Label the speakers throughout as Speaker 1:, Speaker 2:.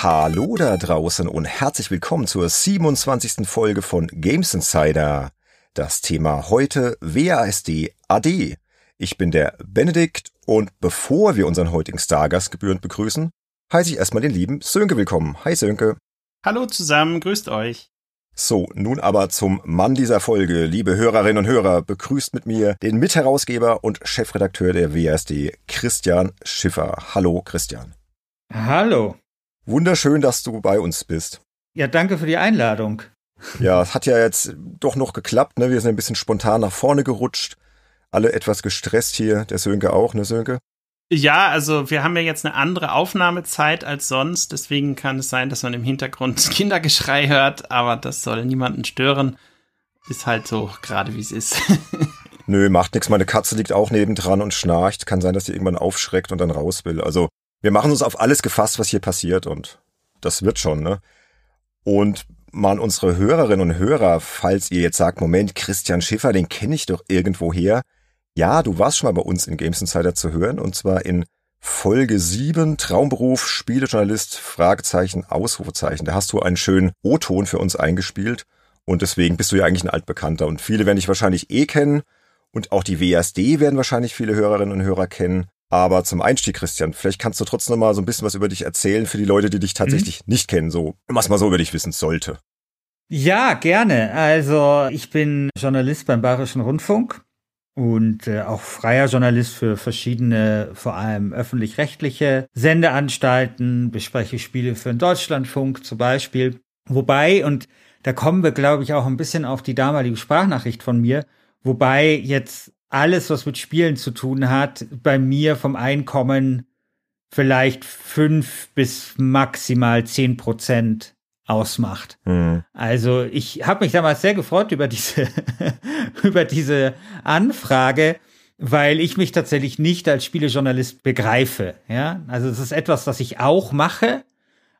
Speaker 1: Hallo da draußen und herzlich willkommen zur 27. Folge von Games Insider. Das Thema heute WASD AD. Ich bin der Benedikt und bevor wir unseren heutigen Stargast gebührend begrüßen, heiße ich erstmal den lieben Sönke willkommen. Hi Sönke.
Speaker 2: Hallo zusammen, grüßt euch.
Speaker 1: So, nun aber zum Mann dieser Folge. Liebe Hörerinnen und Hörer, begrüßt mit mir den Mitherausgeber und Chefredakteur der WASD, Christian Schiffer. Hallo Christian.
Speaker 3: Hallo.
Speaker 1: Wunderschön, dass du bei uns bist.
Speaker 3: Ja, danke für die Einladung.
Speaker 1: Ja, es hat ja jetzt doch noch geklappt, ne? Wir sind ein bisschen spontan nach vorne gerutscht. Alle etwas gestresst hier, der Sönke auch, ne Sönke?
Speaker 2: Ja, also wir haben ja jetzt eine andere Aufnahmezeit als sonst, deswegen kann es sein, dass man im Hintergrund Kindergeschrei hört, aber das soll niemanden stören. Ist halt so, gerade wie es ist.
Speaker 1: Nö, macht nichts. Meine Katze liegt auch nebendran und schnarcht. Kann sein, dass sie irgendwann aufschreckt und dann raus will. Also wir machen uns auf alles gefasst, was hier passiert und das wird schon, ne? Und mal unsere Hörerinnen und Hörer, falls ihr jetzt sagt, Moment, Christian Schiffer, den kenne ich doch irgendwo her. Ja, du warst schon mal bei uns in Games Insider zu hören und zwar in Folge 7, Traumberuf, Spielejournalist, Fragezeichen, Ausrufezeichen. Da hast du einen schönen O-Ton für uns eingespielt und deswegen bist du ja eigentlich ein Altbekannter und viele werden dich wahrscheinlich eh kennen und auch die WSD werden wahrscheinlich viele Hörerinnen und Hörer kennen. Aber zum Einstieg, Christian, vielleicht kannst du trotzdem noch mal so ein bisschen was über dich erzählen für die Leute, die dich tatsächlich mhm. nicht kennen, so was man so über dich wissen sollte.
Speaker 3: Ja, gerne. Also ich bin Journalist beim Bayerischen Rundfunk und äh, auch freier Journalist für verschiedene, vor allem öffentlich-rechtliche Sendeanstalten, bespreche Spiele für den Deutschlandfunk zum Beispiel. Wobei, und da kommen wir, glaube ich, auch ein bisschen auf die damalige Sprachnachricht von mir, wobei jetzt alles, was mit Spielen zu tun hat, bei mir vom Einkommen vielleicht fünf bis maximal zehn Prozent ausmacht. Mhm. Also ich habe mich damals sehr gefreut über diese über diese Anfrage, weil ich mich tatsächlich nicht als Spielejournalist begreife. Ja, also es ist etwas, was ich auch mache,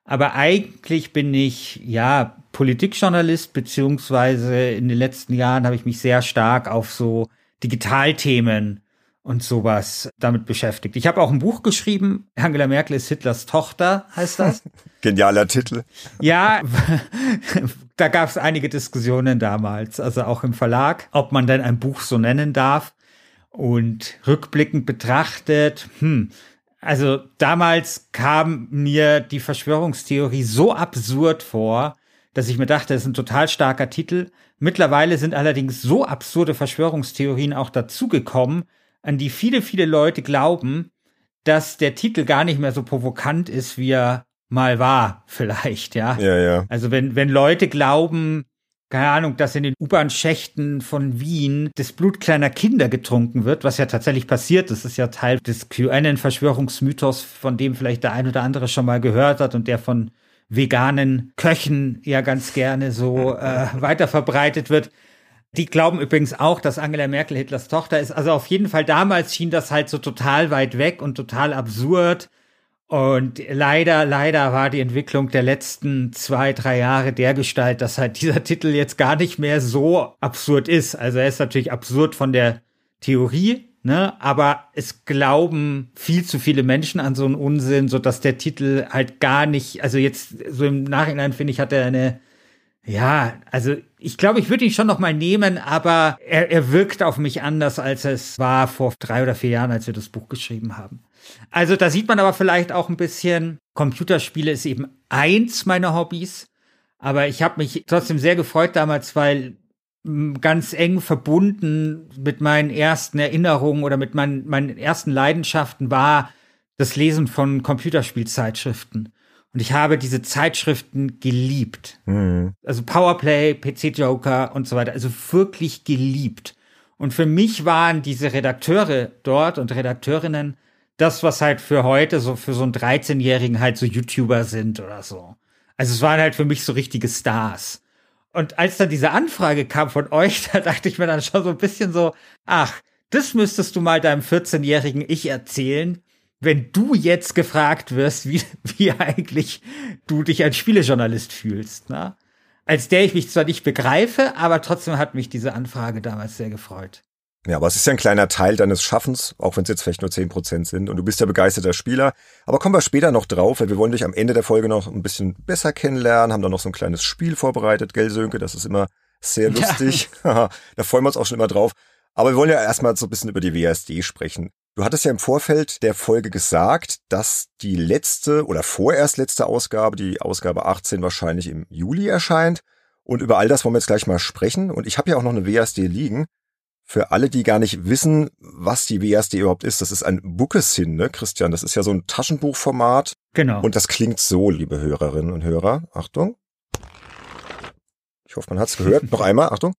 Speaker 3: aber eigentlich bin ich ja Politikjournalist beziehungsweise in den letzten Jahren habe ich mich sehr stark auf so Digitalthemen und sowas damit beschäftigt. Ich habe auch ein Buch geschrieben, Angela Merkel ist Hitlers Tochter, heißt das.
Speaker 1: Genialer Titel.
Speaker 3: Ja, da gab es einige Diskussionen damals, also auch im Verlag, ob man denn ein Buch so nennen darf. Und rückblickend betrachtet, hm, also damals kam mir die Verschwörungstheorie so absurd vor, dass ich mir dachte, es ist ein total starker Titel. Mittlerweile sind allerdings so absurde Verschwörungstheorien auch dazugekommen, an die viele, viele Leute glauben, dass der Titel gar nicht mehr so provokant ist, wie er mal war, vielleicht, ja.
Speaker 1: Ja, ja.
Speaker 3: Also wenn, wenn Leute glauben, keine Ahnung, dass in den U-Bahn-Schächten von Wien das Blut kleiner Kinder getrunken wird, was ja tatsächlich passiert. Das ist ja Teil des QAnon-Verschwörungsmythos, von dem vielleicht der ein oder andere schon mal gehört hat und der von veganen Köchen ja ganz gerne so äh, weiter verbreitet wird. Die glauben übrigens auch, dass Angela Merkel Hitlers Tochter ist. Also auf jeden Fall damals schien das halt so total weit weg und total absurd. Und leider, leider war die Entwicklung der letzten zwei, drei Jahre der Gestalt, dass halt dieser Titel jetzt gar nicht mehr so absurd ist. Also er ist natürlich absurd von der Theorie, ne? Aber es glauben viel zu viele Menschen an so einen Unsinn, so dass der Titel halt gar nicht, also jetzt so im Nachhinein finde ich, hat er eine ja, also ich glaube, ich würde ihn schon noch mal nehmen, aber er, er wirkt auf mich anders, als es war vor drei oder vier Jahren, als wir das Buch geschrieben haben. Also da sieht man aber vielleicht auch ein bisschen, Computerspiele ist eben eins meiner Hobbys, aber ich habe mich trotzdem sehr gefreut damals, weil ganz eng verbunden mit meinen ersten Erinnerungen oder mit meinen, meinen ersten Leidenschaften war das Lesen von Computerspielzeitschriften. Und ich habe diese Zeitschriften geliebt. Mhm. Also Powerplay, PC Joker und so weiter. Also wirklich geliebt. Und für mich waren diese Redakteure dort und Redakteurinnen das, was halt für heute so für so einen 13-Jährigen halt so YouTuber sind oder so. Also es waren halt für mich so richtige Stars. Und als dann diese Anfrage kam von euch, da dachte ich mir dann schon so ein bisschen so, ach, das müsstest du mal deinem 14-jährigen Ich erzählen, wenn du jetzt gefragt wirst, wie, wie eigentlich du dich als Spielejournalist fühlst, ne? Als der ich mich zwar nicht begreife, aber trotzdem hat mich diese Anfrage damals sehr gefreut.
Speaker 1: Ja, aber es ist ja ein kleiner Teil deines Schaffens, auch wenn es jetzt vielleicht nur zehn Prozent sind. Und du bist ja begeisterter Spieler. Aber kommen wir später noch drauf, weil wir wollen dich am Ende der Folge noch ein bisschen besser kennenlernen, haben da noch so ein kleines Spiel vorbereitet, gell, Sönke? Das ist immer sehr lustig. Ja. da freuen wir uns auch schon immer drauf. Aber wir wollen ja erstmal so ein bisschen über die WASD sprechen. Du hattest ja im Vorfeld der Folge gesagt, dass die letzte oder vorerst letzte Ausgabe, die Ausgabe 18 wahrscheinlich im Juli erscheint. Und über all das wollen wir jetzt gleich mal sprechen. Und ich habe ja auch noch eine WASD liegen. Für alle, die gar nicht wissen, was die WASD überhaupt ist, das ist ein Bookesin, ne, Christian? Das ist ja so ein Taschenbuchformat.
Speaker 3: Genau.
Speaker 1: Und das klingt so, liebe Hörerinnen und Hörer. Achtung. Ich hoffe, man hat's gehört. Noch einmal, Achtung.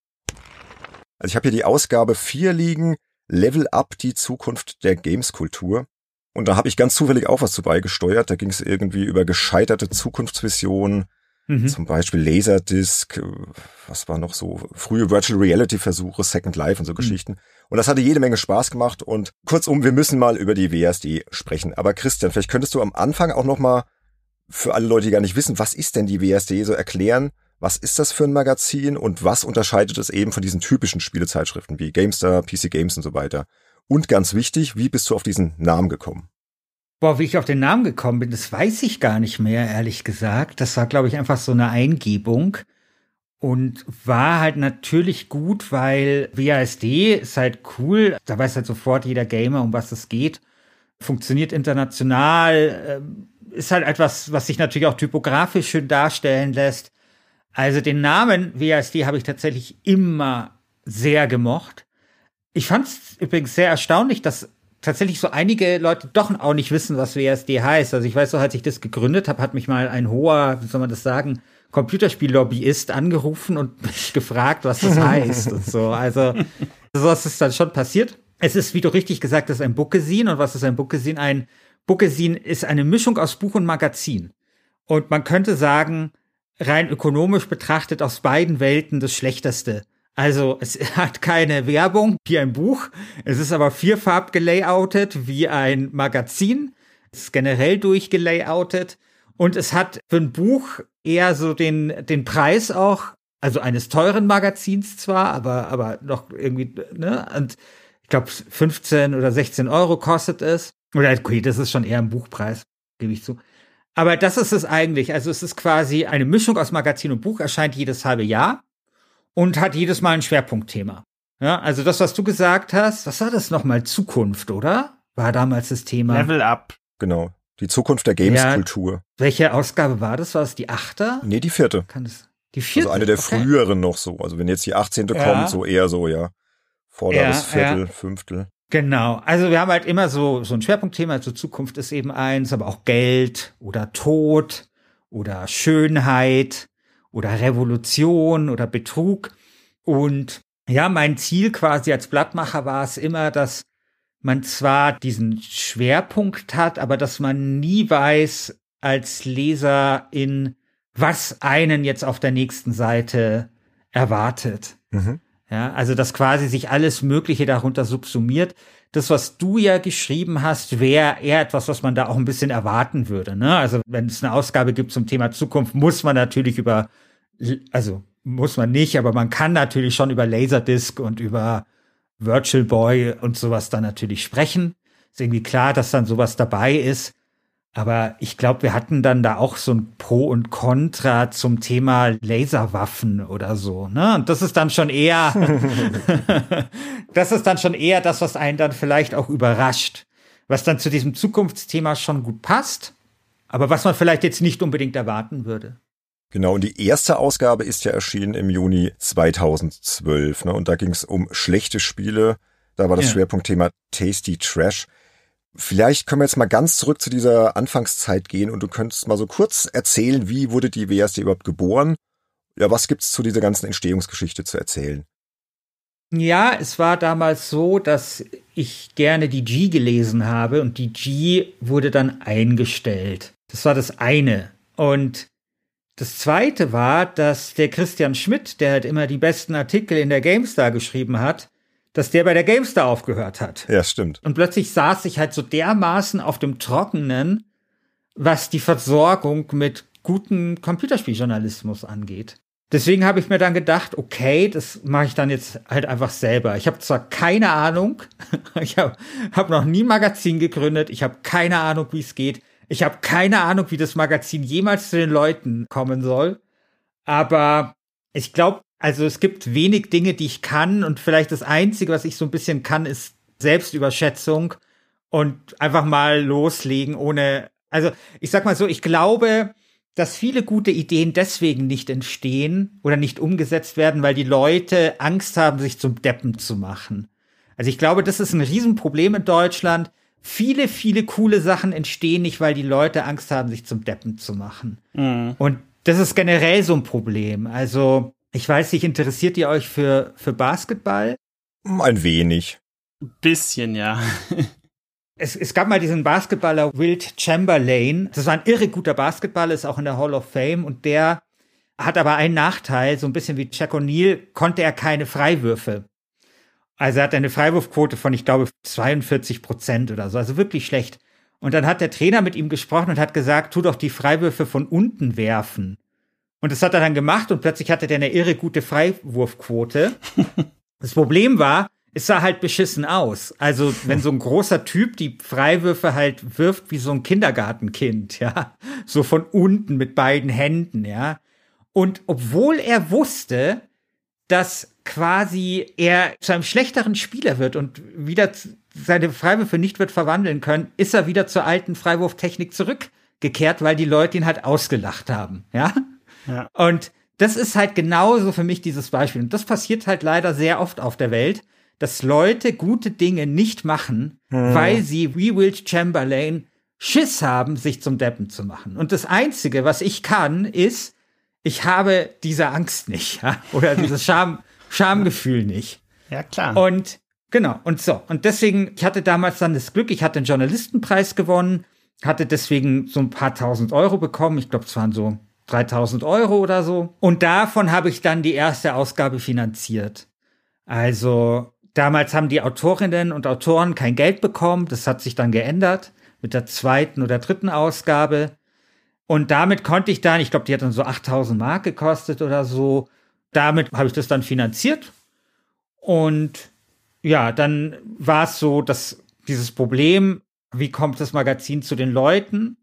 Speaker 1: Also ich habe hier die Ausgabe 4 liegen, Level Up, die Zukunft der Gameskultur. Und da habe ich ganz zufällig auch was zu beigesteuert. Da ging es irgendwie über gescheiterte Zukunftsvisionen, mhm. zum Beispiel Laserdisc, was war noch so, frühe Virtual Reality Versuche, Second Life und so mhm. Geschichten. Und das hatte jede Menge Spaß gemacht. Und kurzum, wir müssen mal über die WSD sprechen. Aber Christian, vielleicht könntest du am Anfang auch noch mal für alle Leute, die gar nicht wissen, was ist denn die WSD, so erklären, was ist das für ein Magazin und was unterscheidet es eben von diesen typischen Spielezeitschriften wie GameStar, PC Games und so weiter. Und ganz wichtig, wie bist du auf diesen Namen gekommen?
Speaker 3: Boah, wie ich auf den Namen gekommen bin, das weiß ich gar nicht mehr, ehrlich gesagt. Das war, glaube ich, einfach so eine Eingebung. Und war halt natürlich gut, weil WASD ist halt cool. Da weiß halt sofort jeder Gamer, um was es geht. Funktioniert international. Ähm, ist halt etwas, was sich natürlich auch typografisch schön darstellen lässt. Also den Namen WASD habe ich tatsächlich immer sehr gemocht. Ich fand es übrigens sehr erstaunlich, dass tatsächlich so einige Leute doch auch nicht wissen, was WASD heißt. Also ich weiß so, als ich das gegründet habe, hat mich mal ein hoher, wie soll man das sagen, Computerspiellobbyist angerufen und mich gefragt, was das heißt und so. Also sowas ist dann schon passiert. Es ist, wie du richtig gesagt hast, ein Bookesin. Und was ist ein Bookesin? Ein Bookesin ist eine Mischung aus Buch und Magazin. Und man könnte sagen, rein ökonomisch betrachtet aus beiden Welten das Schlechteste. Also es hat keine Werbung wie ein Buch, es ist aber vierfarb gelayoutet wie ein Magazin, es ist generell durchgelayoutet und es hat für ein Buch eher so den, den Preis auch, also eines teuren Magazins zwar, aber, aber noch irgendwie, ne, und ich glaube 15 oder 16 Euro kostet es. Oder okay, das ist schon eher ein Buchpreis, gebe ich zu. Aber das ist es eigentlich. Also es ist quasi eine Mischung aus Magazin und Buch, erscheint jedes halbe Jahr und hat jedes Mal ein Schwerpunktthema. Ja, also das, was du gesagt hast, was war das nochmal? Zukunft, oder? War damals das Thema.
Speaker 2: Level Up.
Speaker 1: Genau. Die Zukunft der Gameskultur. Ja,
Speaker 3: welche Ausgabe war das? War es die achte?
Speaker 1: Nee, die vierte.
Speaker 3: Kann das, die vierte?
Speaker 1: Also eine der okay. früheren noch so. Also wenn jetzt die 18. Ja. kommt, so eher so, ja. Vorderes ja, Viertel, Fünftel.
Speaker 3: Genau. Also wir haben halt immer so, so ein Schwerpunktthema. Also Zukunft ist eben eins, aber auch Geld oder Tod oder Schönheit oder Revolution oder Betrug. Und ja, mein Ziel quasi als Blattmacher war es immer, dass man zwar diesen Schwerpunkt hat, aber dass man nie weiß als Leser in was einen jetzt auf der nächsten Seite erwartet. Mhm. Ja, also dass quasi sich alles Mögliche darunter subsumiert. Das, was du ja geschrieben hast, wäre eher etwas, was man da auch ein bisschen erwarten würde. Ne? Also wenn es eine Ausgabe gibt zum Thema Zukunft, muss man natürlich über, also muss man nicht, aber man kann natürlich schon über Laserdisc und über Virtual Boy und sowas dann natürlich sprechen. Ist irgendwie klar, dass dann sowas dabei ist. Aber ich glaube, wir hatten dann da auch so ein Pro und Contra zum Thema Laserwaffen oder so. Ne? Und das ist dann schon eher, das ist dann schon eher das, was einen dann vielleicht auch überrascht. Was dann zu diesem Zukunftsthema schon gut passt, aber was man vielleicht jetzt nicht unbedingt erwarten würde.
Speaker 1: Genau, und die erste Ausgabe ist ja erschienen im Juni 2012. Ne? Und da ging es um schlechte Spiele. Da war das ja. Schwerpunktthema Tasty Trash. Vielleicht können wir jetzt mal ganz zurück zu dieser Anfangszeit gehen und du könntest mal so kurz erzählen, wie wurde die WSD überhaupt geboren? Ja, was gibt's zu dieser ganzen Entstehungsgeschichte zu erzählen?
Speaker 3: Ja, es war damals so, dass ich gerne die G gelesen habe und die G wurde dann eingestellt. Das war das eine. Und das zweite war, dass der Christian Schmidt, der halt immer die besten Artikel in der GameStar geschrieben hat, dass der bei der GameStar aufgehört hat.
Speaker 1: Ja, stimmt.
Speaker 3: Und plötzlich saß ich halt so dermaßen auf dem Trockenen, was die Versorgung mit gutem Computerspieljournalismus angeht. deswegen habe ich mir dann gedacht, okay, das mache ich dann jetzt halt einfach selber. Ich habe zwar keine Ahnung, ich habe hab noch nie ein Magazin gegründet, ich habe keine Ahnung, wie es geht, ich habe keine Ahnung, wie das Magazin jemals zu den Leuten kommen soll, aber ich glaube, also es gibt wenig Dinge, die ich kann und vielleicht das Einzige, was ich so ein bisschen kann, ist Selbstüberschätzung und einfach mal loslegen ohne, also ich sag mal so, ich glaube, dass viele gute Ideen deswegen nicht entstehen oder nicht umgesetzt werden, weil die Leute Angst haben, sich zum Deppen zu machen. Also ich glaube, das ist ein Riesenproblem in Deutschland. Viele, viele coole Sachen entstehen nicht, weil die Leute Angst haben, sich zum Deppen zu machen. Mhm. Und das ist generell so ein Problem. Also ich weiß nicht, interessiert ihr euch für, für Basketball?
Speaker 1: Ein wenig.
Speaker 2: Bisschen, ja.
Speaker 3: es, es gab mal diesen Basketballer Wilt Chamberlain. Das war ein irre guter Basketballer, ist auch in der Hall of Fame und der hat aber einen Nachteil, so ein bisschen wie Jack O'Neal, konnte er keine Freiwürfe. Also er hat eine Freiwurfquote von, ich glaube, 42 Prozent oder so, also wirklich schlecht. Und dann hat der Trainer mit ihm gesprochen und hat gesagt, tu doch die Freiwürfe von unten werfen. Und das hat er dann gemacht und plötzlich hatte der eine irre gute Freiwurfquote. das Problem war, es sah halt beschissen aus. Also, wenn so ein großer Typ die Freiwürfe halt wirft wie so ein Kindergartenkind, ja, so von unten mit beiden Händen, ja. Und obwohl er wusste, dass quasi er zu einem schlechteren Spieler wird und wieder seine Freiwürfe nicht wird verwandeln können, ist er wieder zur alten Freiwurftechnik zurückgekehrt, weil die Leute ihn halt ausgelacht haben, ja. Ja. Und das ist halt genauso für mich dieses Beispiel. Und das passiert halt leider sehr oft auf der Welt dass Leute gute Dinge nicht machen, hm. weil sie wie Will Chamberlain Schiss haben, sich zum Deppen zu machen. Und das Einzige, was ich kann, ist, ich habe diese Angst nicht, ja? oder dieses Scham, Schamgefühl nicht.
Speaker 2: Ja, klar.
Speaker 3: Und genau, und so. Und deswegen, ich hatte damals dann das Glück, ich hatte einen Journalistenpreis gewonnen, hatte deswegen so ein paar tausend Euro bekommen. Ich glaube, es waren so 3000 Euro oder so. Und davon habe ich dann die erste Ausgabe finanziert. Also Damals haben die Autorinnen und Autoren kein Geld bekommen. Das hat sich dann geändert mit der zweiten oder dritten Ausgabe. Und damit konnte ich dann, ich glaube, die hat dann so 8000 Mark gekostet oder so. Damit habe ich das dann finanziert. Und ja, dann war es so, dass dieses Problem, wie kommt das Magazin zu den Leuten?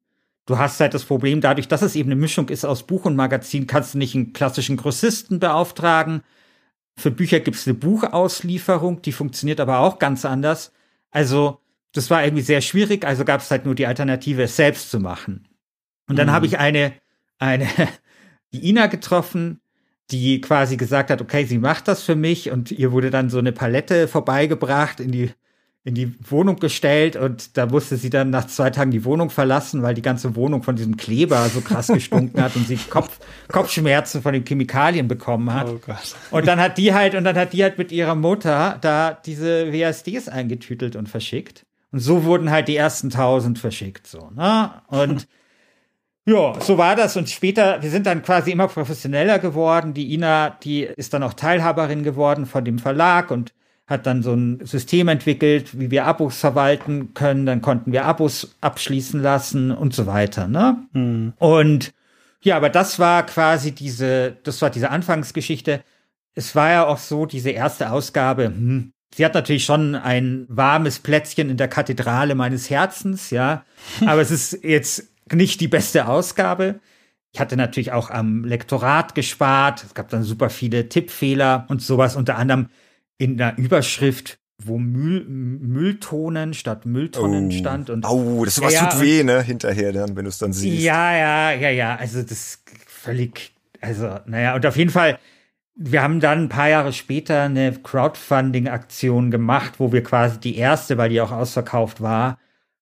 Speaker 3: Du hast halt das Problem, dadurch, dass es eben eine Mischung ist aus Buch und Magazin, kannst du nicht einen klassischen Grossisten beauftragen, für Bücher gibt es eine Buchauslieferung, die funktioniert aber auch ganz anders. Also, das war irgendwie sehr schwierig, also gab es halt nur die Alternative, es selbst zu machen. Und dann mhm. habe ich eine, eine, die Ina getroffen, die quasi gesagt hat, okay, sie macht das für mich und ihr wurde dann so eine Palette vorbeigebracht in die in die Wohnung gestellt und da musste sie dann nach zwei Tagen die Wohnung verlassen, weil die ganze Wohnung von diesem Kleber so krass gestunken hat und sie Kopf, Kopfschmerzen von den Chemikalien bekommen hat. Oh Gott. Und dann hat die halt, und dann hat die halt mit ihrer Mutter da diese WSDs eingetütelt und verschickt. Und so wurden halt die ersten tausend verschickt, so, ne? Und ja, so war das. Und später, wir sind dann quasi immer professioneller geworden. Die Ina, die ist dann auch Teilhaberin geworden von dem Verlag und hat dann so ein System entwickelt, wie wir Abos verwalten können. Dann konnten wir Abos abschließen lassen und so weiter. Ne? Mhm. Und ja, aber das war quasi diese, das war diese Anfangsgeschichte. Es war ja auch so, diese erste Ausgabe, hm, sie hat natürlich schon ein warmes Plätzchen in der Kathedrale meines Herzens, ja. Aber es ist jetzt nicht die beste Ausgabe. Ich hatte natürlich auch am Lektorat gespart. Es gab dann super viele Tippfehler und sowas. Unter anderem in der Überschrift, wo Müll, Mülltonen statt Mülltonnen
Speaker 1: oh.
Speaker 3: stand. Und,
Speaker 1: oh, das ja, tut weh, ne, hinterher dann, wenn du es dann siehst.
Speaker 3: Ja, ja, ja, ja, also das ist völlig, also, naja, und auf jeden Fall, wir haben dann ein paar Jahre später eine Crowdfunding-Aktion gemacht, wo wir quasi die erste, weil die auch ausverkauft war,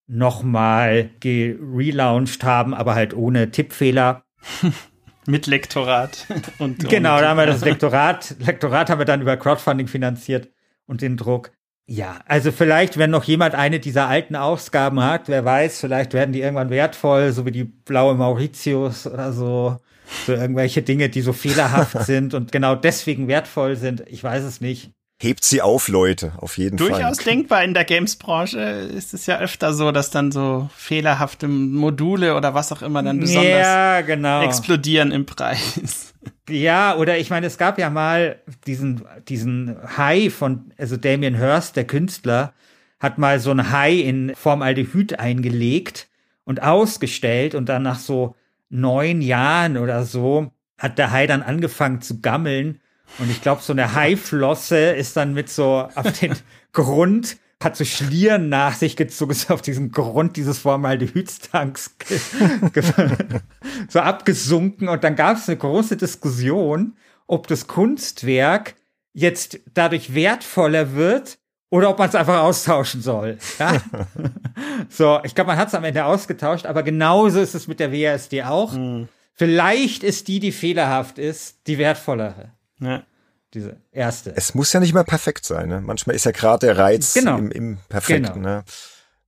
Speaker 3: nochmal gelauncht haben, aber halt ohne Tippfehler.
Speaker 2: Mit Lektorat.
Speaker 3: Und genau, da haben wir das Lektorat. Lektorat haben wir dann über Crowdfunding finanziert und den Druck. Ja, also vielleicht, wenn noch jemand eine dieser alten Ausgaben hat, wer weiß, vielleicht werden die irgendwann wertvoll, so wie die blaue Mauritius oder so. So irgendwelche Dinge, die so fehlerhaft sind und genau deswegen wertvoll sind. Ich weiß es nicht.
Speaker 1: Hebt sie auf, Leute, auf jeden
Speaker 2: Durchaus
Speaker 1: Fall.
Speaker 2: Durchaus denkbar in der Games-Branche ist es ja öfter so, dass dann so fehlerhafte Module oder was auch immer dann besonders
Speaker 3: ja, genau.
Speaker 2: explodieren im Preis.
Speaker 3: Ja, oder ich meine, es gab ja mal diesen, diesen Hai von, also Damien Hirst, der Künstler, hat mal so ein Hai in Formaldehyd eingelegt und ausgestellt und dann nach so neun Jahren oder so hat der Hai dann angefangen zu gammeln und ich glaube, so eine Haiflosse ist dann mit so auf den Grund, hat so Schlieren nach sich gezogen, ist auf diesen Grund dieses Formaldehyds-Tanks so abgesunken. Und dann gab es eine große Diskussion, ob das Kunstwerk jetzt dadurch wertvoller wird oder ob man es einfach austauschen soll. Ja? so, ich glaube, man hat es am Ende ausgetauscht, aber genauso ist es mit der WASD auch. Mhm. Vielleicht ist die, die fehlerhaft ist, die wertvollere. Ja. Diese erste.
Speaker 1: Es muss ja nicht mehr perfekt sein. Ne? Manchmal ist ja gerade der Reiz genau. im, im Perfekten. Genau. Ne?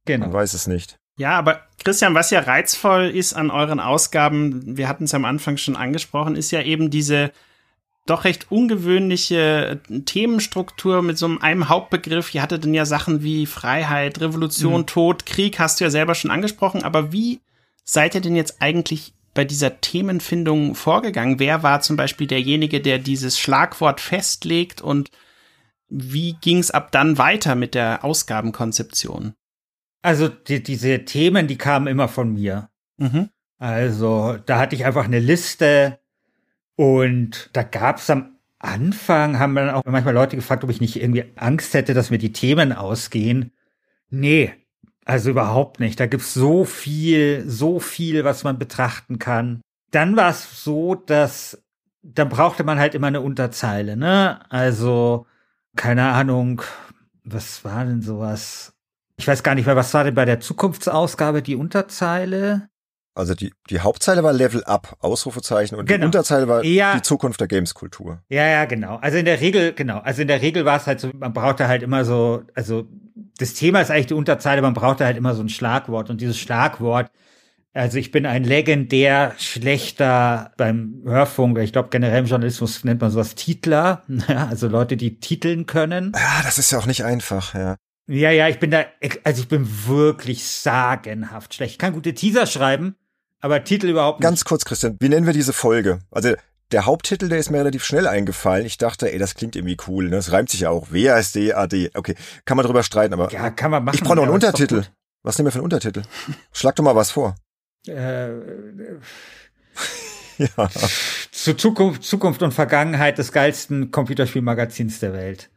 Speaker 1: genau. Man weiß es nicht.
Speaker 2: Ja, aber Christian, was ja reizvoll ist an euren Ausgaben, wir hatten es am Anfang schon angesprochen, ist ja eben diese doch recht ungewöhnliche Themenstruktur mit so einem Hauptbegriff. Ihr hattet dann ja Sachen wie Freiheit, Revolution, mhm. Tod, Krieg, hast du ja selber schon angesprochen. Aber wie seid ihr denn jetzt eigentlich bei dieser Themenfindung vorgegangen? Wer war zum Beispiel derjenige, der dieses Schlagwort festlegt und wie ging es ab dann weiter mit der Ausgabenkonzeption?
Speaker 3: Also die, diese Themen, die kamen immer von mir. Mhm. Also da hatte ich einfach eine Liste und da gab es am Anfang, haben dann auch manchmal Leute gefragt, ob ich nicht irgendwie Angst hätte, dass mir die Themen ausgehen. Nee, also überhaupt nicht. Da gibt's so viel, so viel, was man betrachten kann. Dann war es so, dass da brauchte man halt immer eine Unterzeile, ne? Also, keine Ahnung, was war denn sowas? Ich weiß gar nicht mehr, was war denn bei der Zukunftsausgabe die Unterzeile?
Speaker 1: Also die, die Hauptzeile war Level Up, Ausrufezeichen, und genau. die Unterzeile war ja. die Zukunft der Gameskultur.
Speaker 3: Ja, ja, genau. Also in der Regel, genau. Also in der Regel war es halt so, man brauchte halt immer so, also das Thema ist eigentlich die Unterzeile, man brauchte halt immer so ein Schlagwort und dieses Schlagwort, also ich bin ein legendär schlechter beim Hörfunk, ich glaube generell im Journalismus nennt man sowas Titler, also Leute, die titeln können.
Speaker 1: Ja, das ist ja auch nicht einfach, ja.
Speaker 3: Ja, ja, ich bin da, also ich bin wirklich sagenhaft schlecht. Ich kann gute Teaser schreiben, aber Titel überhaupt nicht.
Speaker 1: Ganz kurz, Christian, wie nennen wir diese Folge? Also der Haupttitel, der ist mir relativ schnell eingefallen. Ich dachte, ey, das klingt irgendwie cool. Ne? Das reimt sich ja auch. WASD, AD. Okay, kann man drüber streiten, aber.
Speaker 3: Ja, kann man machen.
Speaker 1: Ich brauche noch einen Untertitel. Was nehmen wir für einen Untertitel? Schlag doch mal was vor.
Speaker 3: Äh, ja. Zu Zukunft, Zukunft und Vergangenheit des geilsten Computerspielmagazins der Welt.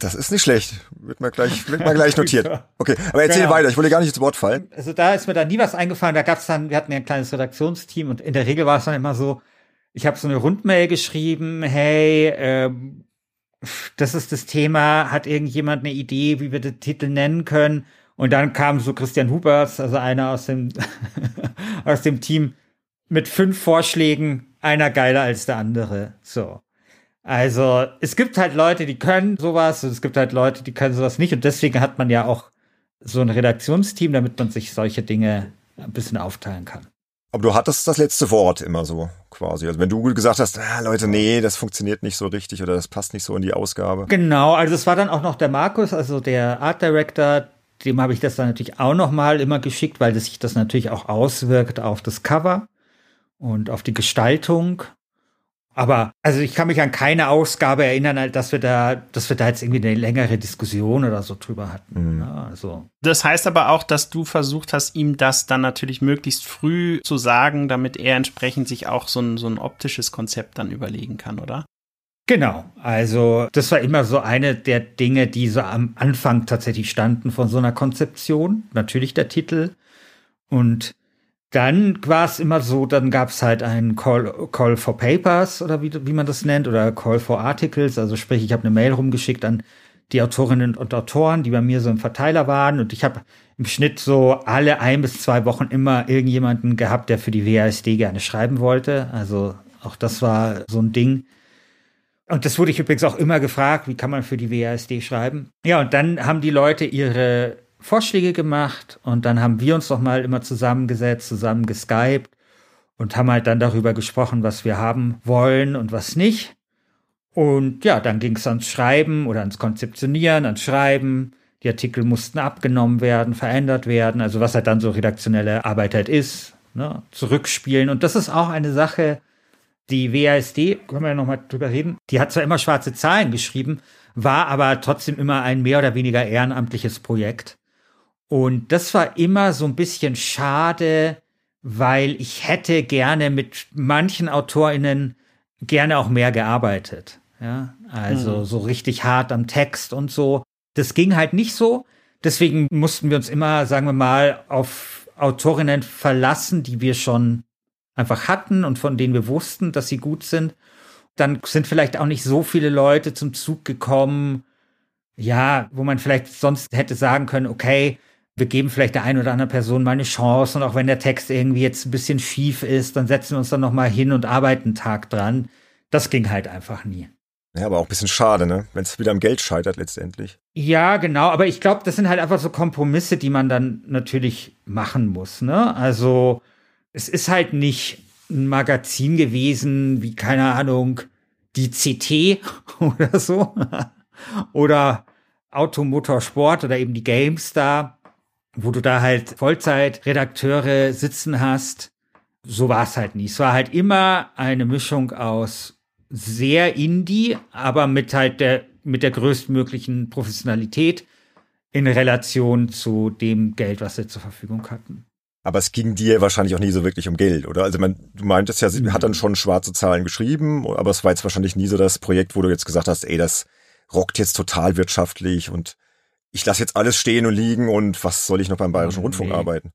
Speaker 1: Das ist nicht schlecht. Wird mal gleich, wird mal gleich notiert. Okay, aber erzähl genau. weiter. Ich wollte gar nicht ins Wort fallen.
Speaker 3: Also da ist mir da nie was eingefallen. Da gab's dann, wir hatten ja ein kleines Redaktionsteam und in der Regel war es dann immer so, ich habe so eine Rundmail geschrieben, hey, ähm, das ist das Thema, hat irgendjemand eine Idee, wie wir den Titel nennen können? Und dann kam so Christian Hubers, also einer aus dem, aus dem Team, mit fünf Vorschlägen, einer geiler als der andere. So. Also, es gibt halt Leute, die können sowas, und es gibt halt Leute, die können sowas nicht. Und deswegen hat man ja auch so ein Redaktionsteam, damit man sich solche Dinge ein bisschen aufteilen kann.
Speaker 1: Aber du hattest das letzte Wort immer so quasi. Also wenn du gesagt hast, ah, Leute, nee, das funktioniert nicht so richtig oder das passt nicht so in die Ausgabe.
Speaker 3: Genau, also es war dann auch noch der Markus, also der Art Director, dem habe ich das dann natürlich auch noch mal immer geschickt, weil das sich das natürlich auch auswirkt auf das Cover und auf die Gestaltung. Aber also ich kann mich an keine Ausgabe erinnern, dass wir da, dass wir da jetzt irgendwie eine längere Diskussion oder so drüber hatten. Mhm. Ja, also.
Speaker 2: Das heißt aber auch, dass du versucht hast, ihm das dann natürlich möglichst früh zu sagen, damit er entsprechend sich auch so ein, so ein optisches Konzept dann überlegen kann, oder?
Speaker 3: Genau, also das war immer so eine der Dinge, die so am Anfang tatsächlich standen von so einer Konzeption. Natürlich der Titel. Und dann war es immer so, dann gab es halt einen Call, Call for Papers oder wie, wie man das nennt oder Call for Articles. Also sprich, ich habe eine Mail rumgeschickt an die Autorinnen und Autoren, die bei mir so im Verteiler waren. Und ich habe im Schnitt so alle ein bis zwei Wochen immer irgendjemanden gehabt, der für die WASD gerne schreiben wollte. Also auch das war so ein Ding. Und das wurde ich übrigens auch immer gefragt, wie kann man für die WASD schreiben? Ja, und dann haben die Leute ihre Vorschläge gemacht und dann haben wir uns doch mal immer zusammengesetzt, zusammen geskypt und haben halt dann darüber gesprochen, was wir haben wollen und was nicht. Und ja, dann ging es ans Schreiben oder ans Konzeptionieren, ans Schreiben. Die Artikel mussten abgenommen werden, verändert werden, also was halt dann so redaktionelle Arbeit halt ist, ne? zurückspielen. Und das ist auch eine Sache, die WASD, können wir ja nochmal drüber reden, die hat zwar immer schwarze Zahlen geschrieben, war aber trotzdem immer ein mehr oder weniger ehrenamtliches Projekt. Und das war immer so ein bisschen schade, weil ich hätte gerne mit manchen AutorInnen gerne auch mehr gearbeitet. Ja, also mhm. so richtig hart am Text und so. Das ging halt nicht so. Deswegen mussten wir uns immer, sagen wir mal, auf Autorinnen verlassen, die wir schon einfach hatten und von denen wir wussten, dass sie gut sind. Dann sind vielleicht auch nicht so viele Leute zum Zug gekommen, ja, wo man vielleicht sonst hätte sagen können, okay, wir geben vielleicht der einen oder anderen Person mal eine Chance und auch wenn der Text irgendwie jetzt ein bisschen schief ist, dann setzen wir uns dann noch mal hin und arbeiten einen Tag dran. Das ging halt einfach nie.
Speaker 1: Ja, aber auch ein bisschen schade, ne? Wenn es wieder am Geld scheitert letztendlich.
Speaker 3: Ja, genau. Aber ich glaube, das sind halt einfach so Kompromisse, die man dann natürlich machen muss, ne? Also, es ist halt nicht ein Magazin gewesen, wie, keine Ahnung, die CT oder so. oder Automotorsport oder eben die GameStar wo du da halt Vollzeitredakteure sitzen hast. So war es halt nie. Es war halt immer eine Mischung aus sehr Indie, aber mit halt der, mit der größtmöglichen Professionalität in Relation zu dem Geld, was sie zur Verfügung hatten.
Speaker 1: Aber es ging dir wahrscheinlich auch nie so wirklich um Geld, oder? Also man, du meintest ja, sie mhm. hat dann schon schwarze Zahlen geschrieben, aber es war jetzt wahrscheinlich nie so das Projekt, wo du jetzt gesagt hast, ey, das rockt jetzt total wirtschaftlich und ich lasse jetzt alles stehen und liegen und was soll ich noch beim Bayerischen Rundfunk nee. arbeiten?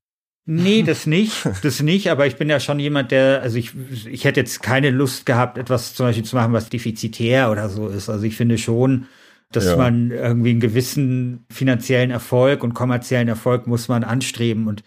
Speaker 3: Nee, das nicht, das nicht, aber ich bin ja schon jemand, der, also ich, ich hätte jetzt keine Lust gehabt, etwas zum Beispiel zu machen, was defizitär oder so ist. Also ich finde schon, dass ja. man irgendwie einen gewissen finanziellen Erfolg und kommerziellen Erfolg muss man anstreben. Und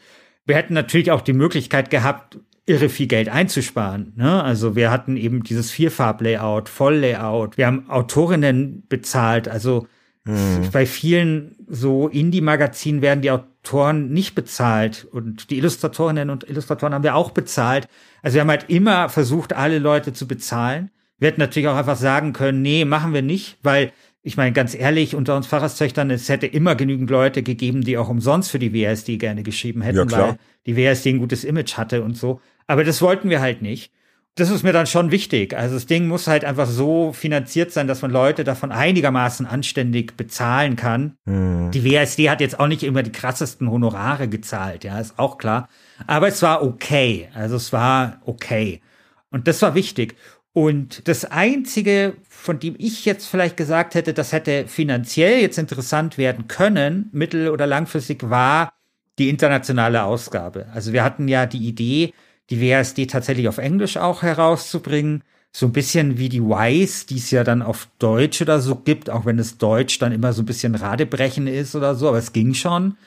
Speaker 3: wir hätten natürlich auch die Möglichkeit gehabt, irre viel Geld einzusparen. Ne? Also wir hatten eben dieses Vierfarb-Layout, Voll-Layout. Wir haben Autorinnen bezahlt. Also Mhm. Bei vielen so Indie-Magazinen werden die Autoren nicht bezahlt und die Illustratorinnen und Illustratoren haben wir auch bezahlt. Also wir haben halt immer versucht, alle Leute zu bezahlen. Wir hätten natürlich auch einfach sagen können, nee, machen wir nicht, weil ich meine, ganz ehrlich, unter uns Pfarrerstöchtern, es hätte immer genügend Leute gegeben, die auch umsonst für die WSD gerne geschrieben hätten, ja, weil die WSD ein gutes Image hatte und so. Aber das wollten wir halt nicht das ist mir dann schon wichtig. Also das Ding muss halt einfach so finanziert sein, dass man Leute davon einigermaßen anständig bezahlen kann. Mhm. Die WSD hat jetzt auch nicht immer die krassesten Honorare gezahlt, ja, ist auch klar. Aber es war okay. Also es war okay. Und das war wichtig. Und das Einzige, von dem ich jetzt vielleicht gesagt hätte, das hätte finanziell jetzt interessant werden können, mittel- oder langfristig, war die internationale Ausgabe. Also wir hatten ja die Idee, die WASD tatsächlich auf Englisch auch herauszubringen. So ein bisschen wie die Wise, die es ja dann auf Deutsch oder so gibt, auch wenn es Deutsch dann immer so ein bisschen Radebrechen ist oder so, aber es ging schon.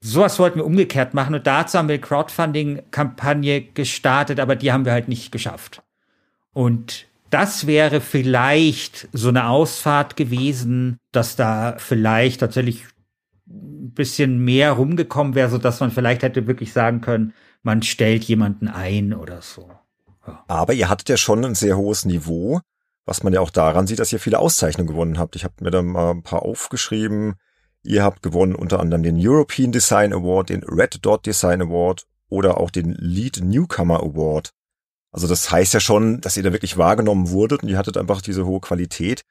Speaker 3: Sowas wollten wir umgekehrt machen und dazu haben wir eine Crowdfunding-Kampagne gestartet, aber die haben wir halt nicht geschafft. Und das wäre vielleicht so eine Ausfahrt gewesen, dass da vielleicht tatsächlich ein bisschen mehr rumgekommen wäre, so dass man vielleicht hätte wirklich sagen können, man stellt jemanden ein oder so.
Speaker 1: Ja. Aber ihr hattet ja schon ein sehr hohes Niveau, was man ja auch daran sieht, dass ihr viele Auszeichnungen gewonnen habt. Ich habe mir da mal ein paar aufgeschrieben. Ihr habt gewonnen unter anderem den European Design Award, den Red Dot Design Award oder auch den Lead Newcomer Award. Also das heißt ja schon, dass ihr da wirklich wahrgenommen wurdet und ihr hattet einfach diese hohe Qualität.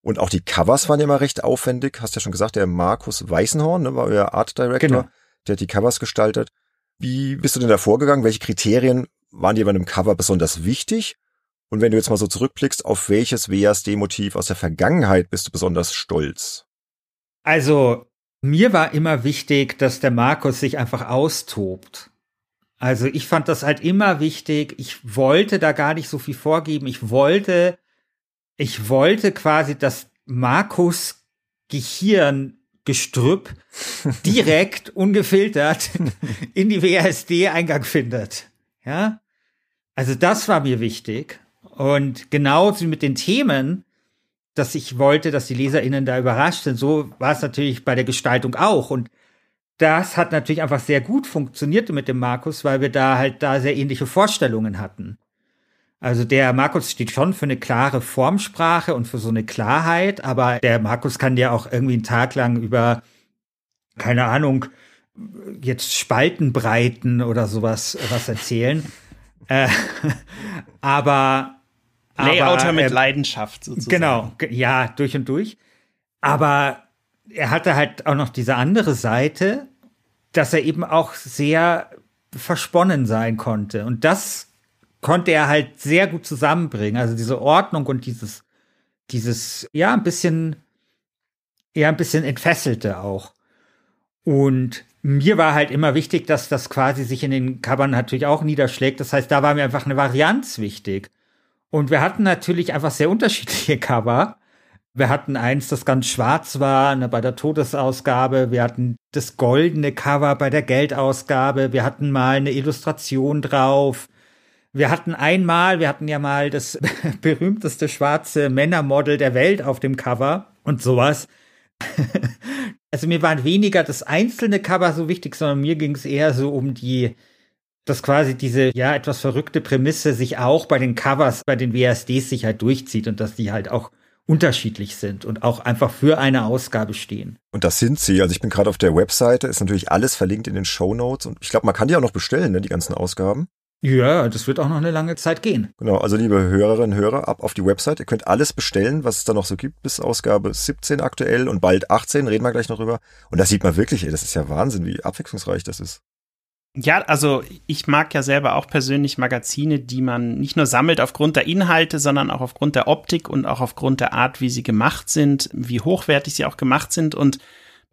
Speaker 1: Und auch die Covers waren ja immer recht aufwendig. Hast ja schon gesagt, der Markus Weißenhorn ne, war euer Art Director. Genau. Der hat die Covers gestaltet. Wie bist du denn da vorgegangen? Welche Kriterien waren dir bei einem Cover besonders wichtig? Und wenn du jetzt mal so zurückblickst, auf welches WASD-Motiv aus der Vergangenheit bist du besonders stolz?
Speaker 3: Also, mir war immer wichtig, dass der Markus sich einfach austobt. Also, ich fand das halt immer wichtig. Ich wollte da gar nicht so viel vorgeben. Ich wollte, ich wollte quasi, dass Markus Gehirn Gestrüpp direkt ungefiltert in die WASD Eingang findet. Ja? Also das war mir wichtig. Und genauso mit den Themen, dass ich wollte, dass die LeserInnen da überrascht sind, so war es natürlich bei der Gestaltung auch. Und das hat natürlich einfach sehr gut funktioniert mit dem Markus, weil wir da halt da sehr ähnliche Vorstellungen hatten. Also der Markus steht schon für eine klare Formsprache und für so eine Klarheit, aber der Markus kann ja auch irgendwie einen Tag lang über, keine Ahnung, jetzt Spaltenbreiten oder sowas was erzählen. äh, aber
Speaker 2: Layouter aber, mit äh, Leidenschaft
Speaker 3: sozusagen. Genau, ja, durch und durch. Aber er hatte halt auch noch diese andere Seite, dass er eben auch sehr versponnen sein konnte. Und das konnte er halt sehr gut zusammenbringen. Also diese Ordnung und dieses, dieses, ja, ein bisschen, ja, ein bisschen entfesselte auch. Und mir war halt immer wichtig, dass das quasi sich in den Covern natürlich auch niederschlägt. Das heißt, da war mir einfach eine Varianz wichtig. Und wir hatten natürlich einfach sehr unterschiedliche Cover. Wir hatten eins, das ganz schwarz war, ne, bei der Todesausgabe. Wir hatten das goldene Cover bei der Geldausgabe. Wir hatten mal eine Illustration drauf. Wir hatten einmal, wir hatten ja mal das berühmteste schwarze Männermodel der Welt auf dem Cover und sowas. also mir waren weniger das einzelne Cover so wichtig, sondern mir ging es eher so um die, dass quasi diese ja etwas verrückte Prämisse sich auch bei den Covers, bei den WSDs sich halt durchzieht und dass die halt auch unterschiedlich sind und auch einfach für eine Ausgabe stehen.
Speaker 1: Und das sind sie. Also ich bin gerade auf der Webseite, ist natürlich alles verlinkt in den Show Notes und ich glaube, man kann die auch noch bestellen, ne, die ganzen Ausgaben.
Speaker 3: Ja, das wird auch noch eine lange Zeit gehen.
Speaker 1: Genau, also liebe Hörerinnen und Hörer, ab auf die Website. Ihr könnt alles bestellen, was es da noch so gibt, bis Ausgabe 17 aktuell und bald 18, reden wir gleich noch drüber. Und das sieht man wirklich, ey, das ist ja Wahnsinn, wie abwechslungsreich das ist.
Speaker 2: Ja, also ich mag ja selber auch persönlich Magazine, die man nicht nur sammelt aufgrund der Inhalte, sondern auch aufgrund der Optik und auch aufgrund der Art, wie sie gemacht sind, wie hochwertig sie auch gemacht sind. Und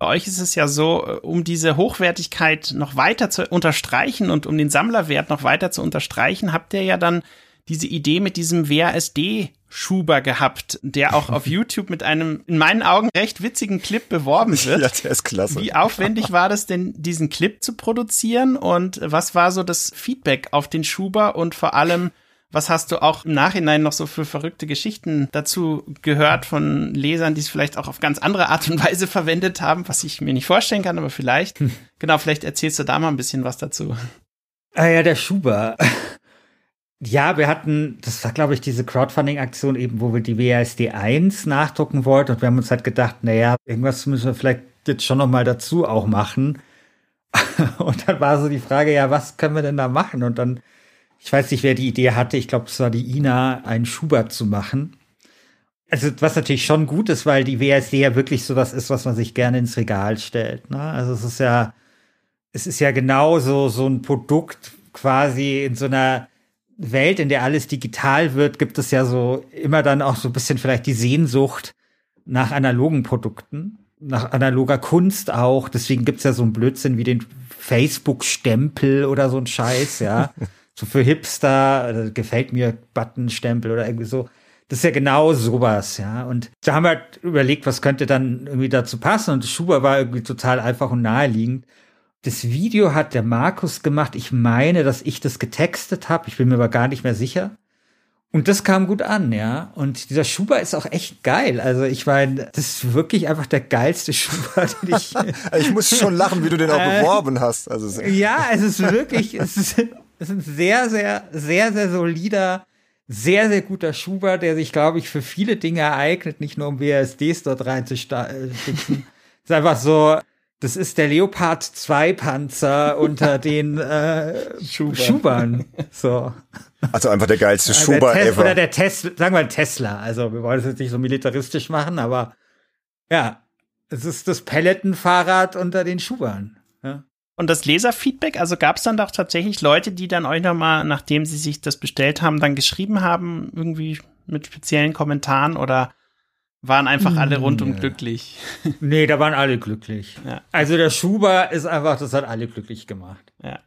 Speaker 2: bei euch ist es ja so, äh, um diese Hochwertigkeit noch weiter zu unterstreichen und um den Sammlerwert noch weiter zu unterstreichen, habt ihr ja dann diese Idee mit diesem WASD Schuber gehabt, der auch auf YouTube mit einem in meinen Augen recht witzigen Clip beworben wird.
Speaker 1: Ja, der ist klasse.
Speaker 2: Wie aufwendig war das denn, diesen Clip zu produzieren und was war so das Feedback auf den Schuber und vor allem, was hast du auch im Nachhinein noch so für verrückte Geschichten dazu gehört von Lesern, die es vielleicht auch auf ganz andere Art und Weise verwendet haben, was ich mir nicht vorstellen kann, aber vielleicht. Hm. Genau, vielleicht erzählst du da mal ein bisschen was dazu.
Speaker 3: Ah ja, der Schuber. Ja, wir hatten, das war glaube ich diese Crowdfunding-Aktion eben, wo wir die WASD 1 nachdrucken wollten und wir haben uns halt gedacht, naja, irgendwas müssen wir vielleicht jetzt schon noch mal dazu auch machen. und dann war so die Frage, ja, was können wir denn da machen? Und dann, ich weiß nicht, wer die Idee hatte, ich glaube, es war die Ina, einen Schubert zu machen. Also, was natürlich schon gut ist, weil die WASD ja wirklich sowas ist, was man sich gerne ins Regal stellt. Ne? Also es ist ja, es ist ja genauso so ein Produkt quasi in so einer Welt, in der alles digital wird, gibt es ja so immer dann auch so ein bisschen vielleicht die Sehnsucht nach analogen Produkten, nach analoger Kunst auch. Deswegen gibt's ja so einen Blödsinn wie den Facebook-Stempel oder so ein Scheiß, ja. so für Hipster, gefällt mir Button-Stempel oder irgendwie so. Das ist ja genau sowas, ja. Und da haben wir halt überlegt, was könnte dann irgendwie dazu passen. Und Schuber war irgendwie total einfach und naheliegend. Das Video hat der Markus gemacht. Ich meine, dass ich das getextet habe. Ich bin mir aber gar nicht mehr sicher. Und das kam gut an, ja. Und dieser Schuber ist auch echt geil. Also ich meine, das ist wirklich einfach der geilste Schuber, den ich.
Speaker 1: ich muss schon lachen, wie du den auch äh, beworben hast. Also
Speaker 3: ja, es ist wirklich, es ist, es ist ein sehr, sehr, sehr, sehr solider, sehr, sehr guter Schuber, der sich, glaube ich, für viele Dinge ereignet, nicht nur um WSDs dort reinzusticken. es ist einfach so, das ist der Leopard 2 Panzer unter den äh, Schubern. Schubern. So.
Speaker 1: Also einfach der geilste also Schuber
Speaker 3: der
Speaker 1: ever.
Speaker 3: Oder der Tesla, sagen wir Tesla. Also wir wollen es jetzt nicht so militaristisch machen, aber ja, es ist das Pelletenfahrrad unter den Schubern.
Speaker 2: Und das Leserfeedback, also gab es dann doch tatsächlich Leute, die dann euch nochmal, nachdem sie sich das bestellt haben, dann geschrieben haben, irgendwie mit speziellen Kommentaren oder waren einfach alle rundum nee. glücklich.
Speaker 3: Nee, da waren alle glücklich. Ja. Also der Schuber ist einfach, das hat alle glücklich gemacht.
Speaker 2: Ja. Ja,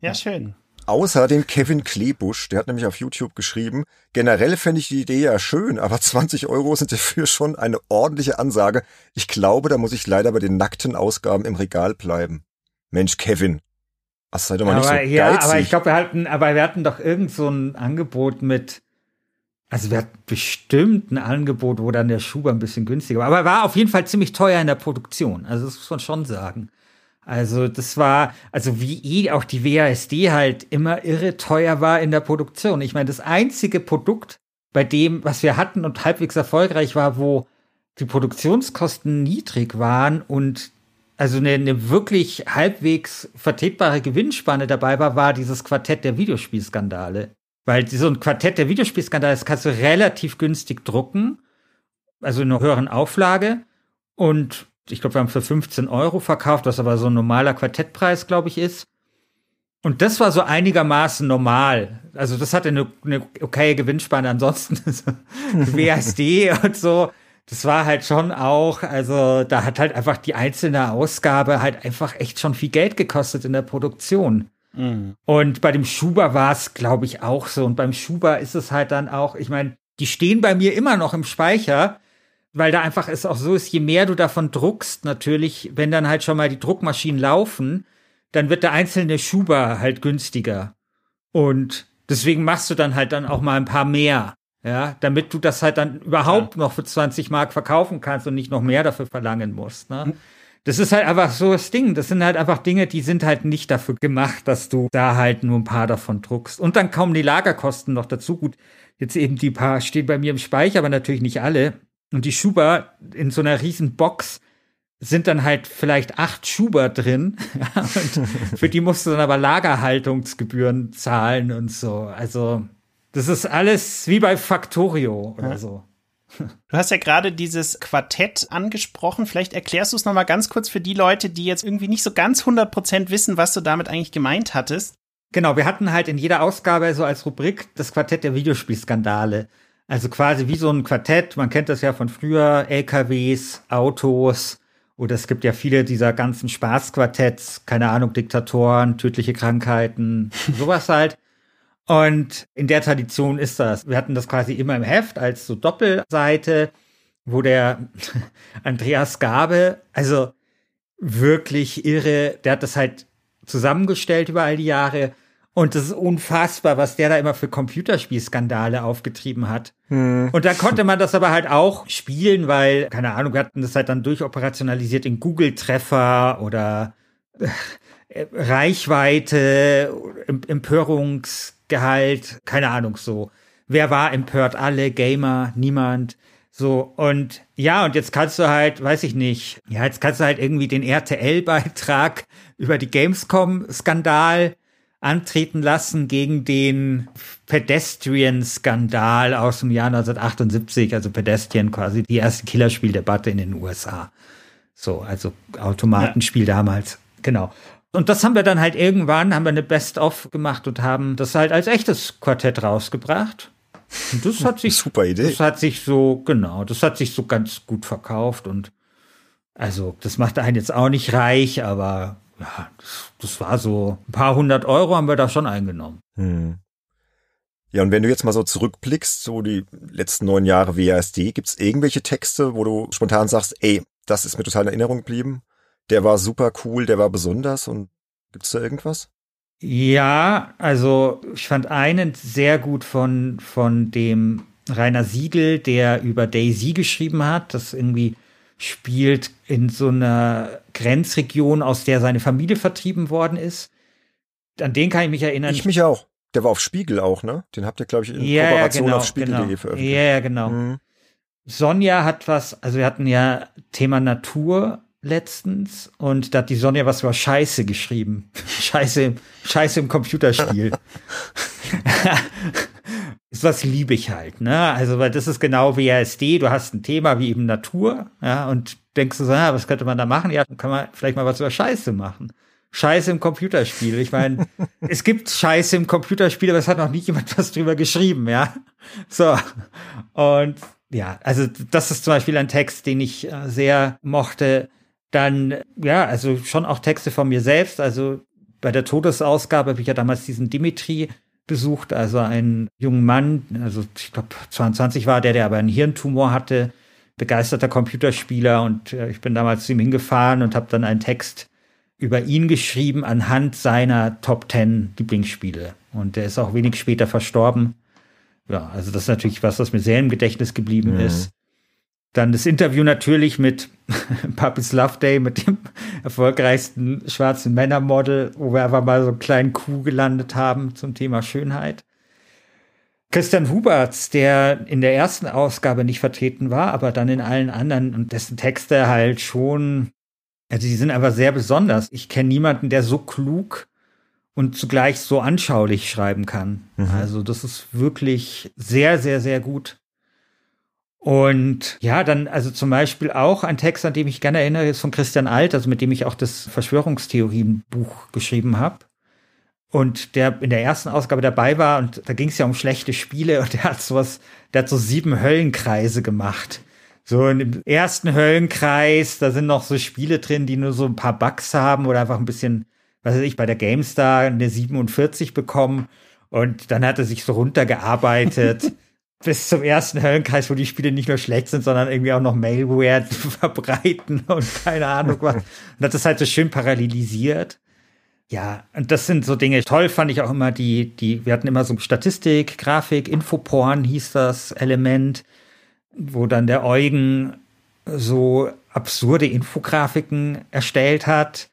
Speaker 2: ja. schön.
Speaker 1: Außer dem Kevin Klebusch, der hat nämlich auf YouTube geschrieben, generell fände ich die Idee ja schön, aber 20 Euro sind dafür schon eine ordentliche Ansage. Ich glaube, da muss ich leider bei den nackten Ausgaben im Regal bleiben. Mensch, Kevin. Was sei doch mal aber, nicht so
Speaker 3: ja,
Speaker 1: geizig.
Speaker 3: aber ich glaube, wir hatten, aber wir hatten doch irgend so ein Angebot mit also wir hatten bestimmt ein Angebot, wo dann der Schuber ein bisschen günstiger war. Aber er war auf jeden Fall ziemlich teuer in der Produktion. Also das muss man schon sagen. Also das war, also wie eh auch die WASD halt immer irre teuer war in der Produktion. Ich meine, das einzige Produkt, bei dem, was wir hatten und halbwegs erfolgreich war, wo die Produktionskosten niedrig waren und also eine, eine wirklich halbwegs vertretbare Gewinnspanne dabei war, war dieses Quartett der Videospielskandale. Weil so ein Quartett der Videospielskandale, das kannst du relativ günstig drucken, also in einer höheren Auflage. Und ich glaube, wir haben für 15 Euro verkauft, was aber so ein normaler Quartettpreis, glaube ich, ist. Und das war so einigermaßen normal. Also das hatte eine, eine okaye Gewinnspanne. Ansonsten WSD und so das war halt schon auch, also da hat halt einfach die einzelne Ausgabe halt einfach echt schon viel Geld gekostet in der Produktion. Mhm. Und bei dem Schuber war es, glaube ich, auch so. Und beim Schuber ist es halt dann auch, ich meine, die stehen bei mir immer noch im Speicher, weil da einfach es auch so ist, je mehr du davon druckst, natürlich, wenn dann halt schon mal die Druckmaschinen laufen, dann wird der einzelne Schuber halt günstiger. Und deswegen machst du dann halt dann auch mal ein paar mehr. Ja, damit du das halt dann überhaupt ja. noch für 20 Mark verkaufen kannst und nicht noch mehr dafür verlangen musst. Ne? Hm. Das ist halt einfach so das Ding. Das sind halt einfach Dinge, die sind halt nicht dafür gemacht, dass du da halt nur ein paar davon druckst. Und dann kommen die Lagerkosten noch dazu. Gut, jetzt eben die paar stehen bei mir im Speicher, aber natürlich nicht alle. Und die Schuber in so einer riesen Box sind dann halt vielleicht acht Schuber drin. und für die musst du dann aber Lagerhaltungsgebühren zahlen und so. Also das ist alles wie bei Factorio oder ja. so.
Speaker 2: Du hast ja gerade dieses Quartett angesprochen. Vielleicht erklärst du es nochmal ganz kurz für die Leute, die jetzt irgendwie nicht so ganz 100% wissen, was du damit eigentlich gemeint hattest.
Speaker 3: Genau, wir hatten halt in jeder Ausgabe so als Rubrik das Quartett der Videospielskandale. Also quasi wie so ein Quartett. Man kennt das ja von früher. LKWs, Autos. Oder es gibt ja viele dieser ganzen Spaßquartetts. Keine Ahnung, Diktatoren, tödliche Krankheiten, sowas halt. Und in der Tradition ist das. Wir hatten das quasi immer im Heft als so Doppelseite, wo der Andreas Gabe, also wirklich irre, der hat das halt zusammengestellt über all die Jahre. Und das ist unfassbar, was der da immer für Computerspielskandale aufgetrieben hat. Hm. Und da konnte man das aber halt auch spielen, weil, keine Ahnung, wir hatten das halt dann durchoperationalisiert in Google-Treffer oder äh, Reichweite, Empörungs Gehalt, keine Ahnung, so. Wer war empört? Alle, Gamer, niemand. So, und ja, und jetzt kannst du halt, weiß ich nicht, ja, jetzt kannst du halt irgendwie den RTL-Beitrag über die Gamescom-Skandal antreten lassen gegen den Pedestrian-Skandal aus dem Jahr 1978, also Pedestrian quasi die erste Killerspieldebatte in den USA. So, also Automatenspiel ja. damals. Genau. Und das haben wir dann halt irgendwann, haben wir eine Best-of gemacht und haben das halt als echtes Quartett rausgebracht. Und das hat sich
Speaker 1: super Idee.
Speaker 3: Das hat sich so genau, das hat sich so ganz gut verkauft und also das macht einen jetzt auch nicht reich, aber ja, das, das war so ein paar hundert Euro haben wir da schon eingenommen. Hm.
Speaker 1: Ja, und wenn du jetzt mal so zurückblickst, so die letzten neun Jahre WASD, gibt's irgendwelche Texte, wo du spontan sagst, ey, das ist mir total in Erinnerung geblieben? Der war super cool, der war besonders und gibt's da irgendwas?
Speaker 3: Ja, also ich fand einen sehr gut von, von dem Rainer Siegel, der über Daisy geschrieben hat, das irgendwie spielt in so einer Grenzregion, aus der seine Familie vertrieben worden ist. An den kann ich mich erinnern.
Speaker 1: Ich mich auch. Der war auf Spiegel auch, ne? Den habt ihr, glaube ich, in ja, Kooperation genau, auf Spiegel.de
Speaker 3: genau.
Speaker 1: veröffentlicht.
Speaker 3: Ja, genau. Mhm. Sonja hat was, also wir hatten ja Thema Natur letztens und da hat die Sonja was über Scheiße geschrieben. Scheiße, Scheiße im Computerspiel. was liebe ich halt, ne? Also, weil das ist genau WASD, du hast ein Thema wie eben Natur, ja, und denkst du so, ja, was könnte man da machen? Ja, dann kann man vielleicht mal was über Scheiße machen. Scheiße im Computerspiel. Ich meine, es gibt Scheiße im Computerspiel, aber es hat noch nie jemand was drüber geschrieben, ja. So. Und ja, also das ist zum Beispiel ein Text, den ich äh, sehr mochte. Dann, ja, also schon auch Texte von mir selbst. Also bei der Todesausgabe habe ich ja damals diesen Dimitri besucht, also einen jungen Mann, also ich glaube 22 war der, der aber einen Hirntumor hatte, begeisterter Computerspieler und äh, ich bin damals zu ihm hingefahren und habe dann einen Text über ihn geschrieben anhand seiner Top 10 Lieblingsspiele. Und der ist auch wenig später verstorben. Ja, also das ist natürlich was, was mir sehr im Gedächtnis geblieben mhm. ist. Dann das Interview natürlich mit Puppy's Love Day, mit dem erfolgreichsten schwarzen Männermodel, wo wir einfach mal so einen kleinen Coup gelandet haben zum Thema Schönheit. Christian Huberts, der in der ersten Ausgabe nicht vertreten war, aber dann in allen anderen und dessen Texte halt schon, also die sind aber sehr besonders. Ich kenne niemanden, der so klug und zugleich so anschaulich schreiben kann. Mhm. Also das ist wirklich sehr, sehr, sehr gut. Und ja, dann also zum Beispiel auch ein Text, an dem ich gerne erinnere, ist von Christian Alt, also mit dem ich auch das Verschwörungstheorienbuch geschrieben habe. Und der in der ersten Ausgabe dabei war und da ging es ja um schlechte Spiele und der hat sowas, der hat so sieben Höllenkreise gemacht. So im ersten Höllenkreis, da sind noch so Spiele drin, die nur so ein paar Bugs haben oder einfach ein bisschen was weiß ich, bei der GameStar eine 47 bekommen und dann hat er sich so runtergearbeitet bis zum ersten Höllenkreis, wo die Spiele nicht nur schlecht sind, sondern irgendwie auch noch Malware verbreiten und keine Ahnung was. Und das halt so schön parallelisiert. Ja, und das sind so Dinge. Toll fand ich auch immer die, die, wir hatten immer so Statistik, Grafik, Infoporn hieß das Element, wo dann der Eugen so absurde Infografiken erstellt hat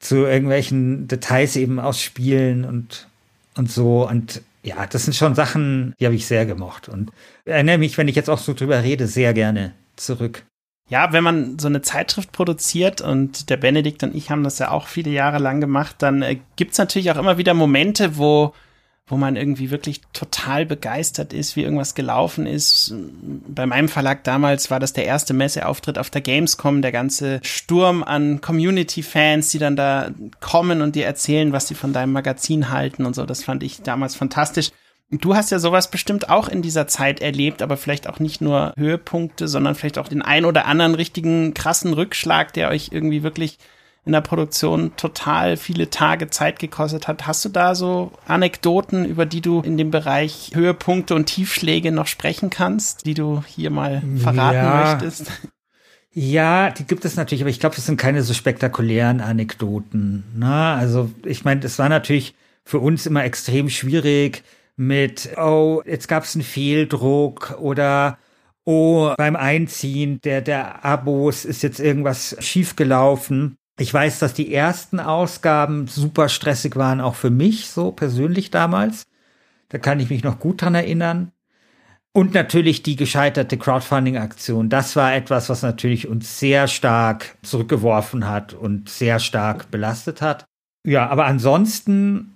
Speaker 3: zu irgendwelchen Details eben aus Spielen und, und so. Und ja, das sind schon Sachen, die habe ich sehr gemocht. Und erinnere mich, wenn ich jetzt auch so drüber rede, sehr gerne zurück.
Speaker 2: Ja, wenn man so eine Zeitschrift produziert und der Benedikt und ich haben das ja auch viele Jahre lang gemacht, dann äh, gibt's natürlich auch immer wieder Momente, wo wo man irgendwie wirklich total begeistert ist, wie irgendwas gelaufen ist. Bei meinem Verlag damals war das der erste Messeauftritt auf der Gamescom, der ganze Sturm an Community-Fans, die dann da kommen und dir erzählen, was sie von deinem Magazin halten und so. Das fand ich damals fantastisch. Du hast ja sowas bestimmt auch in dieser Zeit erlebt, aber vielleicht auch nicht nur Höhepunkte, sondern vielleicht auch den ein oder anderen richtigen krassen Rückschlag, der euch irgendwie wirklich in der Produktion total viele Tage Zeit gekostet hat. Hast du da so Anekdoten, über die du in dem Bereich Höhepunkte und Tiefschläge noch sprechen kannst, die du hier mal verraten ja. möchtest?
Speaker 3: Ja, die gibt es natürlich, aber ich glaube, das sind keine so spektakulären Anekdoten. Na, ne? also ich meine, es war natürlich für uns immer extrem schwierig mit, oh, jetzt gab es einen Fehldruck oder oh, beim Einziehen der, der Abos ist jetzt irgendwas schiefgelaufen. Ich weiß, dass die ersten Ausgaben super stressig waren, auch für mich so persönlich damals. Da kann ich mich noch gut dran erinnern. Und natürlich die gescheiterte Crowdfunding-Aktion. Das war etwas, was natürlich uns sehr stark zurückgeworfen hat und sehr stark belastet hat. Ja, aber ansonsten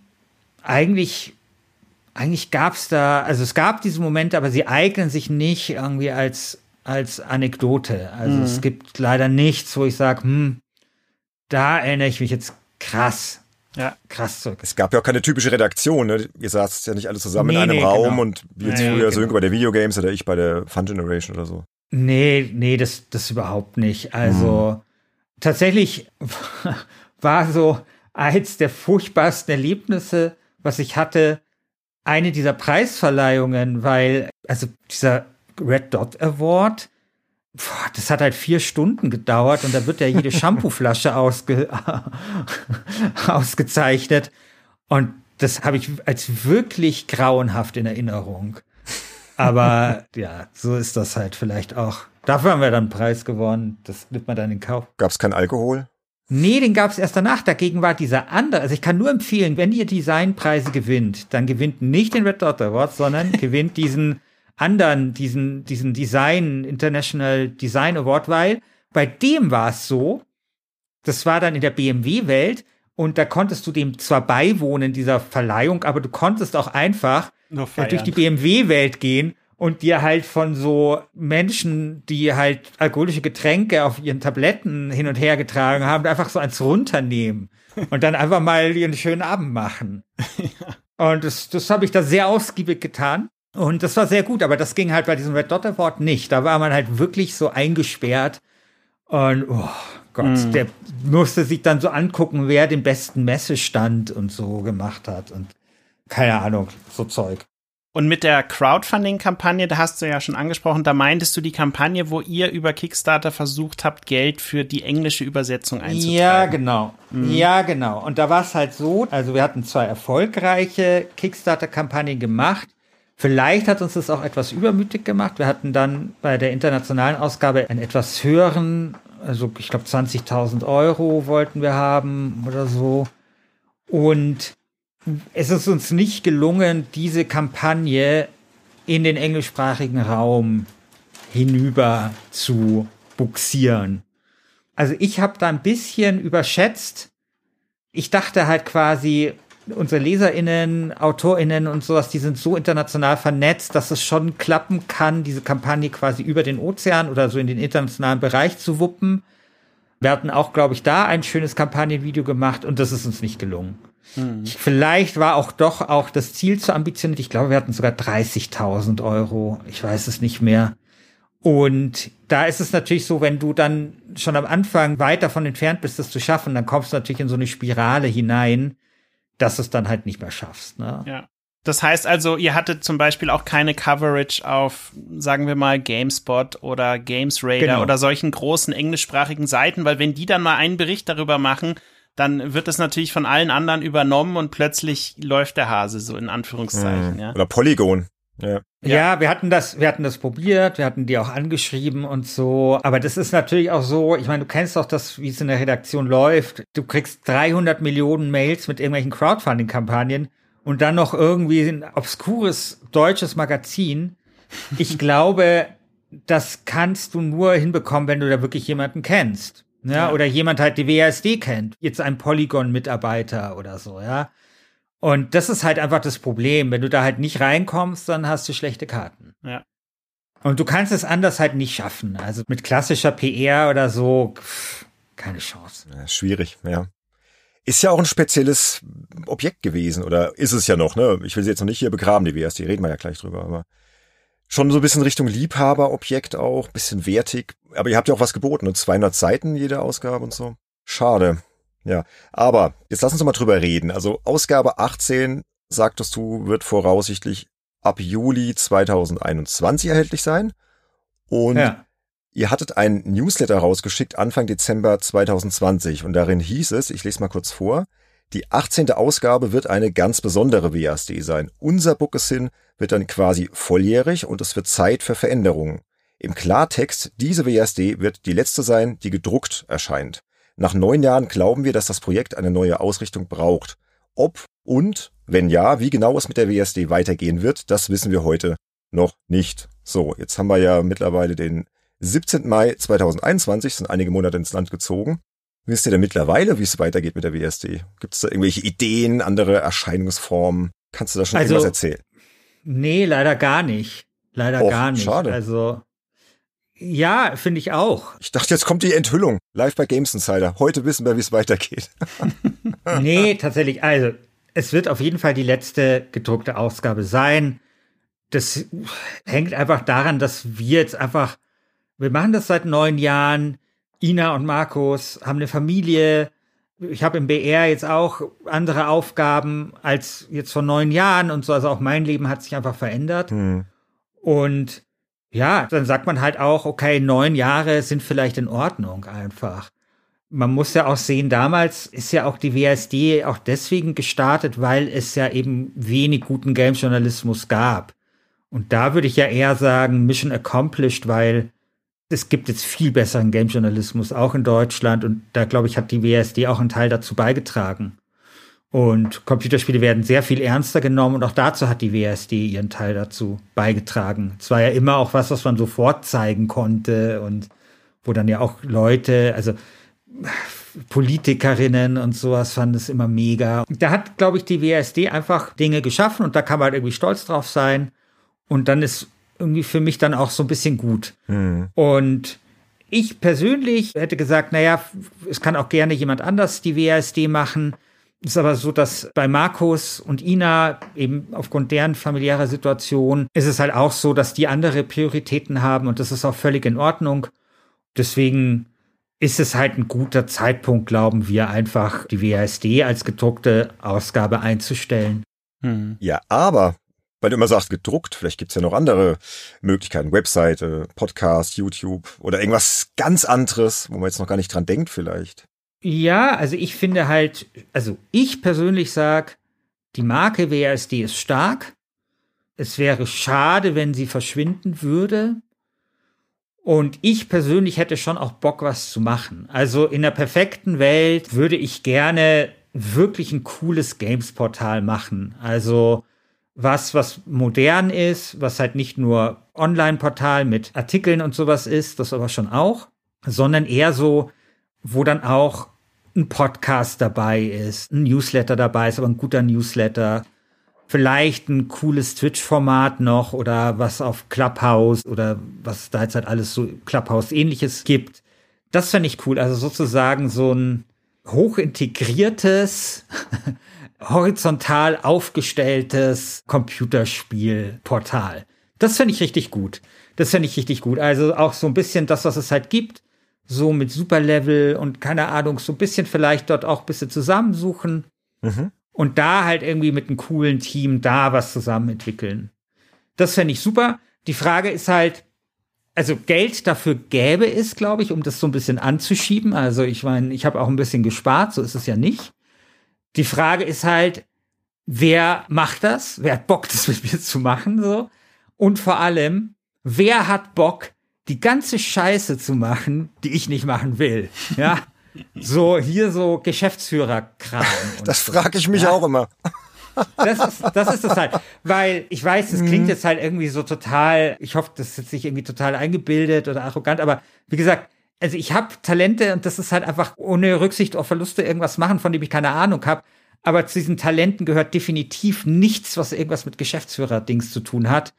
Speaker 3: eigentlich, eigentlich gab es da, also es gab diese Momente, aber sie eignen sich nicht irgendwie als, als Anekdote. Also mhm. es gibt leider nichts, wo ich sage, hm, da erinnere ich mich jetzt krass. Ja. Krass zurück.
Speaker 1: Es gab ja auch keine typische Redaktion, ne? Ihr saßt ja nicht alle zusammen nee, in einem nee, Raum genau. und wie jetzt nee, früher genau. Sönke bei der Videogames oder ich bei der Fun Generation oder so.
Speaker 3: Nee, nee, das, das überhaupt nicht. Also hm. tatsächlich war so eins der furchtbarsten Erlebnisse, was ich hatte, eine dieser Preisverleihungen, weil, also dieser Red Dot Award, Boah, das hat halt vier Stunden gedauert und da wird ja jede Shampooflasche ausge ausgezeichnet. Und das habe ich als wirklich grauenhaft in Erinnerung. Aber ja, so ist das halt vielleicht auch. Dafür haben wir dann einen Preis gewonnen. Das nimmt man dann in Kauf.
Speaker 1: Gab es keinen Alkohol?
Speaker 3: Nee, den gab es erst danach. Dagegen war dieser andere. Also ich kann nur empfehlen, wenn ihr Designpreise gewinnt, dann gewinnt nicht den Red Dot Award, sondern gewinnt diesen anderen, diesen, diesen Design, International Design Award, weil bei dem war es so, das war dann in der BMW-Welt und da konntest du dem zwar beiwohnen, dieser Verleihung, aber du konntest auch einfach durch die BMW-Welt gehen und dir halt von so Menschen, die halt alkoholische Getränke auf ihren Tabletten hin und her getragen haben, einfach so eins runternehmen und dann einfach mal ihren schönen Abend machen. ja. Und das, das habe ich da sehr ausgiebig getan. Und das war sehr gut, aber das ging halt bei diesem Red Dot Award nicht. Da war man halt wirklich so eingesperrt. Und oh Gott, mm. der musste sich dann so angucken, wer den besten Messestand und so gemacht hat. Und keine Ahnung, so Zeug.
Speaker 2: Und mit der Crowdfunding-Kampagne, da hast du ja schon angesprochen, da meintest du die Kampagne, wo ihr über Kickstarter versucht habt, Geld für die englische Übersetzung einzutreiben.
Speaker 3: Ja, genau. Mhm. Ja, genau. Und da war es halt so, also wir hatten zwei erfolgreiche Kickstarter-Kampagnen gemacht Vielleicht hat uns das auch etwas übermütig gemacht. Wir hatten dann bei der internationalen Ausgabe einen etwas höheren, also ich glaube 20.000 Euro wollten wir haben oder so. Und es ist uns nicht gelungen, diese Kampagne in den englischsprachigen Raum hinüber zu buxieren. Also ich habe da ein bisschen überschätzt. Ich dachte halt quasi, unsere LeserInnen, AutorInnen und sowas, die sind so international vernetzt, dass es schon klappen kann, diese Kampagne quasi über den Ozean oder so in den internationalen Bereich zu wuppen. Wir hatten auch, glaube ich, da ein schönes Kampagnenvideo gemacht und das ist uns nicht gelungen. Hm. Vielleicht war auch doch auch das Ziel zu ambitioniert. Ich glaube, wir hatten sogar 30.000 Euro. Ich weiß es nicht mehr. Und da ist es natürlich so, wenn du dann schon am Anfang weit davon entfernt bist, das zu schaffen, dann kommst du natürlich in so eine Spirale hinein, dass du es dann halt nicht mehr schaffst. Ne?
Speaker 2: Ja. Das heißt also, ihr hattet zum Beispiel auch keine Coverage auf, sagen wir mal, GameSpot oder GamesRadar genau. oder solchen großen englischsprachigen Seiten, weil wenn die dann mal einen Bericht darüber machen, dann wird das natürlich von allen anderen übernommen und plötzlich läuft der Hase so in Anführungszeichen. Mhm. Ja.
Speaker 1: Oder Polygon.
Speaker 3: Ja. ja, wir hatten das, wir hatten das probiert, wir hatten die auch angeschrieben und so. Aber das ist natürlich auch so, ich meine, du kennst doch das, wie es in der Redaktion läuft. Du kriegst 300 Millionen Mails mit irgendwelchen Crowdfunding-Kampagnen und dann noch irgendwie ein obskures deutsches Magazin. Ich glaube, das kannst du nur hinbekommen, wenn du da wirklich jemanden kennst. Ja, ja. oder jemand halt die WASD kennt. Jetzt ein Polygon-Mitarbeiter oder so, ja. Und das ist halt einfach das Problem. Wenn du da halt nicht reinkommst, dann hast du schlechte Karten.
Speaker 2: Ja.
Speaker 3: Und du kannst es anders halt nicht schaffen. Also mit klassischer PR oder so, pff, keine Chance.
Speaker 1: Ja, schwierig, ja. Ist ja auch ein spezielles Objekt gewesen, oder ist es ja noch, ne? Ich will sie jetzt noch nicht hier begraben, die WSD, reden wir ja gleich drüber, aber schon so ein bisschen Richtung Liebhaberobjekt auch, bisschen wertig. Aber ihr habt ja auch was geboten, 200 ne? Seiten jede Ausgabe und so. Schade. Ja, aber jetzt lass uns mal drüber reden. Also Ausgabe 18, sagtest du, wird voraussichtlich ab Juli 2021 erhältlich sein. Und ja. ihr hattet ein Newsletter rausgeschickt Anfang Dezember 2020 und darin hieß es, ich lese mal kurz vor, die 18. Ausgabe wird eine ganz besondere WASD sein. Unser Bookesin wird dann quasi volljährig und es wird Zeit für Veränderungen. Im Klartext, diese WASD wird die letzte sein, die gedruckt erscheint. Nach neun Jahren glauben wir, dass das Projekt eine neue Ausrichtung braucht. Ob und, wenn ja, wie genau es mit der WSD weitergehen wird, das wissen wir heute noch nicht. So, jetzt haben wir ja mittlerweile den 17. Mai 2021, sind einige Monate ins Land gezogen. Wisst ihr denn mittlerweile, wie es weitergeht mit der WSD? Gibt es da irgendwelche Ideen, andere Erscheinungsformen? Kannst du da schon also, irgendwas erzählen?
Speaker 3: Nee, leider gar nicht. Leider Och, gar nicht. Schade. Also ja, finde ich auch.
Speaker 1: Ich dachte, jetzt kommt die Enthüllung. Live bei Games Insider. Heute wissen wir, wie es weitergeht.
Speaker 3: nee, tatsächlich. Also, es wird auf jeden Fall die letzte gedruckte Ausgabe sein. Das hängt einfach daran, dass wir jetzt einfach, wir machen das seit neun Jahren. Ina und Markus haben eine Familie. Ich habe im BR jetzt auch andere Aufgaben als jetzt vor neun Jahren und so. Also auch mein Leben hat sich einfach verändert. Hm. Und ja, dann sagt man halt auch, okay, neun Jahre sind vielleicht in Ordnung einfach. Man muss ja auch sehen, damals ist ja auch die WSD auch deswegen gestartet, weil es ja eben wenig guten Games-Journalismus gab. Und da würde ich ja eher sagen, Mission accomplished, weil es gibt jetzt viel besseren Games-Journalismus, auch in Deutschland. Und da, glaube ich, hat die WSD auch einen Teil dazu beigetragen. Und Computerspiele werden sehr viel ernster genommen und auch dazu hat die WSD ihren Teil dazu beigetragen. Es war ja immer auch was, was man sofort zeigen konnte und wo dann ja auch Leute, also Politikerinnen und sowas fanden es immer mega. Da hat, glaube ich, die WSD einfach Dinge geschaffen und da kann man halt irgendwie stolz drauf sein. Und dann ist irgendwie für mich dann auch so ein bisschen gut. Mhm. Und ich persönlich hätte gesagt, naja, es kann auch gerne jemand anders die WSD machen ist aber so, dass bei Markus und Ina eben aufgrund deren familiärer Situation ist es halt auch so, dass die andere Prioritäten haben und das ist auch völlig in Ordnung. Deswegen ist es halt ein guter Zeitpunkt, glauben wir, einfach die WASD als gedruckte Ausgabe einzustellen.
Speaker 1: Hm. Ja, aber weil du immer sagst, gedruckt, vielleicht gibt's ja noch andere Möglichkeiten, Webseite, Podcast, YouTube oder irgendwas ganz anderes, wo man jetzt noch gar nicht dran denkt vielleicht.
Speaker 3: Ja, also ich finde halt, also ich persönlich sag, die Marke WASD ist stark. es wäre schade, wenn sie verschwinden würde. Und ich persönlich hätte schon auch Bock, was zu machen. Also in der perfekten Welt würde ich gerne wirklich ein cooles Games-Portal machen. Also was, was modern ist, was halt nicht nur Online-Portal mit Artikeln und sowas ist, das aber schon auch, sondern eher so, wo dann auch ein Podcast dabei ist, ein Newsletter dabei ist, aber ein guter Newsletter, vielleicht ein cooles Twitch-Format noch oder was auf Clubhouse oder was da jetzt halt alles so Clubhouse-ähnliches gibt. Das fände ich cool. Also sozusagen so ein hochintegriertes, horizontal aufgestelltes Computerspielportal. Das fände ich richtig gut. Das fände ich richtig gut. Also auch so ein bisschen das, was es halt gibt. So mit Superlevel und keine Ahnung, so ein bisschen vielleicht dort auch ein bisschen zusammensuchen. Mhm und da halt irgendwie mit einem coolen Team da was zusammen entwickeln. Das fände ich super. Die Frage ist halt, also Geld dafür gäbe es, glaube ich, um das so ein bisschen anzuschieben. Also ich meine, ich habe auch ein bisschen gespart, so ist es ja nicht. Die Frage ist halt, wer macht das? Wer hat Bock, das mit mir zu machen? So. Und vor allem, wer hat Bock, die ganze Scheiße zu machen, die ich nicht machen will? Ja. So, hier so Geschäftsführerkram.
Speaker 1: Das so. frage ich mich ja. auch immer.
Speaker 3: Das ist, das ist das halt. Weil ich weiß, es klingt mhm. jetzt halt irgendwie so total, ich hoffe, das ist jetzt nicht irgendwie total eingebildet oder arrogant, aber wie gesagt, also ich habe Talente und das ist halt einfach ohne Rücksicht auf Verluste irgendwas machen, von dem ich keine Ahnung habe. Aber zu diesen Talenten gehört definitiv nichts, was irgendwas mit Geschäftsführer-Dings zu tun hat.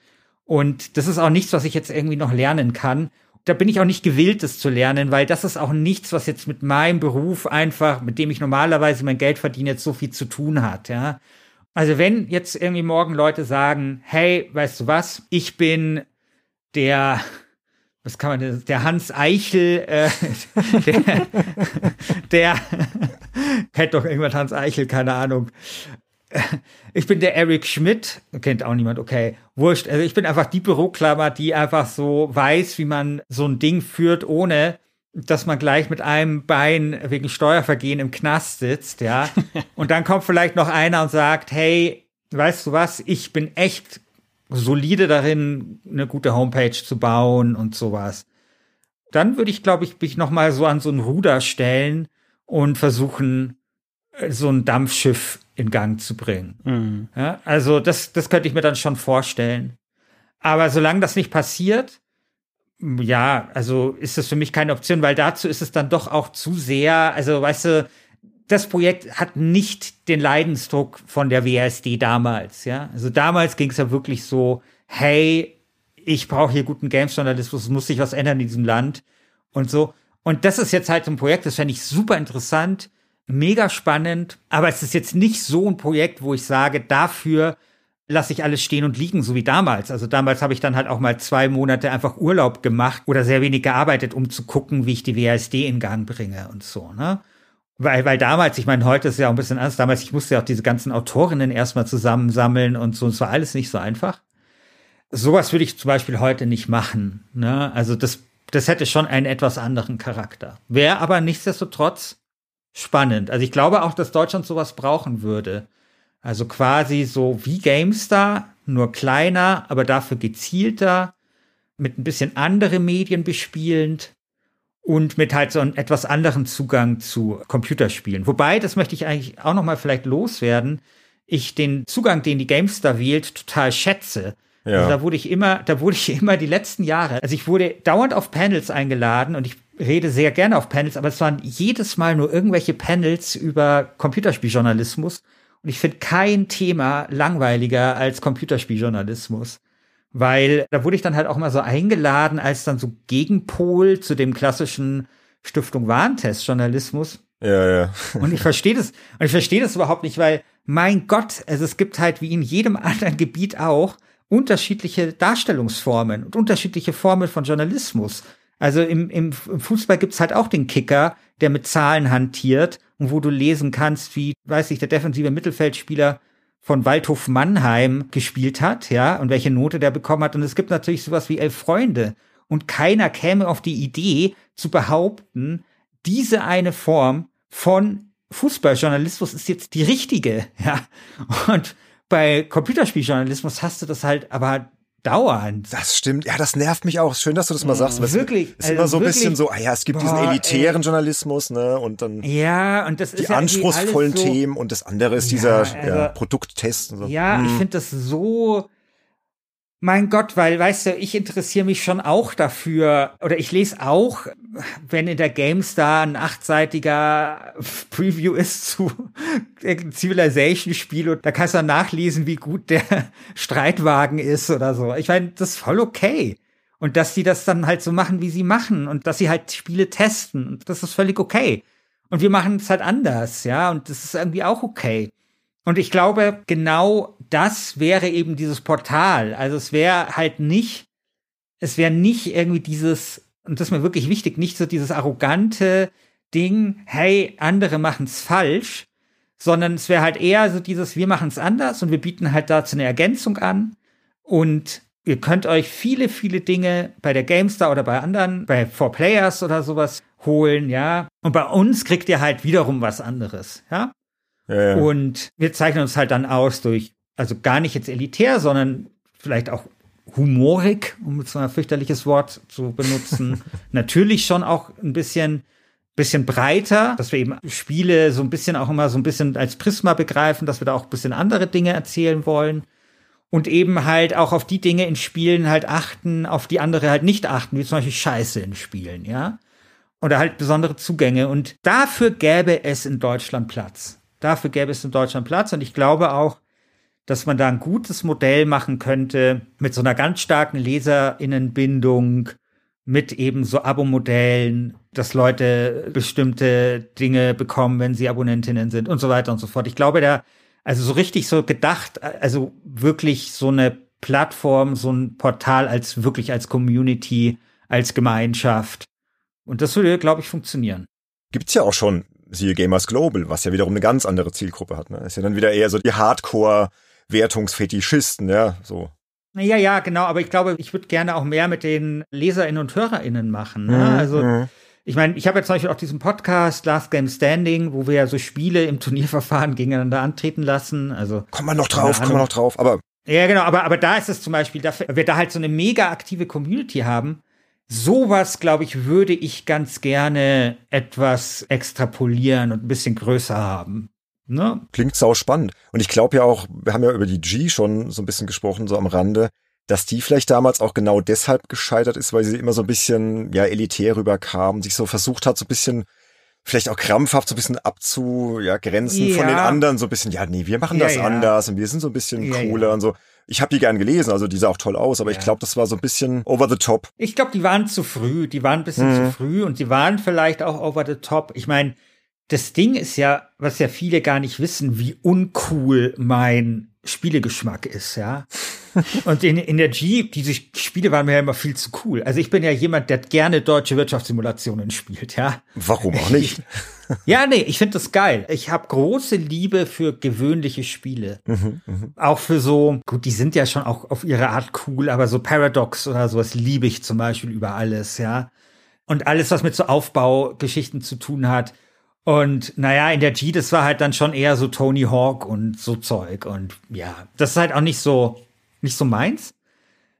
Speaker 3: Und das ist auch nichts, was ich jetzt irgendwie noch lernen kann da bin ich auch nicht gewillt, das zu lernen, weil das ist auch nichts, was jetzt mit meinem Beruf einfach, mit dem ich normalerweise mein Geld verdiene, jetzt so viel zu tun hat, ja. Also wenn jetzt irgendwie morgen Leute sagen, hey, weißt du was, ich bin der, was kann man denn, der Hans Eichel, äh, der, der kennt doch irgendwann Hans Eichel, keine Ahnung, ich bin der Eric Schmidt, kennt auch niemand, okay, wurscht. Also ich bin einfach die Büroklammer, die einfach so weiß, wie man so ein Ding führt, ohne dass man gleich mit einem Bein wegen Steuervergehen im Knast sitzt, ja. und dann kommt vielleicht noch einer und sagt, hey, weißt du was, ich bin echt solide darin, eine gute Homepage zu bauen und sowas. Dann würde ich, glaube ich, mich noch mal so an so ein Ruder stellen und versuchen, so ein Dampfschiff in Gang zu bringen. Mhm. Ja, also das, das könnte ich mir dann schon vorstellen. Aber solange das nicht passiert, ja, also ist das für mich keine Option, weil dazu ist es dann doch auch zu sehr, also weißt du, das Projekt hat nicht den Leidensdruck von der WSD damals, ja. Also damals ging es ja wirklich so, hey, ich brauche hier guten Games-Journalismus, es muss sich was ändern in diesem Land und so. Und das ist jetzt halt so ein Projekt, das fände ich super interessant mega spannend, aber es ist jetzt nicht so ein Projekt, wo ich sage, dafür lasse ich alles stehen und liegen, so wie damals. Also damals habe ich dann halt auch mal zwei Monate einfach Urlaub gemacht oder sehr wenig gearbeitet, um zu gucken, wie ich die WASD in Gang bringe und so, ne? Weil, weil damals, ich meine, heute ist ja auch ein bisschen anders. Damals, ich musste ja auch diese ganzen Autorinnen erstmal zusammensammeln und so. Es war alles nicht so einfach. Sowas würde ich zum Beispiel heute nicht machen. Ne? Also das, das hätte schon einen etwas anderen Charakter. Wäre aber nichtsdestotrotz spannend. Also ich glaube auch, dass Deutschland sowas brauchen würde. Also quasi so wie GameStar, nur kleiner, aber dafür gezielter, mit ein bisschen andere Medien bespielend und mit halt so einem etwas anderen Zugang zu Computerspielen. Wobei, das möchte ich eigentlich auch noch mal vielleicht loswerden, ich den Zugang, den die GameStar wählt, total schätze. Ja. Also da wurde ich immer, da wurde ich immer die letzten Jahre, also ich wurde dauernd auf Panels eingeladen und ich rede sehr gerne auf Panels, aber es waren jedes Mal nur irgendwelche Panels über Computerspieljournalismus. Und ich finde kein Thema langweiliger als Computerspieljournalismus. Weil da wurde ich dann halt auch mal so eingeladen als dann so Gegenpol zu dem klassischen Stiftung Warentest-Journalismus.
Speaker 1: Ja, ja.
Speaker 3: und ich verstehe das, und ich verstehe das überhaupt nicht, weil, mein Gott, also es gibt halt wie in jedem anderen Gebiet auch unterschiedliche Darstellungsformen und unterschiedliche Formen von Journalismus. Also im, im, im Fußball gibt's halt auch den Kicker, der mit Zahlen hantiert und wo du lesen kannst, wie, weiß ich, der defensive Mittelfeldspieler von Waldhof Mannheim gespielt hat, ja, und welche Note der bekommen hat. Und es gibt natürlich sowas wie elf Freunde. Und keiner käme auf die Idee zu behaupten, diese eine Form von Fußballjournalismus ist jetzt die richtige, ja. Und Bei Computerspieljournalismus hast du das halt aber dauernd.
Speaker 1: Das stimmt. Ja, das nervt mich auch. Schön, dass du das mal sagst.
Speaker 3: Es, wirklich.
Speaker 1: Es ist immer so ein bisschen so, ah ja, es gibt boah, diesen elitären ey. Journalismus, ne, und dann.
Speaker 3: Ja, und das ist
Speaker 1: die anspruchsvollen so, Themen und das andere ist ja, dieser also, ja, Produkttest. Und so.
Speaker 3: Ja, hm. ich finde das so, mein Gott, weil, weißt du, ich interessiere mich schon auch dafür, oder ich lese auch, wenn in der GameStar ein achtseitiger Preview ist zu Civilization-Spiel und da kannst du dann nachlesen, wie gut der Streitwagen ist oder so. Ich meine, das ist voll okay. Und dass die das dann halt so machen, wie sie machen und dass sie halt Spiele testen das ist völlig okay. Und wir machen es halt anders, ja, und das ist irgendwie auch okay. Und ich glaube, genau das wäre eben dieses Portal. Also es wäre halt nicht, es wäre nicht irgendwie dieses, und das ist mir wirklich wichtig, nicht so dieses arrogante Ding, hey, andere machen es falsch, sondern es wäre halt eher so dieses, wir machen es anders und wir bieten halt dazu eine Ergänzung an. Und ihr könnt euch viele, viele Dinge bei der GameStar oder bei anderen, bei 4Players oder sowas holen, ja. Und bei uns kriegt ihr halt wiederum was anderes, ja. Ja, ja. Und wir zeichnen uns halt dann aus durch, also gar nicht jetzt elitär, sondern vielleicht auch humorig, um so ein fürchterliches Wort zu benutzen. Natürlich schon auch ein bisschen, bisschen breiter, dass wir eben Spiele so ein bisschen auch immer so ein bisschen als Prisma begreifen, dass wir da auch ein bisschen andere Dinge erzählen wollen. Und eben halt auch auf die Dinge in Spielen halt achten, auf die andere halt nicht achten, wie zum Beispiel Scheiße in Spielen, ja. Oder halt besondere Zugänge. Und dafür gäbe es in Deutschland Platz. Dafür gäbe es in Deutschland Platz. Und ich glaube auch, dass man da ein gutes Modell machen könnte mit so einer ganz starken Leserinnenbindung, mit eben so Abo-Modellen, dass Leute bestimmte Dinge bekommen, wenn sie Abonnentinnen sind und so weiter und so fort. Ich glaube, da, also so richtig so gedacht, also wirklich so eine Plattform, so ein Portal als wirklich als Community, als Gemeinschaft. Und das würde, glaube ich, funktionieren.
Speaker 1: Gibt's ja auch schon siehe Gamers Global, was ja wiederum eine ganz andere Zielgruppe hat. Ne? Ist ja dann wieder eher so die Hardcore-Wertungsfetischisten, ja, so.
Speaker 3: Ja, ja, genau, aber ich glaube, ich würde gerne auch mehr mit den LeserInnen und HörerInnen machen. Ne? Mhm, also, mhm. ich meine, ich habe jetzt zum Beispiel auch diesen Podcast Last Game Standing, wo wir ja so Spiele im Turnierverfahren gegeneinander antreten lassen. Also
Speaker 1: kommt man noch drauf, kommt man noch drauf, aber
Speaker 3: ja, genau, aber, aber da ist es zum Beispiel, dafür, wir da halt so eine mega aktive Community haben, Sowas, glaube ich, würde ich ganz gerne etwas extrapolieren und ein bisschen größer haben. Ne?
Speaker 1: Klingt sau spannend. Und ich glaube ja auch, wir haben ja über die G schon so ein bisschen gesprochen, so am Rande, dass die vielleicht damals auch genau deshalb gescheitert ist, weil sie immer so ein bisschen, ja, elitär rüberkam, sich so versucht hat, so ein bisschen, vielleicht auch krampfhaft so ein bisschen abzu, ja, von den anderen, so ein bisschen, ja, nee, wir machen ja, das ja. anders und wir sind so ein bisschen cooler und so. Ich habe die gern gelesen, also die sah auch toll aus, aber ich glaube, das war so ein bisschen over the top.
Speaker 3: Ich glaube, die waren zu früh, die waren ein bisschen mhm. zu früh und sie waren vielleicht auch over the top. Ich meine, das Ding ist ja, was ja viele gar nicht wissen, wie uncool mein Spielegeschmack ist, ja. Und in, in der G, diese Spiele waren mir ja immer viel zu cool. Also ich bin ja jemand, der gerne deutsche Wirtschaftssimulationen spielt, ja.
Speaker 1: Warum auch nicht?
Speaker 3: ja, nee, ich finde das geil. Ich habe große Liebe für gewöhnliche Spiele. Mhm, mh. Auch für so, gut, die sind ja schon auch auf ihre Art cool, aber so Paradox oder sowas liebe ich zum Beispiel über alles, ja. Und alles, was mit so Aufbaugeschichten zu tun hat. Und naja, in der G, das war halt dann schon eher so Tony Hawk und so Zeug. Und ja, das ist halt auch nicht so, nicht so meins.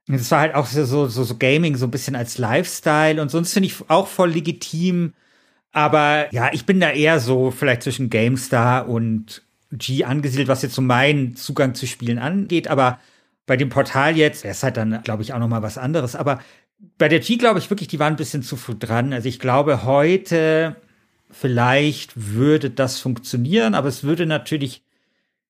Speaker 3: Das war halt auch so, so, so Gaming, so ein bisschen als Lifestyle. Und sonst finde ich auch voll legitim. Aber ja, ich bin da eher so vielleicht zwischen GameStar und G angesiedelt, was jetzt so meinen Zugang zu Spielen angeht. Aber bei dem Portal jetzt, ist halt dann, glaube ich, auch noch mal was anderes. Aber bei der G glaube ich wirklich, die waren ein bisschen zu früh dran. Also ich glaube, heute vielleicht würde das funktionieren, aber es würde natürlich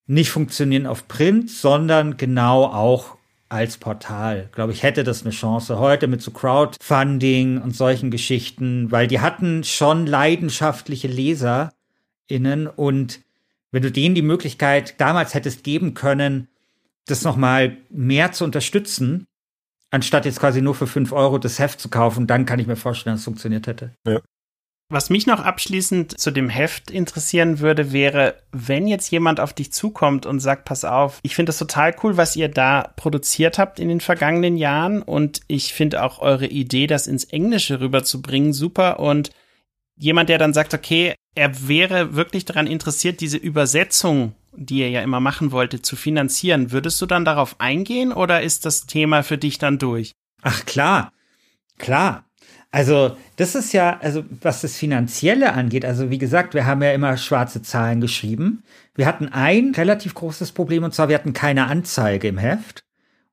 Speaker 3: nicht funktionieren auf Print, sondern genau auch als Portal. Glaube ich, hätte das eine Chance heute mit so Crowdfunding und solchen Geschichten, weil die hatten schon leidenschaftliche LeserInnen und wenn du denen die Möglichkeit damals hättest geben können, das nochmal mehr zu unterstützen, anstatt jetzt quasi nur für fünf Euro das Heft zu kaufen, dann kann ich mir vorstellen, dass es funktioniert hätte.
Speaker 2: Ja. Was mich noch abschließend zu dem Heft interessieren würde, wäre, wenn jetzt jemand auf dich zukommt und sagt, pass auf, ich finde das total cool, was ihr da produziert habt in den vergangenen Jahren und ich finde auch eure Idee, das ins Englische rüberzubringen, super und jemand, der dann sagt, okay, er wäre wirklich daran interessiert, diese Übersetzung die ihr ja immer machen wolltet, zu finanzieren. Würdest du dann darauf eingehen oder ist das Thema für dich dann durch?
Speaker 3: Ach klar, klar. Also das ist ja, also was das Finanzielle angeht, also wie gesagt, wir haben ja immer schwarze Zahlen geschrieben. Wir hatten ein relativ großes Problem und zwar wir hatten keine Anzeige im Heft.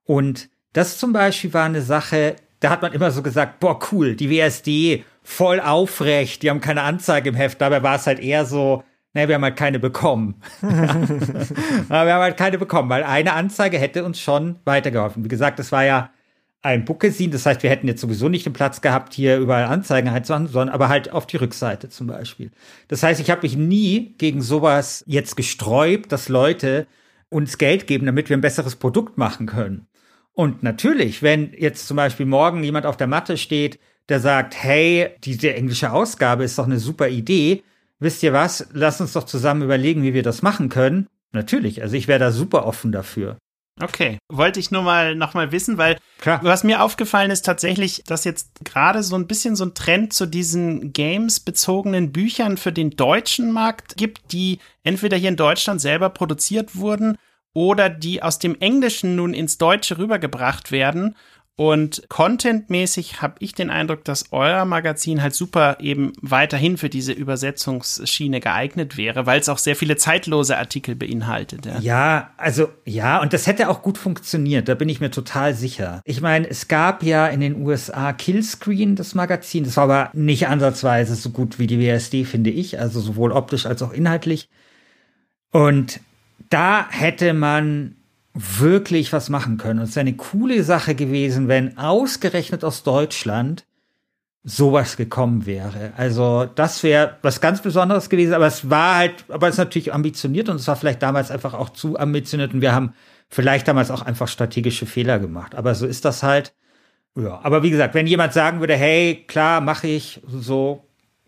Speaker 3: Und das zum Beispiel war eine Sache, da hat man immer so gesagt, boah cool, die WSD voll aufrecht, die haben keine Anzeige im Heft. Dabei war es halt eher so, naja, wir haben halt keine bekommen. Aber wir haben halt keine bekommen, weil eine Anzeige hätte uns schon weitergeholfen. Wie gesagt, es war ja ein Bookesin. Das heißt, wir hätten jetzt sowieso nicht den Platz gehabt, hier überall Anzeigen einzuhaben, sondern aber halt auf die Rückseite zum Beispiel. Das heißt, ich habe mich nie gegen sowas jetzt gesträubt, dass Leute uns Geld geben, damit wir ein besseres Produkt machen können. Und natürlich, wenn jetzt zum Beispiel morgen jemand auf der Matte steht, der sagt, hey, diese englische Ausgabe ist doch eine super Idee, wisst ihr was, lasst uns doch zusammen überlegen, wie wir das machen können. Natürlich, also ich wäre da super offen dafür.
Speaker 2: Okay, wollte ich nur mal noch mal wissen, weil
Speaker 3: Klar.
Speaker 2: was mir aufgefallen ist tatsächlich, dass jetzt gerade so ein bisschen so ein Trend zu diesen Games bezogenen Büchern für den deutschen Markt gibt, die entweder hier in Deutschland selber produziert wurden oder die aus dem Englischen nun ins Deutsche rübergebracht werden und contentmäßig habe ich den Eindruck, dass euer Magazin halt super eben weiterhin für diese Übersetzungsschiene geeignet wäre, weil es auch sehr viele zeitlose Artikel beinhaltet.
Speaker 3: Ja. ja, also ja, und das hätte auch gut funktioniert, da bin ich mir total sicher. Ich meine, es gab ja in den USA Killscreen, das Magazin, das war aber nicht ansatzweise so gut wie die WSD, finde ich, also sowohl optisch als auch inhaltlich. Und da hätte man wirklich was machen können. Und es wäre eine coole Sache gewesen, wenn ausgerechnet aus Deutschland sowas gekommen wäre. Also das wäre was ganz Besonderes gewesen, aber es war halt, aber es ist natürlich ambitioniert und es war vielleicht damals einfach auch zu ambitioniert und wir haben vielleicht damals auch einfach strategische Fehler gemacht. Aber so ist das halt. Ja, aber wie gesagt, wenn jemand sagen würde, hey, klar, mache ich so,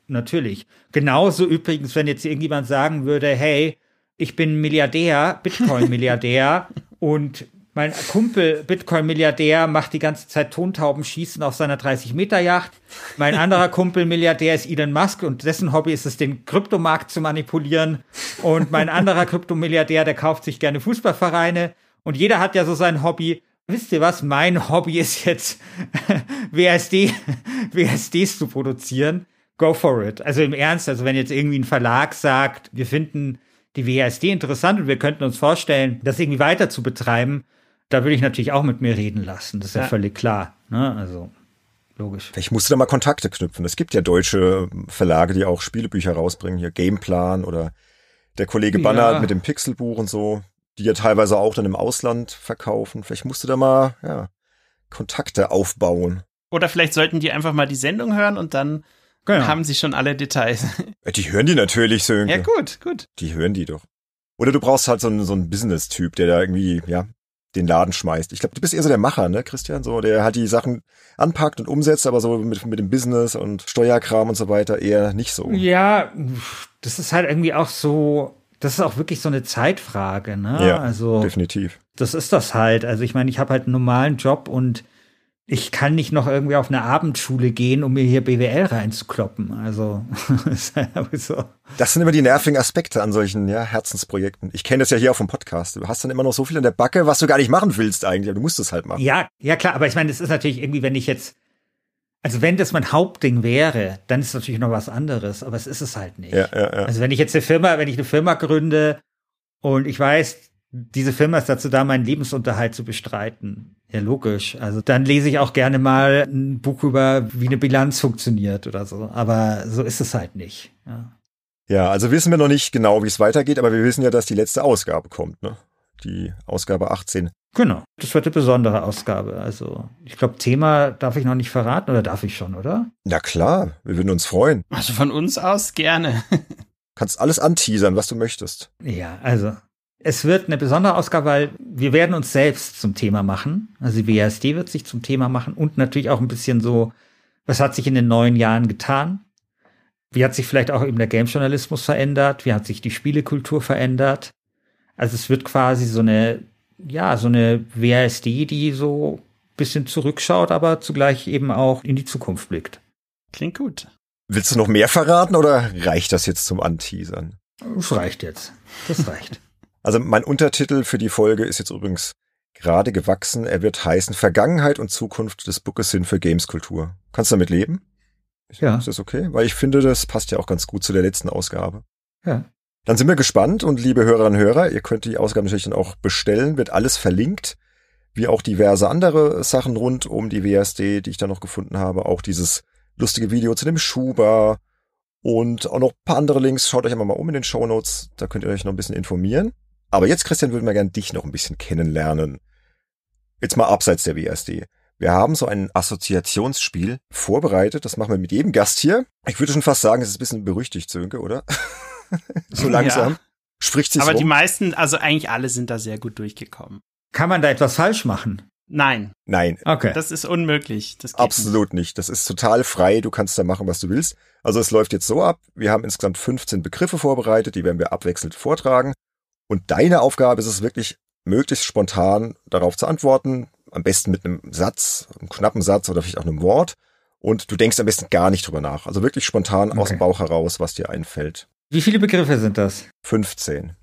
Speaker 3: natürlich. Genauso übrigens, wenn jetzt irgendjemand sagen würde, hey, ich bin Milliardär, Bitcoin-Milliardär und mein Kumpel, Bitcoin-Milliardär, macht die ganze Zeit Tontauben schießen auf seiner 30-Meter-Yacht. Mein anderer Kumpel, Milliardär, ist Elon Musk und dessen Hobby ist es, den Kryptomarkt zu manipulieren. Und mein anderer Kryptomilliardär, der kauft sich gerne Fußballvereine. Und jeder hat ja so sein Hobby. Wisst ihr was? Mein Hobby ist jetzt, WSD, WSDs zu produzieren. Go for it. Also im Ernst, also wenn jetzt irgendwie ein Verlag sagt, wir finden die WASD interessant und wir könnten uns vorstellen, das irgendwie weiter zu betreiben, da würde ich natürlich auch mit mir reden lassen. Das ist ja, ja völlig klar. Ne? Also logisch.
Speaker 1: Vielleicht musst du da mal Kontakte knüpfen. Es gibt ja deutsche Verlage, die auch Spielebücher rausbringen, hier Gameplan oder der Kollege Banner ja. mit dem Pixelbuch und so, die ja teilweise auch dann im Ausland verkaufen. Vielleicht musst du da mal ja, Kontakte aufbauen.
Speaker 2: Oder vielleicht sollten die einfach mal die Sendung hören und dann Genau. Haben sie schon alle Details.
Speaker 1: Die hören die natürlich, Sönke.
Speaker 2: Ja, gut, gut.
Speaker 1: Die hören die doch. Oder du brauchst halt so einen, so einen Business-Typ, der da irgendwie, ja, den Laden schmeißt. Ich glaube, du bist eher so der Macher, ne, Christian? So, der halt die Sachen anpackt und umsetzt, aber so mit, mit dem Business und Steuerkram und so weiter eher nicht so.
Speaker 3: Ja, das ist halt irgendwie auch so, das ist auch wirklich so eine Zeitfrage, ne?
Speaker 1: Ja, also, definitiv.
Speaker 3: Das ist das halt. Also ich meine, ich habe halt einen normalen Job und ich kann nicht noch irgendwie auf eine Abendschule gehen, um mir hier BWL reinzukloppen. Also,
Speaker 1: so. Das sind immer die nervigen Aspekte an solchen ja, Herzensprojekten. Ich kenne das ja hier auch vom Podcast. Du hast dann immer noch so viel in der Backe, was du gar nicht machen willst eigentlich, aber du musst es halt machen.
Speaker 3: Ja, ja klar, aber ich meine, das ist natürlich irgendwie, wenn ich jetzt, also wenn das mein Hauptding wäre, dann ist es natürlich noch was anderes, aber es ist es halt nicht.
Speaker 1: Ja, ja, ja.
Speaker 3: Also wenn ich jetzt eine Firma, wenn ich eine Firma gründe und ich weiß, diese Firma ist dazu da, meinen Lebensunterhalt zu bestreiten. Ja, logisch. Also dann lese ich auch gerne mal ein Buch über, wie eine Bilanz funktioniert oder so. Aber so ist es halt nicht. Ja,
Speaker 1: ja also wissen wir noch nicht genau, wie es weitergeht, aber wir wissen ja, dass die letzte Ausgabe kommt, ne? Die Ausgabe 18.
Speaker 3: Genau. Das wird eine besondere Ausgabe. Also, ich glaube, Thema darf ich noch nicht verraten oder darf ich schon, oder?
Speaker 1: Na klar, wir würden uns freuen.
Speaker 2: Also von uns aus gerne.
Speaker 1: Kannst alles anteasern, was du möchtest.
Speaker 3: Ja, also es wird eine besondere Ausgabe, weil wir werden uns selbst zum Thema machen. Also die WASD wird sich zum Thema machen und natürlich auch ein bisschen so, was hat sich in den neuen Jahren getan? Wie hat sich vielleicht auch eben der Game-Journalismus verändert? Wie hat sich die Spielekultur verändert? Also es wird quasi so eine, ja, so eine WASD, die so ein bisschen zurückschaut, aber zugleich eben auch in die Zukunft blickt.
Speaker 2: Klingt gut.
Speaker 1: Willst du noch mehr verraten oder reicht das jetzt zum Anteasern?
Speaker 3: Das reicht jetzt. Das reicht.
Speaker 1: Also mein Untertitel für die Folge ist jetzt übrigens gerade gewachsen. Er wird heißen Vergangenheit und Zukunft des Bookes sind für Gameskultur. Kannst du damit leben?
Speaker 3: Ja.
Speaker 1: Ist das okay? Weil ich finde, das passt ja auch ganz gut zu der letzten Ausgabe.
Speaker 3: Ja.
Speaker 1: Dann sind wir gespannt und liebe Hörerinnen und Hörer, ihr könnt die Ausgabe natürlich dann auch bestellen, wird alles verlinkt, wie auch diverse andere Sachen rund um die WSD, die ich da noch gefunden habe, auch dieses lustige Video zu dem Schuber und auch noch ein paar andere Links. Schaut euch einfach mal um in den Show Notes, da könnt ihr euch noch ein bisschen informieren. Aber jetzt, Christian, würden wir gerne dich noch ein bisschen kennenlernen. Jetzt mal abseits der WSD. Wir haben so ein Assoziationsspiel vorbereitet. Das machen wir mit jedem Gast hier. Ich würde schon fast sagen, es ist ein bisschen berüchtigt, Sönke, oder? so langsam.
Speaker 2: Ja.
Speaker 1: Spricht sich
Speaker 2: Aber
Speaker 1: rum.
Speaker 2: die meisten, also eigentlich alle sind da sehr gut durchgekommen.
Speaker 3: Kann man da etwas falsch machen?
Speaker 2: Nein,
Speaker 1: Nein,
Speaker 3: Okay.
Speaker 2: das ist unmöglich. Das geht
Speaker 1: absolut nicht. Das ist total frei. Du kannst da machen, was du willst. Also es läuft jetzt so ab. Wir haben insgesamt 15 Begriffe vorbereitet. Die werden wir abwechselnd vortragen. Und deine Aufgabe ist es wirklich, möglichst spontan darauf zu antworten. Am besten mit einem Satz, einem knappen Satz oder vielleicht auch einem Wort. Und du denkst am besten gar nicht drüber nach. Also wirklich spontan aus
Speaker 3: Okay.
Speaker 1: dem Bauch heraus, was dir einfällt.
Speaker 3: Wie viele Begriffe sind das?
Speaker 1: 15.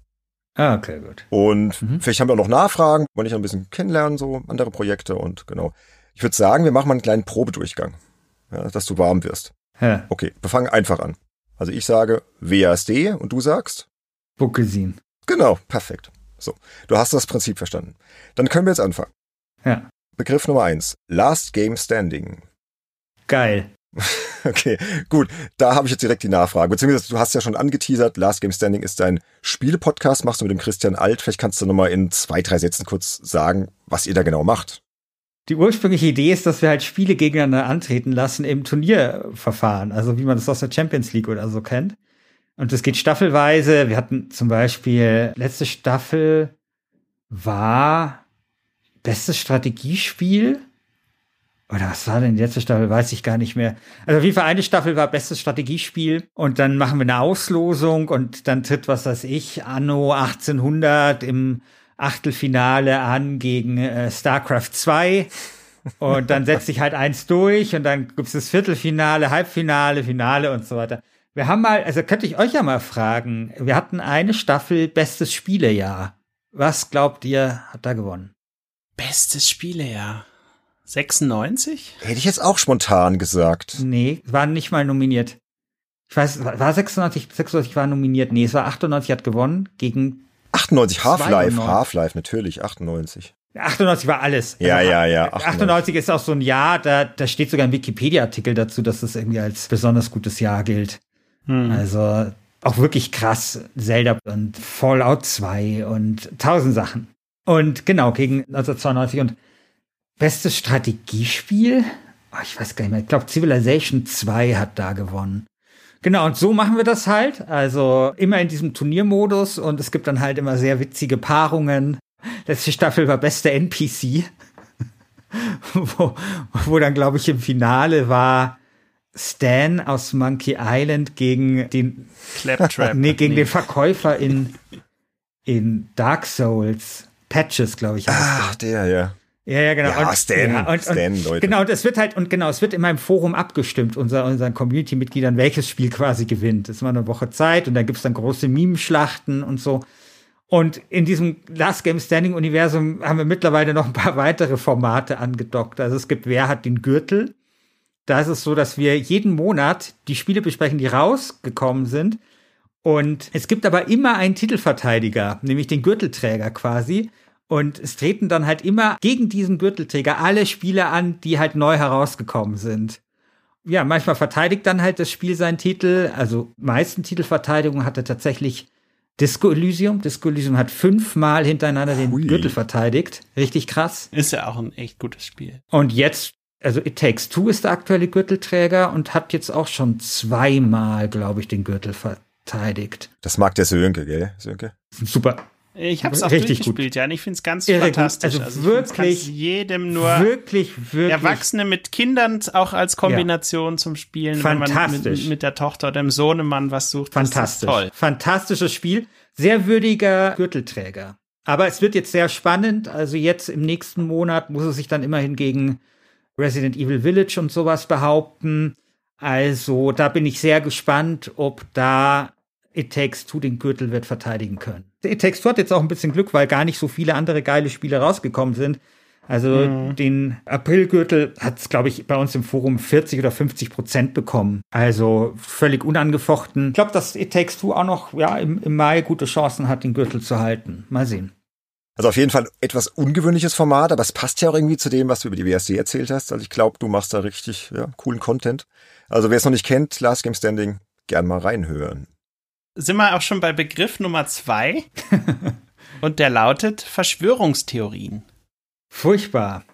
Speaker 3: Ah, okay, gut.
Speaker 1: Und
Speaker 3: Mhm.
Speaker 1: vielleicht haben wir auch noch Nachfragen, wollen ich noch ein bisschen kennenlernen, so andere Projekte und genau. Ich würde sagen, wir machen mal einen kleinen Probedurchgang, ja, dass du warm wirst.
Speaker 3: Ja,
Speaker 1: Okay, wir fangen einfach an. Also ich sage WASD und du sagst?
Speaker 3: Buckesin.
Speaker 1: Genau, perfekt. So, du hast das Prinzip verstanden. Dann können wir jetzt anfangen.
Speaker 3: Ja,
Speaker 1: Begriff Nummer eins: Last Game Standing.
Speaker 3: geil.
Speaker 1: Okay, gut. Da habe ich jetzt direkt die Nachfrage. Beziehungsweise du hast ja schon angeteasert, Last Game Standing ist dein Spiele-Podcast, machst du mit dem Christian Alt. Vielleicht kannst du nochmal in zwei, drei Sätzen kurz sagen, was ihr da genau macht.
Speaker 3: Die ursprüngliche Idee ist, dass wir halt Spiele gegeneinander antreten lassen im Turnierverfahren, also wie man das aus der Champions League oder so kennt. Und es geht staffelweise. Wir hatten zum Beispiel letzte Staffel war bestes Strategiespiel. Oder was war denn die letzte Staffel? Weiß ich gar nicht mehr. Also jeden Fall eine Staffel war bestes Strategiespiel und dann machen wir eine Auslosung und dann tritt, was weiß ich, Anno 1800 im Achtelfinale an gegen äh, StarCraft 2 und dann setzt sich halt eins durch und dann gibt's das Viertelfinale, Halbfinale, Finale und so weiter. Wir haben mal, also könnte ich euch ja mal fragen, wir hatten eine Staffel bestes Spielejahr. Was glaubt ihr, hat da gewonnen?
Speaker 2: Bestes Spielejahr. 96?
Speaker 1: Hätte ich jetzt auch spontan gesagt.
Speaker 3: Nee, waren nicht mal nominiert. Ich weiß, war war 96, 96 war nominiert. Nee, es war 98 hat gewonnen gegen
Speaker 1: 98, Half-Life,
Speaker 3: 92.
Speaker 1: Half-Life, natürlich, 98.
Speaker 3: 98 war alles.
Speaker 1: Ja,
Speaker 3: Also,
Speaker 1: ja, ja,
Speaker 3: 98.
Speaker 1: 98
Speaker 3: ist auch so ein Jahr, da, da steht sogar ein Wikipedia-Artikel dazu, dass das irgendwie als besonders gutes Jahr gilt.
Speaker 2: Hm.
Speaker 3: Also auch wirklich krass. Zelda und Fallout 2 und tausend Sachen. Und genau, gegen 1992 und bestes Strategiespiel? Oh, ich weiß gar nicht mehr. Ich glaube, Civilization 2 hat da gewonnen. Genau, und so machen wir das halt. Also immer in diesem Turniermodus und es gibt dann halt immer sehr witzige Paarungen. Letzte Staffel war beste NPC. wo, wo dann, glaube ich, im Finale war Stan aus Monkey Island gegen den,
Speaker 2: Claptrap.
Speaker 3: nee, gegen den Verkäufer in, in Dark Souls. Patches, glaube ich.
Speaker 1: Ach, der, ja.
Speaker 3: Ja, ja, genau.
Speaker 1: Ja, Stan,
Speaker 3: und,
Speaker 1: Stan,
Speaker 3: und,
Speaker 1: Leute.
Speaker 3: Genau, und es wird halt, und genau, es wird in meinem Forum abgestimmt, unser, unseren Community-Mitgliedern, welches Spiel quasi gewinnt. Es war eine Woche Zeit und da gibt's dann große Meme-Schlachten und so. Und in diesem Last Game Standing Universum haben wir mittlerweile noch ein paar weitere Formate angedockt. Also es gibt Wer hat den Gürtel? Da ist es so, dass wir jeden Monat die Spiele besprechen, die rausgekommen sind. Und es gibt aber immer einen Titelverteidiger, nämlich den Gürtelträger quasi. Und es treten dann halt immer gegen diesen Gürtelträger alle Spiele an, die halt neu herausgekommen sind. Ja, manchmal verteidigt dann halt das Spiel seinen Titel. Also meisten Titelverteidigungen hatte tatsächlich Disco Elysium. Disco Elysium hat fünfmal hintereinander den
Speaker 1: Hui.
Speaker 3: Gürtel verteidigt. Richtig krass.
Speaker 2: Ist ja auch ein echt gutes Spiel.
Speaker 3: Und jetzt, also It Takes Two ist der aktuelle Gürtelträger und hat jetzt auch schon zweimal, glaube ich, den Gürtel verteidigt.
Speaker 1: Das mag der Sönke, gell, Sönke?
Speaker 3: Super.
Speaker 2: Ich habe es auch
Speaker 3: Richtig
Speaker 2: durchgespielt, ja. Und ich finde es ganz
Speaker 3: Irre gut.
Speaker 2: fantastisch.
Speaker 3: Also
Speaker 2: ich
Speaker 3: wirklich-
Speaker 2: jedem nur
Speaker 3: wirklich, wirklich.
Speaker 2: Erwachsene mit Kindern auch als Kombination zum Spielen, wenn man
Speaker 3: Fantastisch.
Speaker 2: mit, mit der Tochter oder dem Sohnemann was sucht. Das ist
Speaker 3: Fantastisch.
Speaker 2: toll.
Speaker 3: Fantastisches Spiel. Sehr würdiger Gürtelträger. Aber es wird jetzt sehr spannend. Also jetzt im nächsten Monat muss es sich dann immerhin gegen Resident Evil Village und sowas behaupten. Also da bin ich sehr gespannt, ob da It Takes Two den Gürtel wird verteidigen können. It Takes Two hat jetzt auch ein bisschen Glück, weil gar nicht so viele andere geile Spiele rausgekommen sind. Also mhm. den Aprilgürtel hat es, glaube ich, bei uns im Forum 40 oder 50 Prozent bekommen. Also völlig unangefochten. Ich glaube, dass It Takes Two auch noch ja, im, im Mai gute Chancen hat, den Gürtel zu halten. Mal sehen.
Speaker 1: Also auf jeden Fall etwas ungewöhnliches Format, aber es passt ja auch irgendwie zu dem, was du über die WSD erzählt hast. Also ich glaube, du machst da richtig ja, coolen Content. Also wer es noch nicht kennt, Last Game Standing, gern mal reinhören.
Speaker 2: Sind wir auch schon bei Begriff Nummer zwei? Und der lautet Verschwörungstheorien.
Speaker 3: Furchtbar.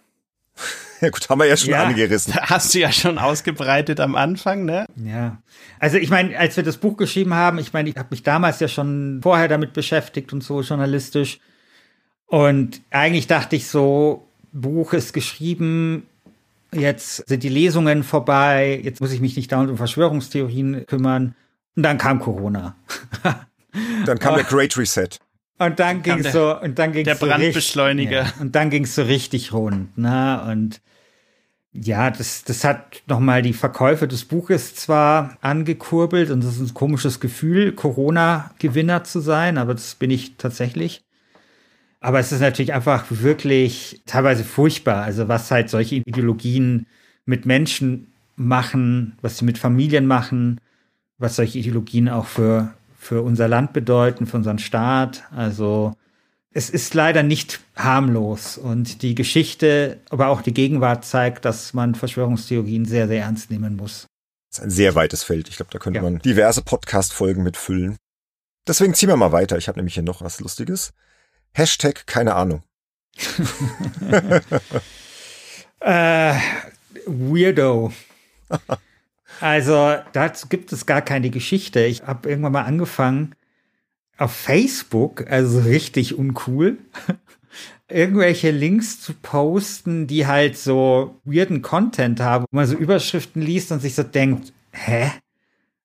Speaker 1: Ja gut, haben wir ja schon ja, angerissen.
Speaker 2: Hast du ja schon ausgebreitet am Anfang, ne?
Speaker 3: Ja. Also ich meine, als wir das Buch geschrieben haben, ich meine, ich habe mich damals ja schon vorher damit beschäftigt und so journalistisch. Und eigentlich dachte ich so, Buch ist geschrieben, jetzt sind die Lesungen vorbei, jetzt muss ich mich nicht dauernd um Verschwörungstheorien kümmern. Und dann kam Corona.
Speaker 1: Dann kam der Great Reset.
Speaker 3: Und dann ging es so, und dann ging
Speaker 2: der
Speaker 3: so
Speaker 2: Brandbeschleuniger.
Speaker 3: Richtig, ja, und dann ging es so richtig rund, ne? Und ja, das, das hat nochmal die Verkäufe des Buches zwar angekurbelt und das ist ein komisches Gefühl, Corona-Gewinner zu sein, aber das bin ich tatsächlich. Aber es ist natürlich einfach wirklich teilweise furchtbar, also was halt solche Ideologien mit Menschen machen, was sie mit Familien machen, was solche Ideologien auch für, für unser Land bedeuten, für unseren Staat. Also es ist leider nicht harmlos und die Geschichte, aber auch die Gegenwart zeigt, dass man Verschwörungstheorien sehr, sehr ernst nehmen muss.
Speaker 1: Das ist ein sehr weites Feld. Ich glaube, da könnte ja. man diverse Podcast-Folgen mitfüllen. Deswegen ziehen wir mal weiter. Ich habe nämlich hier noch was Lustiges. Hashtag keine Ahnung.
Speaker 3: äh, weirdo. Also dazu gibt es gar keine Geschichte. Ich habe irgendwann mal angefangen auf Facebook, also richtig uncool, irgendwelche Links zu posten, die halt so weirden Content haben, wo man so Überschriften liest und sich so denkt, hä?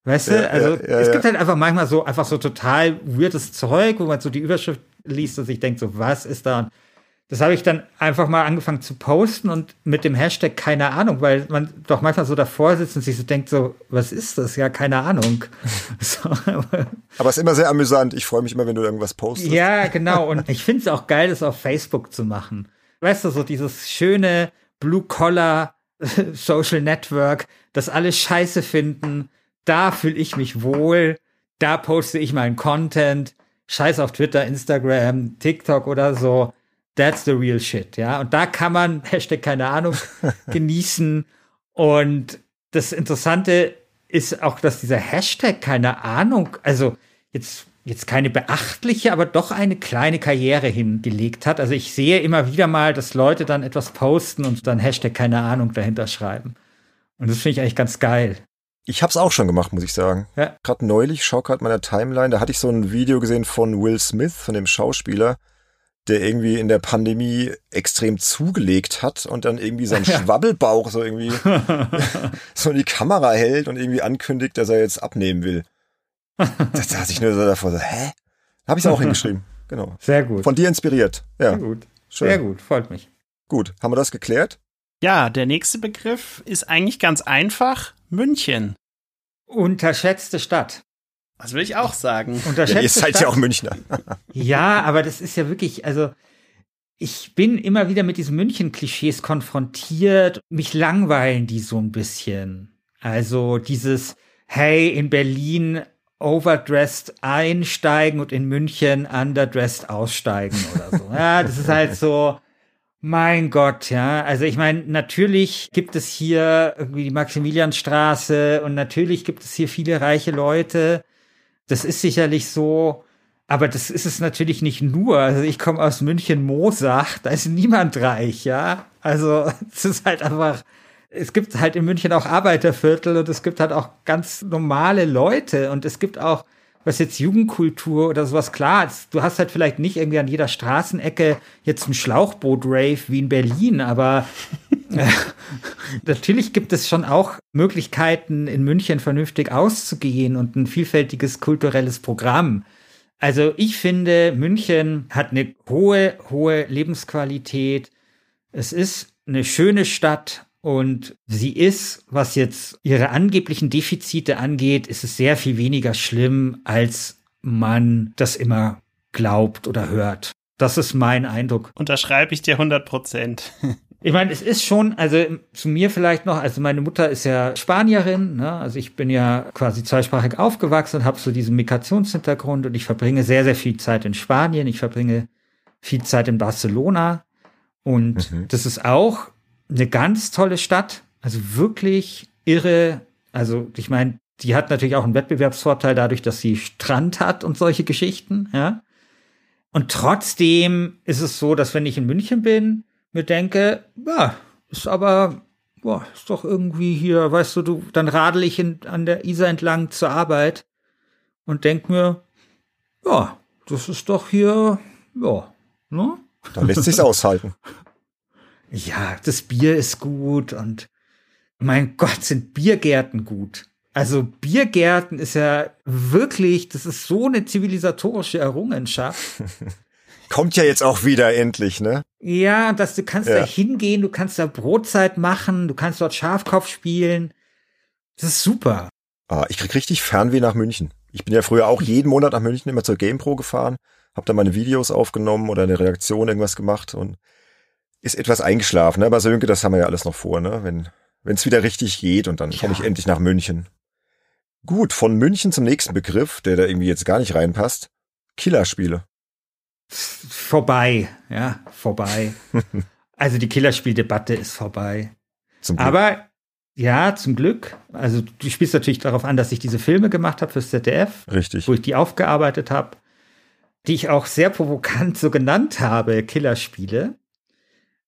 Speaker 3: Weißt du? also ja, ja, es gibt halt einfach manchmal so einfach so total weirdes Zeug, wo man so die Überschrift liest und sich denkt so, was ist da? Das habe ich dann einfach mal angefangen zu posten und mit dem Hashtag keine Ahnung, weil man doch manchmal so davor sitzt und sich so denkt so, was ist das? Ja, keine Ahnung. so,
Speaker 1: aber, es ist immer sehr amüsant. Ich freue mich immer, wenn du irgendwas postest.
Speaker 3: Ja, genau. Und ich finde es auch geil, das auf Facebook zu machen. Weißt du, so dieses schöne Blue-Collar Social Network, das alle scheiße finden. Da fühle ich mich wohl. Da poste ich meinen Content scheiß auf Twitter, Instagram, TikTok oder so. That's the real shit, ja. Und da kann man, Hashtag keine Ahnung, genießen. Und das Interessante ist auch, dass dieser Hashtag keine Ahnung, also jetzt, jetzt keine beachtliche, aber doch eine kleine Karriere hingelegt hat. Also ich sehe immer wieder mal, dass Leute dann etwas posten und dann Hashtag keine Ahnung dahinter schreiben. Und das finde ich eigentlich ganz geil.
Speaker 1: Ich habe es auch schon gemacht, muss ich sagen. Ja. Gerade neulich, schau gerade meiner Timeline, da hatte ich so ein Video gesehen von Will Smith, von dem Schauspieler, der irgendwie in der Pandemie extrem zugelegt hat und dann irgendwie seinen ja. Schwabbelbauch so irgendwie so in die Kamera hält und irgendwie ankündigt, dass er jetzt abnehmen will. da saß ich nur so davor so, hä? Habe ich es auch hingeschrieben. Genau.
Speaker 3: Sehr gut.
Speaker 1: Von dir inspiriert. Ja.
Speaker 3: Sehr gut. Schön. Sehr gut, freut mich.
Speaker 1: Gut, haben wir das geklärt?
Speaker 2: Ja, der nächste Begriff ist eigentlich ganz einfach. München.
Speaker 3: Unterschätzte Stadt.
Speaker 2: Das will ich auch sagen.
Speaker 3: Unterschätzte ja,
Speaker 1: ihr seid
Speaker 3: Stadt.
Speaker 1: ja auch Münchner.
Speaker 3: ja, aber das ist ja wirklich, also ich bin immer wieder mit diesen München-Klischees konfrontiert. Mich langweilen die so ein bisschen. Also dieses, hey, in Berlin overdressed einsteigen und in München underdressed aussteigen oder so. Ja, das ist halt so, mein Gott, ja. Also ich meine, natürlich gibt es hier irgendwie die Maximilianstraße und natürlich gibt es hier viele reiche Leute. Das ist sicherlich so. Aber das ist es natürlich nicht nur. Also ich komme aus München-Mosach, da ist niemand reich, ja. Also es ist halt einfach, es gibt halt in München auch Arbeiterviertel und es gibt halt auch ganz normale Leute und es gibt auch was jetzt Jugendkultur oder sowas, klar, du hast halt vielleicht nicht irgendwie an jeder Straßenecke jetzt ein Schlauchboot-Rave wie in Berlin, aber äh, natürlich gibt es schon auch Möglichkeiten, in München vernünftig auszugehen und ein vielfältiges kulturelles Programm. Also ich finde, München hat eine hohe, hohe Lebensqualität. Es ist eine schöne Stadt Und sie ist, was jetzt ihre angeblichen Defizite angeht, ist es sehr viel weniger schlimm, als man das immer glaubt oder hört. Das ist mein Eindruck.
Speaker 2: Unterschreibe ich dir 100 Prozent.
Speaker 3: Ich meine, es ist schon, also zu mir vielleicht noch, also meine Mutter ist ja Spanierin, ne? also ich bin ja quasi zweisprachig aufgewachsen und habe so diesen Migrationshintergrund und ich verbringe sehr, sehr viel Zeit in Spanien, ich verbringe viel Zeit in Barcelona und mhm. das ist auch eine ganz tolle Stadt, also wirklich irre, also ich meine, die hat natürlich auch einen Wettbewerbsvorteil dadurch, dass sie Strand hat und solche Geschichten, ja. Und trotzdem ist es so, dass wenn ich in München bin, mir denke, ja, ist aber, boah, ist doch irgendwie hier, weißt du, du, dann radel ich in, an der Isar entlang zur Arbeit und denk mir, ja, das ist doch hier, ja, ne?
Speaker 1: Da lässt sich's aushalten.
Speaker 3: Ja, das Bier ist gut und mein Gott, sind Biergärten gut. Also Biergärten ist ja wirklich, das ist so eine zivilisatorische Errungenschaft.
Speaker 1: Kommt ja jetzt auch wieder endlich, ne?
Speaker 3: Ja, dass du kannst ja. da hingehen, du kannst da Brotzeit machen, du kannst dort Schafkopf spielen. Das ist super.
Speaker 1: Ah, ich krieg richtig Fernweh nach München. Ich bin ja früher auch jeden Monat nach München immer zur GamePro gefahren, hab da meine Videos aufgenommen oder eine Reaktion irgendwas gemacht und ist etwas eingeschlafen, ne? Aber Sönke, das haben wir ja alles noch vor, ne? Wenn es wieder richtig geht und dann ja. komme ich endlich nach München. Gut, von München zum nächsten Begriff, der da irgendwie jetzt gar nicht reinpasst. Killerspiele
Speaker 3: vorbei, ja, vorbei. also die Killerspieldebatte ist vorbei. Aber ja, zum Glück. Also du spielst natürlich darauf an, dass ich diese Filme gemacht habe fürs ZDF.
Speaker 1: Richtig.
Speaker 3: Wo ich die aufgearbeitet habe, die ich auch sehr provokant so genannt habe, Killerspiele.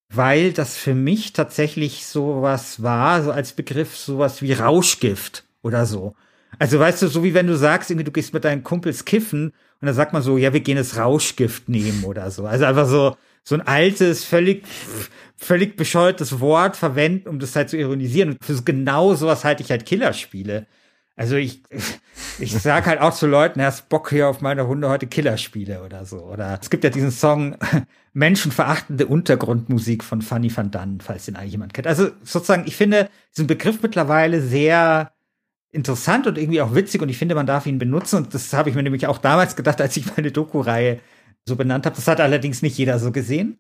Speaker 3: Weil das für mich tatsächlich sowas war, so als Begriff sowas wie Rauschgift oder so. Also weißt du, so wie wenn du sagst, irgendwie du gehst mit deinen Kumpels kiffen und dann sagt man so, ja, wir gehen das Rauschgift nehmen oder so. Also einfach so, so ein altes, völlig, völlig bescheuertes Wort verwenden, um das halt zu ironisieren. Und für genau sowas halte ich halt Killerspiele. Also ich, ich sag halt auch zu Leuten, hast Bock hier auf meine Hunde heute Killerspiele oder so. Oder es gibt ja diesen Song Menschenverachtende Untergrundmusik von Fanny van Dunn, falls den eigentlich jemand kennt. Also sozusagen, ich finde diesen Begriff mittlerweile sehr interessant und irgendwie auch witzig und ich finde, man darf ihn benutzen. Und das habe ich mir nämlich auch damals gedacht, als ich meine Doku-Reihe so benannt habe. Das hat allerdings nicht jeder so gesehen.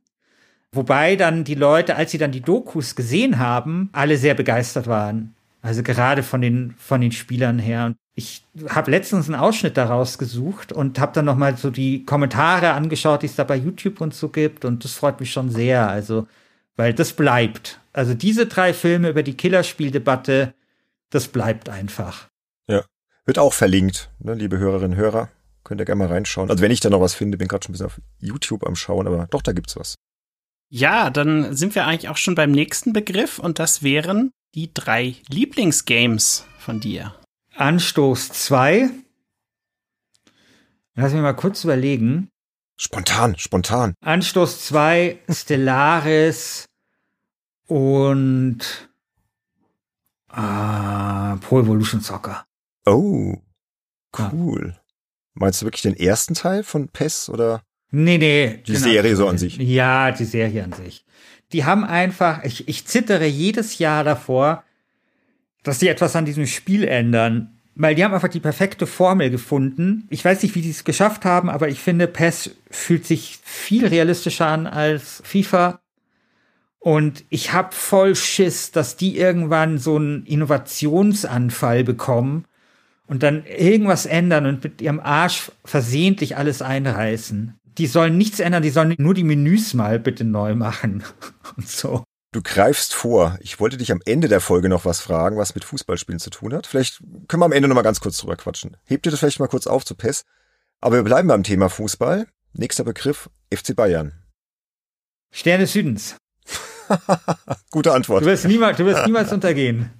Speaker 3: Wobei dann die Leute, als sie dann die Dokus gesehen haben, alle sehr begeistert waren. Also gerade von den, von den Spielern her. Und ich habe letztens einen Ausschnitt daraus gesucht und habe dann nochmal so die Kommentare angeschaut, die es da bei YouTube und so gibt. Und das freut mich schon sehr. Also, weil das bleibt. Also diese drei Filme über die Killerspieldebatte, das bleibt einfach.
Speaker 1: Ja. Wird auch verlinkt, ne, liebe Hörerinnen und Hörer. Könnt ihr gerne mal reinschauen. Also wenn ich da noch was finde, bin gerade schon ein bisschen auf YouTube am Schauen, aber doch, da gibt's was.
Speaker 2: Ja, dann sind wir eigentlich auch schon beim nächsten Begriff und das wären die drei Lieblingsgames von dir.
Speaker 3: Anstoß 2. Lass mich mal kurz überlegen.
Speaker 1: Spontan, spontan.
Speaker 3: Anstoß 2, Stellaris und Ah, Pro Evolution Soccer.
Speaker 1: Oh, cool. Ja. Meinst du wirklich den ersten Teil von PES oder?
Speaker 3: Nee, nee.
Speaker 1: Die genau. Serie so an sich.
Speaker 3: Ja, die Serie an sich. Die haben einfach, ich, ich zittere jedes Jahr davor, dass sie etwas an diesem Spiel ändern. Weil die haben einfach die perfekte Formel gefunden. Ich weiß nicht, wie die es geschafft haben, aber ich finde, PES fühlt sich viel realistischer an als FIFA. Und ich hab voll Schiss, dass die irgendwann so einen Innovationsanfall bekommen und dann irgendwas ändern und mit ihrem Arsch versehentlich alles einreißen. Die sollen nichts ändern, die sollen nur die Menüs mal bitte neu machen und so.
Speaker 1: Du greifst vor. Ich wollte dich am Ende der Folge noch was fragen, was mit Fußballspielen zu tun hat. Vielleicht können wir am Ende noch mal ganz kurz drüber quatschen. Hebt dir das vielleicht mal kurz auf zu PES. Aber wir bleiben beim Thema Fußball. Nächster Begriff, FC Bayern.
Speaker 3: Stern des Südens.
Speaker 1: Gute Antwort.
Speaker 3: Du wirst, niemals, du wirst niemals untergehen.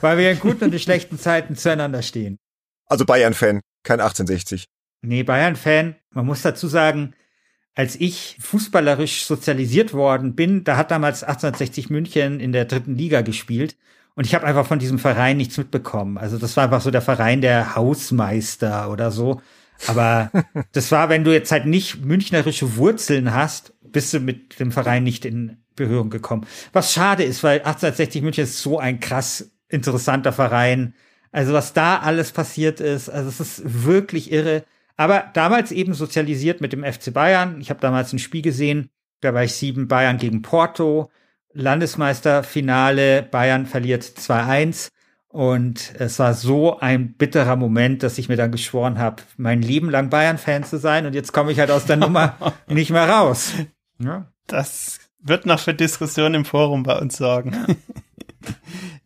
Speaker 3: Weil wir in guten und in schlechten Zeiten zueinander stehen.
Speaker 1: Also Bayern-Fan, kein 1860.
Speaker 3: Nee, Bayern-Fan. Man muss dazu sagen, als ich fußballerisch sozialisiert worden bin, da hat damals 1860 München in der dritten Liga gespielt. Und ich habe einfach von diesem Verein nichts mitbekommen. Also das war einfach so der Verein der Hausmeister oder so. Aber das war, wenn du jetzt halt nicht münchnerische Wurzeln hast, bist du mit dem Verein nicht in Berührung gekommen. Was schade ist, weil 1860 München ist so ein krass interessanter Verein. Also was da alles passiert ist, also es ist wirklich irre. Aber damals eben sozialisiert mit dem FC Bayern. Ich habe damals ein Spiel gesehen, da war ich sieben Bayern gegen Porto. Landesmeisterfinale, Bayern verliert 2-1. Und es war so ein bitterer Moment, dass ich mir dann geschworen habe, mein Leben lang Bayern-Fan zu sein. Und jetzt komme ich halt aus der Nummer nicht mehr raus.
Speaker 2: Ja. Das wird noch für Diskussionen im Forum bei uns sorgen. Ja.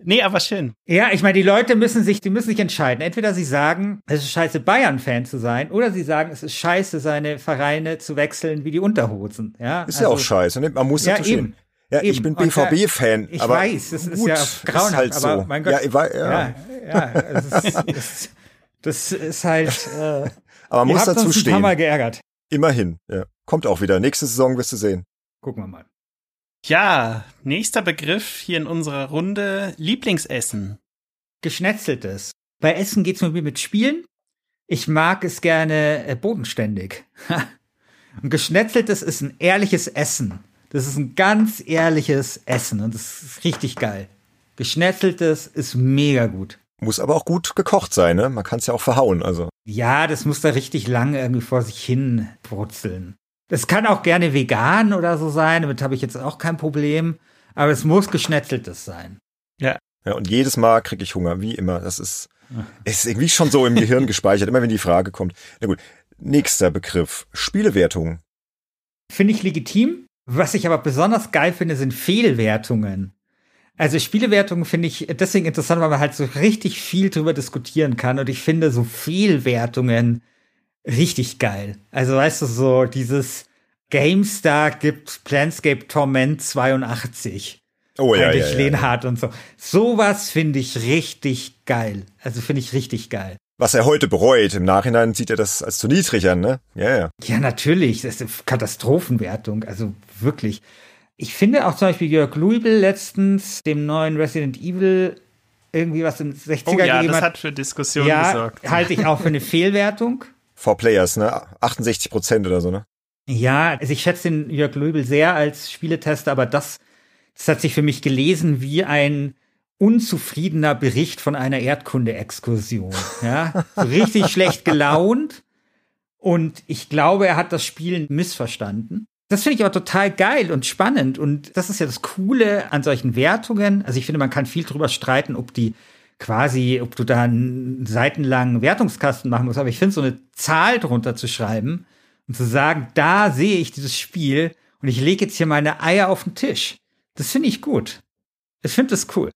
Speaker 2: nee, aber schön.
Speaker 3: Ja, ich meine, die Leute müssen sich, die müssen sich entscheiden. Entweder sie sagen, es ist scheiße, Bayern-Fan zu sein, oder sie sagen, es ist scheiße, seine Vereine zu wechseln wie die Unterhosen. Ja,
Speaker 1: ist also, ja auch scheiße. Ne? Man muss ja eben. Ja, Eben. ich bin BVB-Fan.
Speaker 3: Ich aber weiß, das ist ja grauenhaft, ist halt so. aber mein Gott. Ja, ich war, ja. ja, ja das, ist, das, das ist halt. Äh,
Speaker 1: aber man muss dazu stehen. Ein
Speaker 3: paar Mal geärgert.
Speaker 1: Immerhin, ja. Kommt auch wieder. Nächste Saison wirst du sehen.
Speaker 3: Gucken wir mal.
Speaker 2: Ja, nächster Begriff hier in unserer Runde: Lieblingsessen.
Speaker 3: Geschnetzeltes. Bei Essen geht's mir wie mit Spielen. Ich mag es gerne äh, bodenständig. Und geschnetzeltes ist ein ehrliches Essen. Das ist ein ganz ehrliches Essen und das ist richtig geil. Geschnetzeltes ist mega gut.
Speaker 1: Muss aber auch gut gekocht sein, ne? Man kann es ja auch verhauen, also.
Speaker 3: Ja, das muss da richtig lang irgendwie vor sich hin brutzeln. Das kann auch gerne vegan oder so sein, damit habe ich jetzt auch kein Problem. Aber es muss geschnetzeltes sein.
Speaker 1: Ja. Ja, und jedes Mal kriege ich Hunger, wie immer. Das ist, ist irgendwie schon so im Gehirn gespeichert, immer wenn die Frage kommt. Na gut, nächster Begriff. Spielewertung.
Speaker 3: Finde ich legitim. Was ich aber besonders geil finde, sind Fehlwertungen. Also Spielewertungen finde ich deswegen interessant, weil man halt so richtig viel drüber diskutieren kann. Und ich finde so Fehlwertungen richtig geil. Also weißt du, so dieses GameStar gibt Planscape Torment 82.
Speaker 1: Oh ja, ja,
Speaker 3: ja. Lenhardt und so. Sowas finde ich richtig geil. Also finde ich richtig geil
Speaker 1: was er heute bereut. Im Nachhinein sieht er das als zu niedrig an, ne?
Speaker 3: Ja, ja. Ja, natürlich. Das ist eine Katastrophenwertung. Also wirklich. Ich finde auch zum Beispiel Jörg Luibel letztens dem neuen Resident Evil irgendwie was im 60er oh, ja, gegeben
Speaker 2: das hat für Diskussionen
Speaker 3: ja,
Speaker 2: gesorgt.
Speaker 3: halte ich auch für eine Fehlwertung.
Speaker 1: For Players, ne? 68 Prozent oder so, ne?
Speaker 3: Ja, also ich schätze den Jörg Luibel sehr als Spieletester, aber das, das hat sich für mich gelesen wie ein unzufriedener Bericht von einer Erdkunde-Exkursion. Ja, so richtig schlecht gelaunt. Und ich glaube, er hat das Spiel missverstanden. Das finde ich aber total geil und spannend. Und das ist ja das Coole an solchen Wertungen. Also ich finde, man kann viel drüber streiten, ob die quasi, ob du da einen seitenlangen Wertungskasten machen musst. Aber ich finde, so eine Zahl drunter zu schreiben und zu sagen, da sehe ich dieses Spiel und ich lege jetzt hier meine Eier auf den Tisch. Das finde ich gut. Ich finde das cool.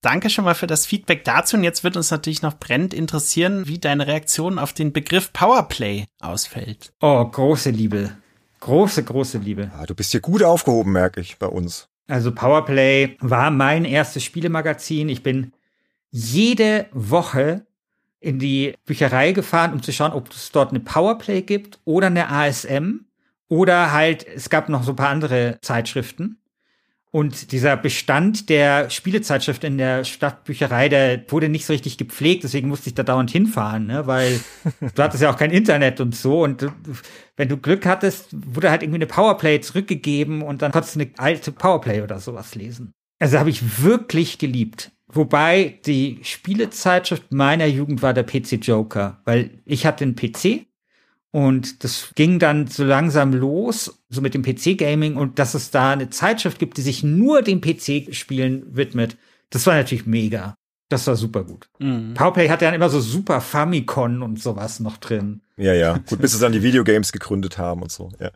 Speaker 2: Danke schon mal für das Feedback dazu. Und jetzt wird uns natürlich noch brennend interessieren, wie deine Reaktion auf den Begriff Powerplay ausfällt.
Speaker 3: Oh, große Liebe. Große, große Liebe.
Speaker 1: Ja, du bist hier gut aufgehoben, merke ich, bei uns.
Speaker 3: Also Powerplay war mein erstes Spielemagazin. Ich bin jede Woche in die Bücherei gefahren, um zu schauen, ob es dort eine Powerplay gibt oder eine ASM. Oder halt, es gab noch so ein paar andere Zeitschriften. Und dieser Bestand der Spielezeitschrift in der Stadtbücherei, der wurde nicht so richtig gepflegt, deswegen musste ich da dauernd hinfahren, ne? weil du hattest ja auch kein Internet und so. Und wenn du Glück hattest, wurde halt irgendwie eine Powerplay zurückgegeben und dann konntest du eine alte Powerplay oder sowas lesen. Also habe ich wirklich geliebt. Wobei die Spielezeitschrift meiner Jugend war der PC Joker, weil ich hatte einen PC und das ging dann so langsam los, so mit dem PC-Gaming und dass es da eine Zeitschrift gibt, die sich nur dem PC-Spielen widmet. Das war natürlich mega. Das war super gut. Mhm. Powerplay hatte dann immer so super Famicom und sowas noch drin.
Speaker 1: Ja, ja. Gut, bis sie dann die Videogames gegründet haben und so. Ja.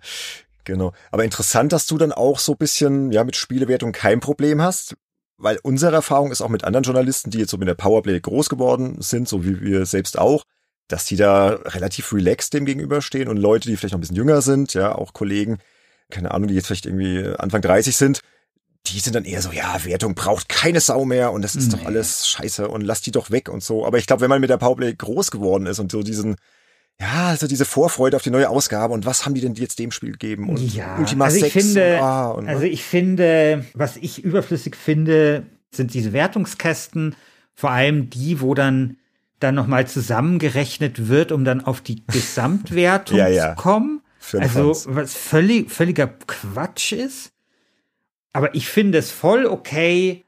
Speaker 1: Genau. Aber interessant, dass du dann auch so bisschen, ja, mit Spielewertung kein Problem hast. Weil unsere Erfahrung ist auch mit anderen Journalisten, die jetzt so mit der Powerplay groß geworden sind, so wie wir selbst auch, dass die da relativ relaxed dem gegenüberstehen und Leute, die vielleicht noch ein bisschen jünger sind, ja, auch Kollegen, keine Ahnung, die jetzt vielleicht irgendwie Anfang 30 sind, die sind dann eher so, ja, Wertung braucht keine Sau mehr und das ist nee. doch alles scheiße und lass die doch weg und so. Aber ich glaube, wenn man mit der Powerplay groß geworden ist und so diesen, ja, also diese Vorfreude auf die neue Ausgabe und was haben die denn jetzt dem Spiel gegeben und
Speaker 3: ja, Ultima also ich 6 finde, und, ah, und, also ich finde, was ich überflüssig finde, sind diese Wertungskästen, vor allem die, wo dann dann nochmal zusammengerechnet wird, um dann auf die Gesamtwertung
Speaker 1: ja, ja.
Speaker 3: zu kommen. Also,
Speaker 1: Fans.
Speaker 3: was völlig, völliger Quatsch ist. Aber ich finde es voll okay,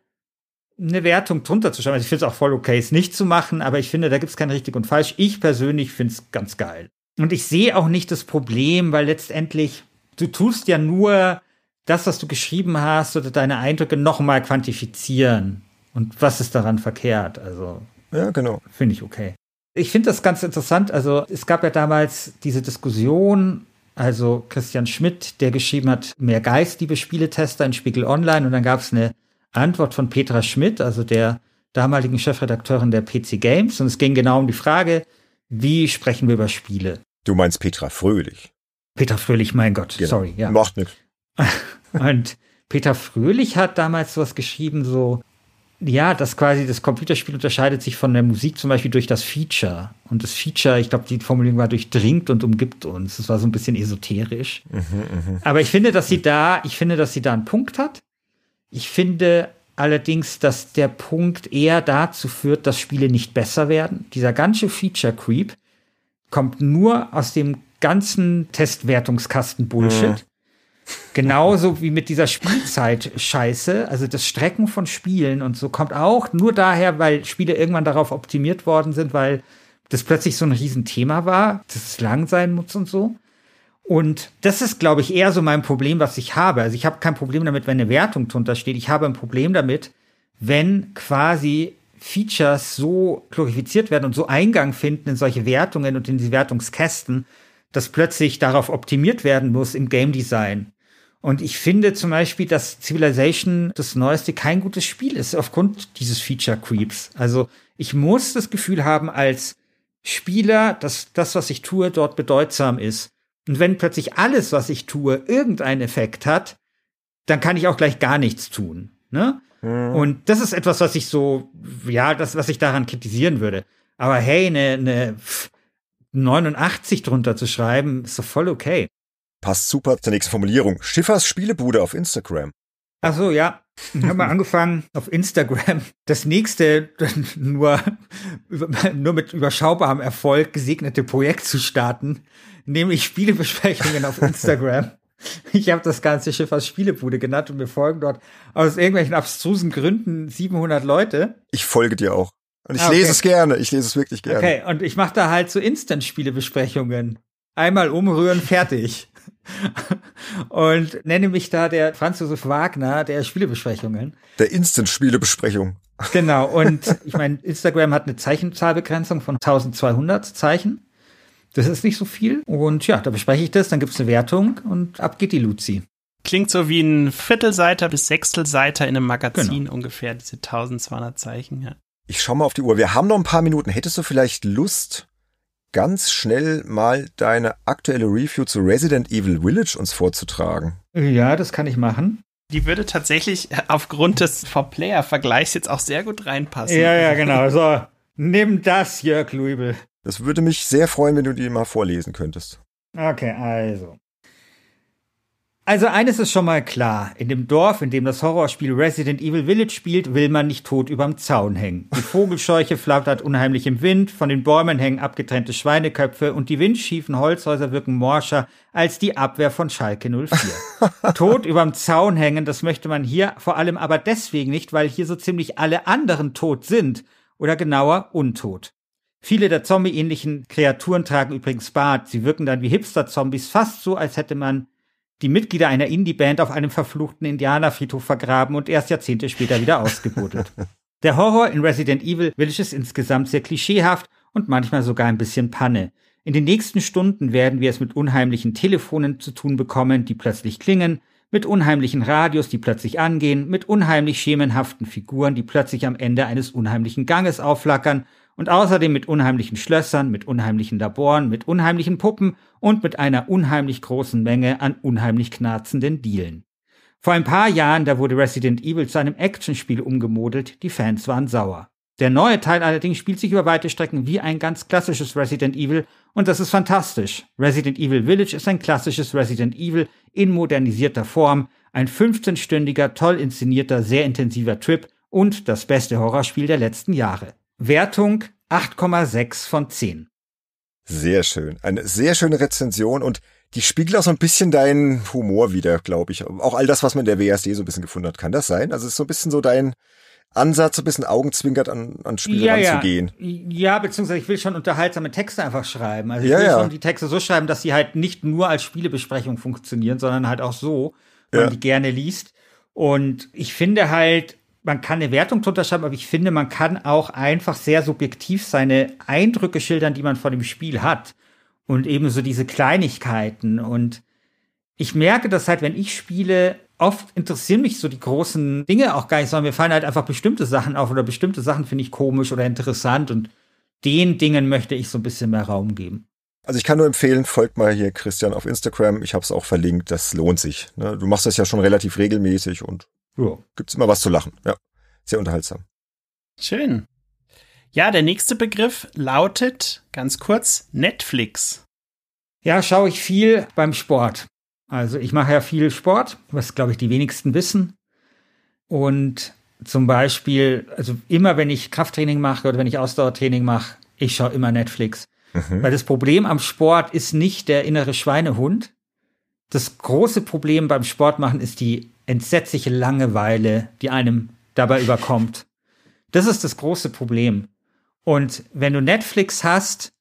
Speaker 3: eine Wertung drunter zu schreiben. Also ich finde es auch voll okay, es nicht zu machen, aber ich finde, da gibt es kein richtig und falsch. Ich persönlich finde es ganz geil. Und ich sehe auch nicht das Problem, weil letztendlich, du tust ja nur das, was du geschrieben hast oder deine Eindrücke nochmal quantifizieren. Und was ist daran verkehrt? Also,
Speaker 1: Ja, genau.
Speaker 3: finde ich okay. Ich finde das ganz interessant. Also, es gab ja damals diese Diskussion, also Christian Schmidt, der geschrieben hat, mehr Geist, liebe Spieletester in Spiegel Online. Und dann gab es eine Antwort von Petra Schmidt, also der damaligen Chefredakteurin der PC Games. Und es ging genau um die Frage, wie sprechen wir über Spiele?
Speaker 1: Du meinst Petra Fröhlich.
Speaker 3: Peter Fröhlich, mein Gott,
Speaker 1: Genau.
Speaker 3: sorry, ja.
Speaker 1: Macht nichts.
Speaker 3: Und Peter Fröhlich hat damals sowas geschrieben, so, ja, dass quasi das Computerspiel unterscheidet sich von der Musik zum Beispiel durch das Feature. Und das Feature, ich glaube, die Formulierung war durchdringt und umgibt uns. Das war so ein bisschen esoterisch. Aber ich finde, dass sie da, ich finde, dass sie da einen Punkt hat. Ich finde allerdings, dass der Punkt eher dazu führt, dass Spiele nicht besser werden. Dieser ganze Feature Creep kommt nur aus dem ganzen Testwertungskasten Bullshit. Genauso wie mit dieser Spielzeit-Scheiße, also das Strecken von Spielen und so kommt auch nur daher, weil Spiele irgendwann darauf optimiert worden sind, weil das plötzlich so ein Riesenthema war, dass es lang sein muss und so. Und das ist, glaube ich, eher so mein Problem, was ich habe. Also ich habe kein Problem damit, wenn eine Wertung drunter steht. Ich habe ein Problem damit, wenn quasi Features so glorifiziert werden und so Eingang finden in solche Wertungen und in die Wertungskästen, dass plötzlich darauf optimiert werden muss im Game Design. Und ich finde zum Beispiel, dass Civilization das Neueste kein gutes Spiel ist, aufgrund dieses Feature Creeps. Also ich muss das Gefühl haben als Spieler, dass das, was ich tue, dort bedeutsam ist. Und wenn plötzlich alles, was ich tue, irgendeinen Effekt hat, dann kann ich auch gleich gar nichts tun. Ne? Und das ist etwas, was ich so, ja, das, was ich daran kritisieren würde. Aber hey, eine, eine 89 drunter zu schreiben, ist doch voll okay.
Speaker 1: Passt super zur nächsten Formulierung. Schiffers Spielebude auf Instagram.
Speaker 3: Ach so, ja. Ich habe mal angefangen auf Instagram das nächste nur, nur mit überschaubarem Erfolg gesegnete Projekt zu starten, nämlich Spielebesprechungen auf Instagram. Ich habe das ganze Schiff als Spielebude genannt und mir folgen dort aus irgendwelchen abstrusen Gründen 700 Leute.
Speaker 1: Ich folge dir auch. Und ich
Speaker 3: Ah, okay.
Speaker 1: lese es gerne. Ich lese es wirklich gerne.
Speaker 3: Okay, und ich mache da halt so Instant-Spielebesprechungen. Einmal umrühren, fertig. und nenne mich da der Franz Josef Wagner der Spielebesprechungen.
Speaker 1: Der Instant-Spielebesprechung.
Speaker 3: Genau, und ich meine, Instagram hat eine Zeichenzahlbegrenzung von 1200 Zeichen. Das ist nicht so viel. Und ja, da bespreche ich das, dann gibt's eine Wertung und ab geht die Luzi.
Speaker 2: Klingt so wie ein Viertelseiter bis Sechstelseiter in einem Magazin
Speaker 3: Genau.
Speaker 2: ungefähr, diese 1200 Zeichen, ja.
Speaker 1: Ich schau mal auf die Uhr. Wir haben noch ein paar Minuten. Hättest du vielleicht Lust, ganz schnell mal deine aktuelle Review zu Resident Evil Village uns vorzutragen?
Speaker 3: Ja, das kann ich machen.
Speaker 2: Die würde tatsächlich aufgrund des Four-Player-Vergleichs jetzt auch sehr gut reinpassen.
Speaker 3: Ja, ja, genau. So, nimm das, Jörg Luibel.
Speaker 1: Das würde mich sehr freuen, wenn du die mal vorlesen könntest.
Speaker 3: Okay, also. Also eines ist schon mal klar. In dem Dorf, in dem das Horrorspiel Resident Evil Village spielt, will man nicht tot überm Zaun hängen. Die Vogelscheuche flattert unheimlich im Wind, von den Bäumen hängen abgetrennte Schweineköpfe und die windschiefen Holzhäuser wirken morscher als die Abwehr von Schalke 04. tot überm Zaun hängen, das möchte man hier vor allem aber deswegen nicht, weil hier so ziemlich alle anderen tot sind. Oder genauer, untot. Viele der zombie-ähnlichen Kreaturen tragen übrigens Bart. Sie wirken dann wie Hipster-Zombies, fast so, als hätte man die Mitglieder einer Indie-Band auf einem verfluchten Indianerfriedhof vergraben und erst Jahrzehnte später wieder ausgebuddelt. Der Horror in Resident Evil Village ist insgesamt sehr klischeehaft und manchmal sogar ein bisschen Panne. In den nächsten Stunden werden wir es mit unheimlichen Telefonen zu tun bekommen, die plötzlich klingen, mit unheimlichen Radios, die plötzlich angehen, mit unheimlich schemenhaften Figuren, die plötzlich am Ende eines unheimlichen Ganges aufflackern und außerdem mit unheimlichen Schlössern, mit unheimlichen Laboren, mit unheimlichen Puppen und mit einer unheimlich großen Menge an unheimlich knarzenden Dielen. Vor ein paar Jahren, da wurde Resident Evil zu einem Actionspiel umgemodelt, die Fans waren sauer. Der neue Teil allerdings spielt sich über weite Strecken wie ein ganz klassisches Resident Evil und das ist fantastisch. Resident Evil Village ist ein klassisches Resident Evil in modernisierter Form, ein 15-stündiger, toll inszenierter, sehr intensiver Trip und das beste Horrorspiel der letzten Jahre. Wertung 8,6 von 10.
Speaker 1: Sehr schön. Eine sehr schöne Rezension und Die spiegelt auch so ein bisschen deinen Humor wieder, glaube ich. Auch all das, was man in der WSD so ein bisschen gefunden hat. Kann das sein? Also es ist so ein bisschen so dein Ansatz, so ein bisschen augenzwinkert an, an Spiele
Speaker 3: ja,
Speaker 1: ranzugehen.
Speaker 3: Ja. ja, beziehungsweise ich will schon unterhaltsame Texte einfach schreiben. Also ich
Speaker 1: Ja,
Speaker 3: will
Speaker 1: ja.
Speaker 3: schon die Texte so schreiben, dass sie halt nicht nur als Spielebesprechung funktionieren, sondern halt auch so, wenn man die gerne liest. Und ich finde halt, man kann eine Wertung drunter schreiben, aber ich finde, man kann auch einfach sehr subjektiv seine Eindrücke schildern, die man von dem Spiel hat. Und ebenso diese Kleinigkeiten. Und ich merke das halt, wenn ich spiele, oft interessieren mich so die großen Dinge auch gar nicht, sondern mir fallen halt einfach bestimmte Sachen auf oder bestimmte Sachen finde ich komisch oder interessant und den Dingen möchte ich so ein bisschen mehr Raum geben.
Speaker 1: Also ich kann nur empfehlen, folgt mal hier Christian auf Instagram. Ich habe es auch verlinkt. Das lohnt sich. Ne? Du machst das ja schon relativ regelmäßig und
Speaker 3: Ja.
Speaker 1: gibt's immer was zu lachen. Ja, sehr unterhaltsam.
Speaker 2: Schön. Ja, der nächste Begriff lautet ganz kurz Netflix.
Speaker 3: Ja, schaue ich viel beim Sport. Also ich mache ja viel Sport, was glaube ich die wenigsten wissen. Und zum Beispiel, also immer wenn ich Krafttraining mache oder wenn ich Ausdauertraining mache, ich schaue immer Netflix. Weil das Problem am Sport ist nicht der innere Schweinehund. Das große Problem beim Sportmachen ist die entsetzliche Langeweile, die einem dabei überkommt. Das ist das große Problem. Und wenn du Netflix hast,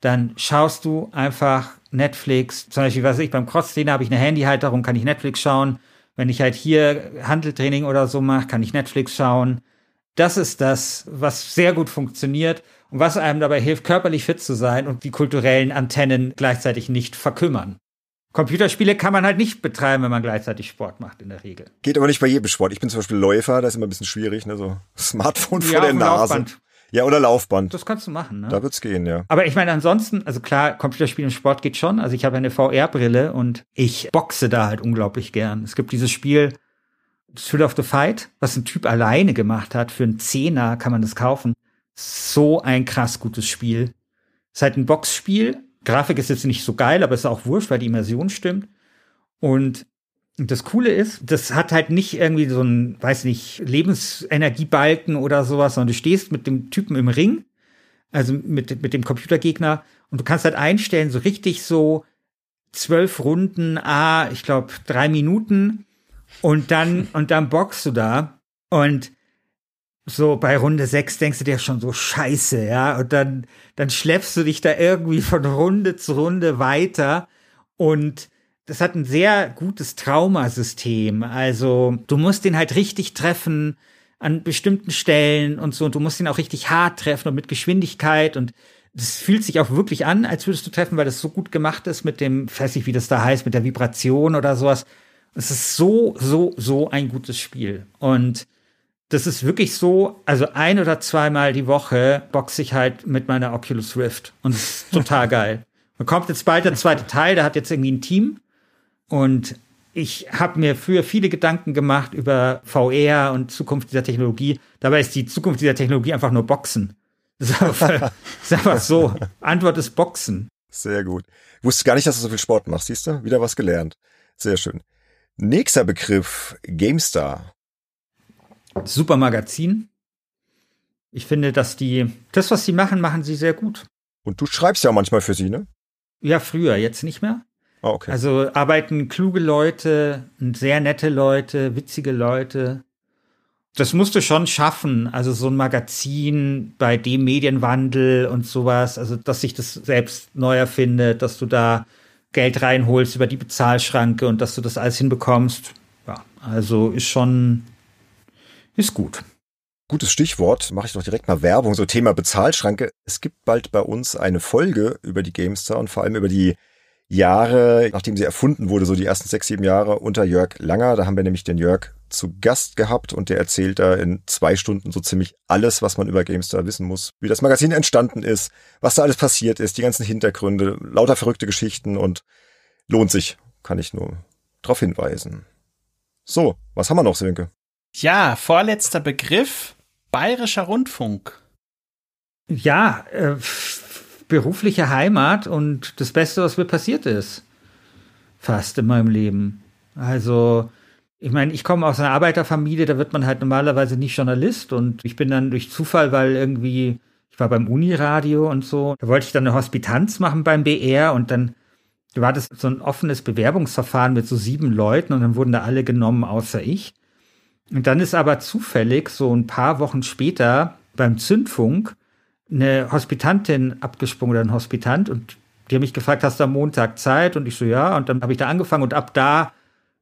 Speaker 3: dann schaust du einfach Netflix. Zum Beispiel, was ich, beim Crosstrainer habe ich eine Handyhalterung, kann ich Netflix schauen. Wenn ich halt hier Handeltraining oder so mache, kann ich Netflix schauen. Das ist das, was sehr gut funktioniert und was einem dabei hilft, körperlich fit zu sein und die kulturellen Antennen gleichzeitig nicht verkümmern. Computerspiele kann man halt nicht betreiben, wenn man gleichzeitig Sport macht in der Regel.
Speaker 1: Geht aber nicht bei jedem Sport. Ich bin zum Beispiel Läufer, das ist immer ein bisschen schwierig, ne? So Smartphone vor
Speaker 3: Ja,
Speaker 1: der
Speaker 3: auf dem
Speaker 1: Nase.
Speaker 3: Laufband.
Speaker 1: Ja, oder Laufband.
Speaker 3: Das kannst du machen, ne?
Speaker 1: Da wird's gehen, ja.
Speaker 3: Aber ich meine, ansonsten, also klar, Computerspiel und Sport geht schon. Also ich habe eine VR-Brille und ich boxe da halt unglaublich gern. Es gibt dieses Spiel Thrill of the Fight, was ein Typ alleine gemacht hat. Für einen Zehner kann man das kaufen. So ein krass gutes Spiel. ist halt ein Boxspiel. Grafik ist jetzt nicht so geil, aber ist auch wurscht, weil die Immersion stimmt. Und das Coole ist, das hat halt nicht irgendwie so ein, weiß nicht, Lebensenergiebalken oder sowas, sondern du stehst mit dem Typen im Ring, also mit, mit dem Computergegner, und du kannst halt einstellen, so richtig so zwölf Runden, ah, ich glaube, drei Minuten, und dann, und dann boxst du da, und so bei Runde sechs denkst du dir schon so scheiße, ja, und dann, dann schleppst du dich da irgendwie von Runde zu Runde weiter und das hat ein sehr gutes Traumasystem. Also du musst den halt richtig treffen an bestimmten Stellen und so. Und du musst ihn auch richtig hart treffen und mit Geschwindigkeit. Und das fühlt sich auch wirklich an, als würdest du treffen, weil das so gut gemacht ist mit dem, ich weiß nicht, wie das da heißt, mit der Vibration oder sowas. Es ist so, so, so ein gutes Spiel. Und das ist wirklich so, also ein oder zweimal die Woche boxe ich halt mit meiner Oculus Rift. Und es ist total geil. Da kommt jetzt bald der zweite Teil, der hat jetzt irgendwie ein Team. Und ich habe mir früher viele Gedanken gemacht über VR und Zukunft dieser Technologie. Dabei ist die Zukunft dieser Technologie einfach nur Boxen. Das ist einfach, das ist einfach so. Antwort ist Boxen.
Speaker 1: Sehr gut. Wusste gar nicht, dass du so viel Sport machst, siehst du? Wieder was gelernt. Sehr schön. Nächster Begriff, GameStar.
Speaker 3: Super Magazin. Ich finde, dass die, das, was sie machen, machen sie sehr gut.
Speaker 1: Und du schreibst ja manchmal für sie, ne?
Speaker 3: Ja, früher, jetzt nicht mehr.
Speaker 1: Ah, okay.
Speaker 3: Also arbeiten kluge Leute, sehr nette Leute, witzige Leute. Das musst du schon schaffen. Also so ein Magazin bei dem Medienwandel und sowas, also dass sich das selbst neu erfindet, dass du da Geld reinholst über die Bezahlschranke und dass du das alles hinbekommst. Ja, also ist schon, ist gut.
Speaker 1: Gutes Stichwort, mache ich doch direkt mal Werbung, so Thema Bezahlschranke. Es gibt bald bei uns eine Folge über die GameStar und vor allem über die Jahre, nachdem sie erfunden wurde, so die ersten sechs, sieben Jahre unter Jörg Langer. Da haben wir nämlich den Jörg zu Gast gehabt und der erzählt da in zwei Stunden so ziemlich alles, was man über GameStar wissen muss. Wie das Magazin entstanden ist, was da alles passiert ist, die ganzen Hintergründe, lauter verrückte Geschichten und lohnt sich, kann ich nur darauf hinweisen. So, was haben wir noch, Sönke?
Speaker 2: Ja, vorletzter Begriff, Bayerischer Rundfunk.
Speaker 3: Ja, äh, berufliche Heimat und das Beste, was mir passiert ist. Fast in meinem Leben. Also, ich meine, ich komme aus einer Arbeiterfamilie, da wird man halt normalerweise nicht Journalist und ich bin dann durch Zufall, weil irgendwie, ich war beim Uniradio und so, da wollte ich dann eine Hospitanz machen beim BR und dann Da war das so ein offenes Bewerbungsverfahren mit so sieben Leuten und dann wurden da alle genommen, außer ich. Und dann ist aber zufällig so ein paar Wochen später beim Zündfunk eine Hospitantin abgesprungen oder ein Hospitant und die haben mich gefragt, hast du am Montag Zeit? Und ich so, ja. Und dann habe ich da angefangen und ab da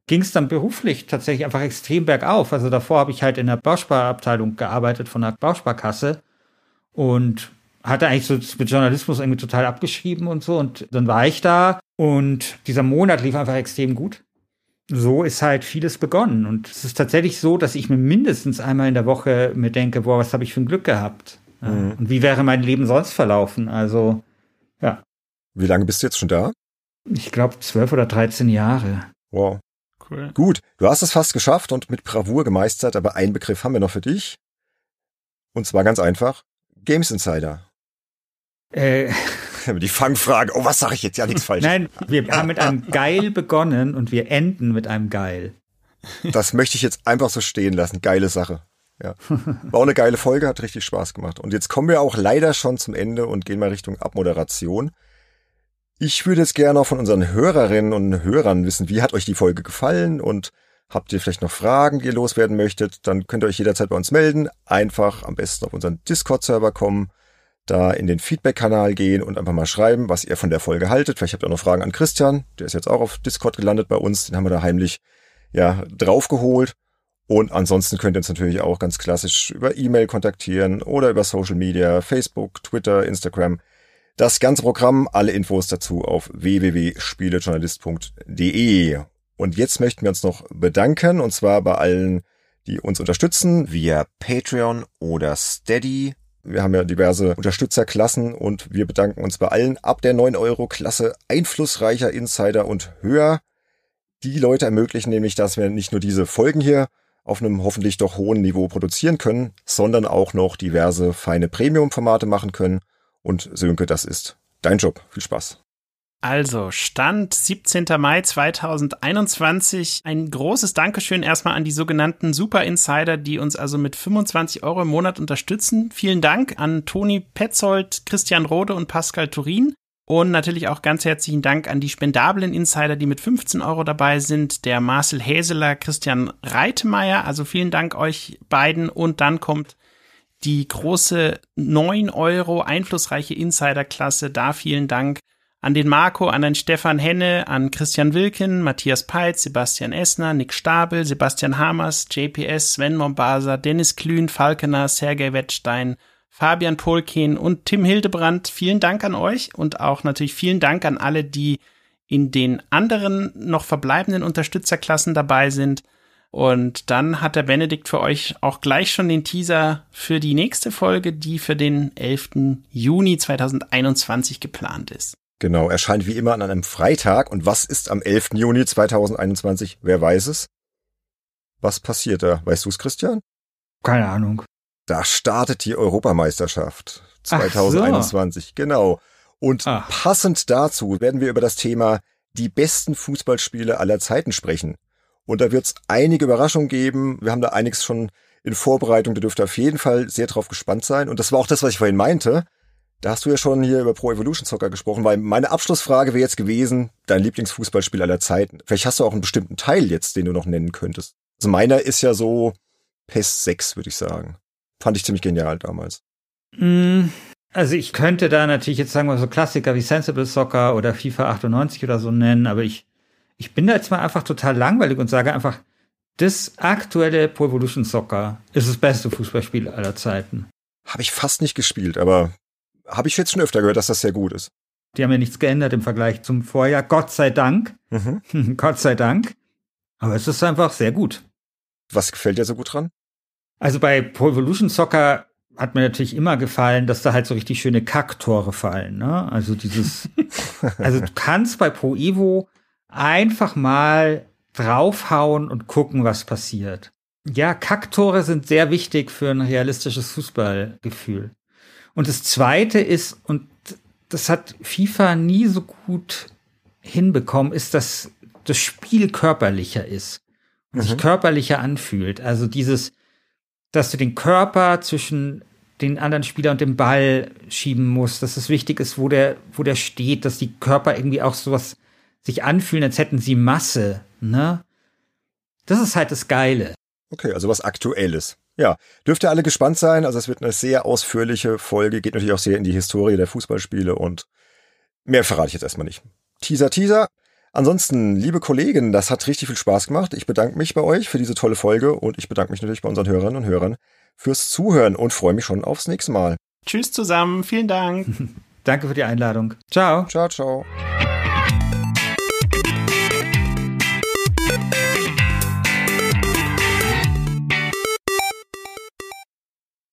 Speaker 3: ging es dann beruflich tatsächlich einfach extrem bergauf. Also davor habe ich halt in der Bausparabteilung gearbeitet von der Bausparkasse und hatte eigentlich so mit Journalismus irgendwie total abgeschrieben und so. Und dann war ich da und dieser Monat lief einfach extrem gut. So ist halt vieles begonnen. Und es ist tatsächlich so, dass ich mir mindestens einmal in der Woche mir denke, boah, was habe ich für ein Glück gehabt? Mhm. Und wie wäre mein Leben sonst verlaufen? Also, ja.
Speaker 1: Wie lange bist du jetzt schon da?
Speaker 3: Ich glaube zwölf oder dreizehn Jahre.
Speaker 1: Wow. Cool. Gut, du hast es fast geschafft und mit Bravour gemeistert, aber einen Begriff haben wir noch für dich. Und zwar ganz einfach, Games Insider. Äh. Die Fangfrage, oh, was sage ich jetzt? Ja, nichts falsch.
Speaker 3: Nein, wir haben mit einem Geil begonnen und wir enden mit einem Geil.
Speaker 1: Das möchte ich jetzt einfach so stehen lassen. Geile Sache. Ja. War auch eine geile Folge, hat richtig Spaß gemacht. Und jetzt kommen wir auch leider schon zum Ende und gehen mal Richtung Abmoderation. Ich würde jetzt gerne auch von unseren Hörerinnen und Hörern wissen, wie hat euch die Folge gefallen und habt ihr vielleicht noch Fragen, die ihr loswerden möchtet, dann könnt ihr euch jederzeit bei uns melden. Einfach am besten auf unseren Discord-Server kommen, da in den Feedback-Kanal gehen und einfach mal schreiben, was ihr von der Folge haltet. Vielleicht habt ihr auch noch Fragen an Christian, der ist jetzt auch auf Discord gelandet bei uns, den haben wir da heimlich ja draufgeholt. Und ansonsten könnt ihr uns natürlich auch ganz klassisch über E-Mail kontaktieren oder über Social Media, Facebook, Twitter, Instagram. Das ganze Programm, alle Infos dazu auf www.spielejournalist.de. Und jetzt möchten wir uns noch bedanken, und zwar bei allen, die uns unterstützen, via Patreon oder Steady. Wir haben ja diverse Unterstützerklassen und wir bedanken uns bei allen ab der 9-Euro-Klasse einflussreicher Insider und höher. Die Leute ermöglichen nämlich, dass wir nicht nur diese Folgen hier auf einem hoffentlich doch hohen Niveau produzieren können, sondern auch noch diverse feine Premium-Formate machen können und Sönke, das ist dein Job. Viel Spaß.
Speaker 2: Also, Stand 17. Mai 2021. Ein großes Dankeschön erstmal an die sogenannten Super Insider, die uns also mit 25 Euro im Monat unterstützen. Vielen Dank an Toni Petzold, Christian Rode und Pascal Turin. Und natürlich auch ganz herzlichen Dank an die spendablen Insider, die mit 15 Euro dabei sind. Der Marcel Häseler, Christian Reitmeier. Also vielen Dank euch beiden. Und dann kommt die große 9 Euro einflussreiche Insiderklasse. Da vielen Dank an den Marco, an den Stefan Henne, an Christian Wilken, Matthias Peitz, Sebastian Essner, Nick Stabel, Sebastian Hamers, JPS, Sven Mombasa, Dennis Klün, Falkener, Sergei Wettstein, Fabian Polkin und Tim Hildebrandt. Vielen Dank an euch und auch natürlich vielen Dank an alle, die in den anderen noch verbleibenden Unterstützerklassen dabei sind. Und dann hat der Benedikt für euch auch gleich schon den Teaser für die nächste Folge, die für den 11. Juni 2021 geplant ist.
Speaker 1: Genau, erscheint wie immer an einem Freitag. Und was ist am 11. Juni 2021? Wer weiß es? Was passiert da? Weißt du es, Christian?
Speaker 3: Keine Ahnung.
Speaker 1: Da startet die Europameisterschaft 2021. So. Genau. Und Ach. passend dazu werden wir über das Thema die besten Fußballspiele aller Zeiten sprechen. Und da wird es einige Überraschungen geben. Wir haben da einiges schon in Vorbereitung. Da dürft ihr auf jeden Fall sehr drauf gespannt sein. Und das war auch das, was ich vorhin meinte. Da hast du ja schon hier über Pro Evolution Soccer gesprochen, weil meine Abschlussfrage wäre jetzt gewesen, dein Lieblingsfußballspiel aller Zeiten. Vielleicht hast du auch einen bestimmten Teil jetzt, den du noch nennen könntest. Also meiner ist ja so PES 6, würde ich sagen. Fand ich ziemlich genial damals.
Speaker 3: Mm, also ich könnte da natürlich jetzt sagen wir so Klassiker wie Sensible Soccer oder FIFA 98 oder so nennen, aber ich ich bin da jetzt mal einfach total langweilig und sage einfach, das aktuelle Pro Evolution Soccer ist das beste Fußballspiel aller Zeiten.
Speaker 1: Habe ich fast nicht gespielt, aber habe ich jetzt schon öfter gehört, dass das sehr gut ist.
Speaker 3: Die haben ja nichts geändert im Vergleich zum Vorjahr, Gott sei Dank. Mhm. Gott sei Dank. Aber es ist einfach sehr gut.
Speaker 1: Was gefällt dir so gut dran?
Speaker 3: Also bei Pro Evolution Soccer hat mir natürlich immer gefallen, dass da halt so richtig schöne Kacktore fallen. Ne? Also dieses, also du kannst bei Pro Evo einfach mal draufhauen und gucken, was passiert. Ja, Kacktore sind sehr wichtig für ein realistisches Fußballgefühl. Und das zweite ist, und das hat FIFA nie so gut hinbekommen, ist, dass das Spiel körperlicher ist und mhm. sich körperlicher anfühlt. Also dieses, dass du den Körper zwischen den anderen Spieler und dem Ball schieben musst, dass es wichtig ist, wo der, wo der steht, dass die Körper irgendwie auch sowas sich anfühlen, als hätten sie Masse, ne? Das ist halt das Geile.
Speaker 1: Okay, also was Aktuelles. Ja, dürft ihr alle gespannt sein. Also es wird eine sehr ausführliche Folge, geht natürlich auch sehr in die Historie der Fußballspiele und mehr verrate ich jetzt erstmal nicht. Teaser, Teaser. Ansonsten, liebe Kollegen, das hat richtig viel Spaß gemacht. Ich bedanke mich bei euch für diese tolle Folge und ich bedanke mich natürlich bei unseren Hörerinnen und Hörern fürs Zuhören und freue mich schon aufs nächste Mal.
Speaker 2: Tschüss zusammen, vielen Dank.
Speaker 3: Danke für die Einladung. Ciao.
Speaker 1: Ciao, ciao.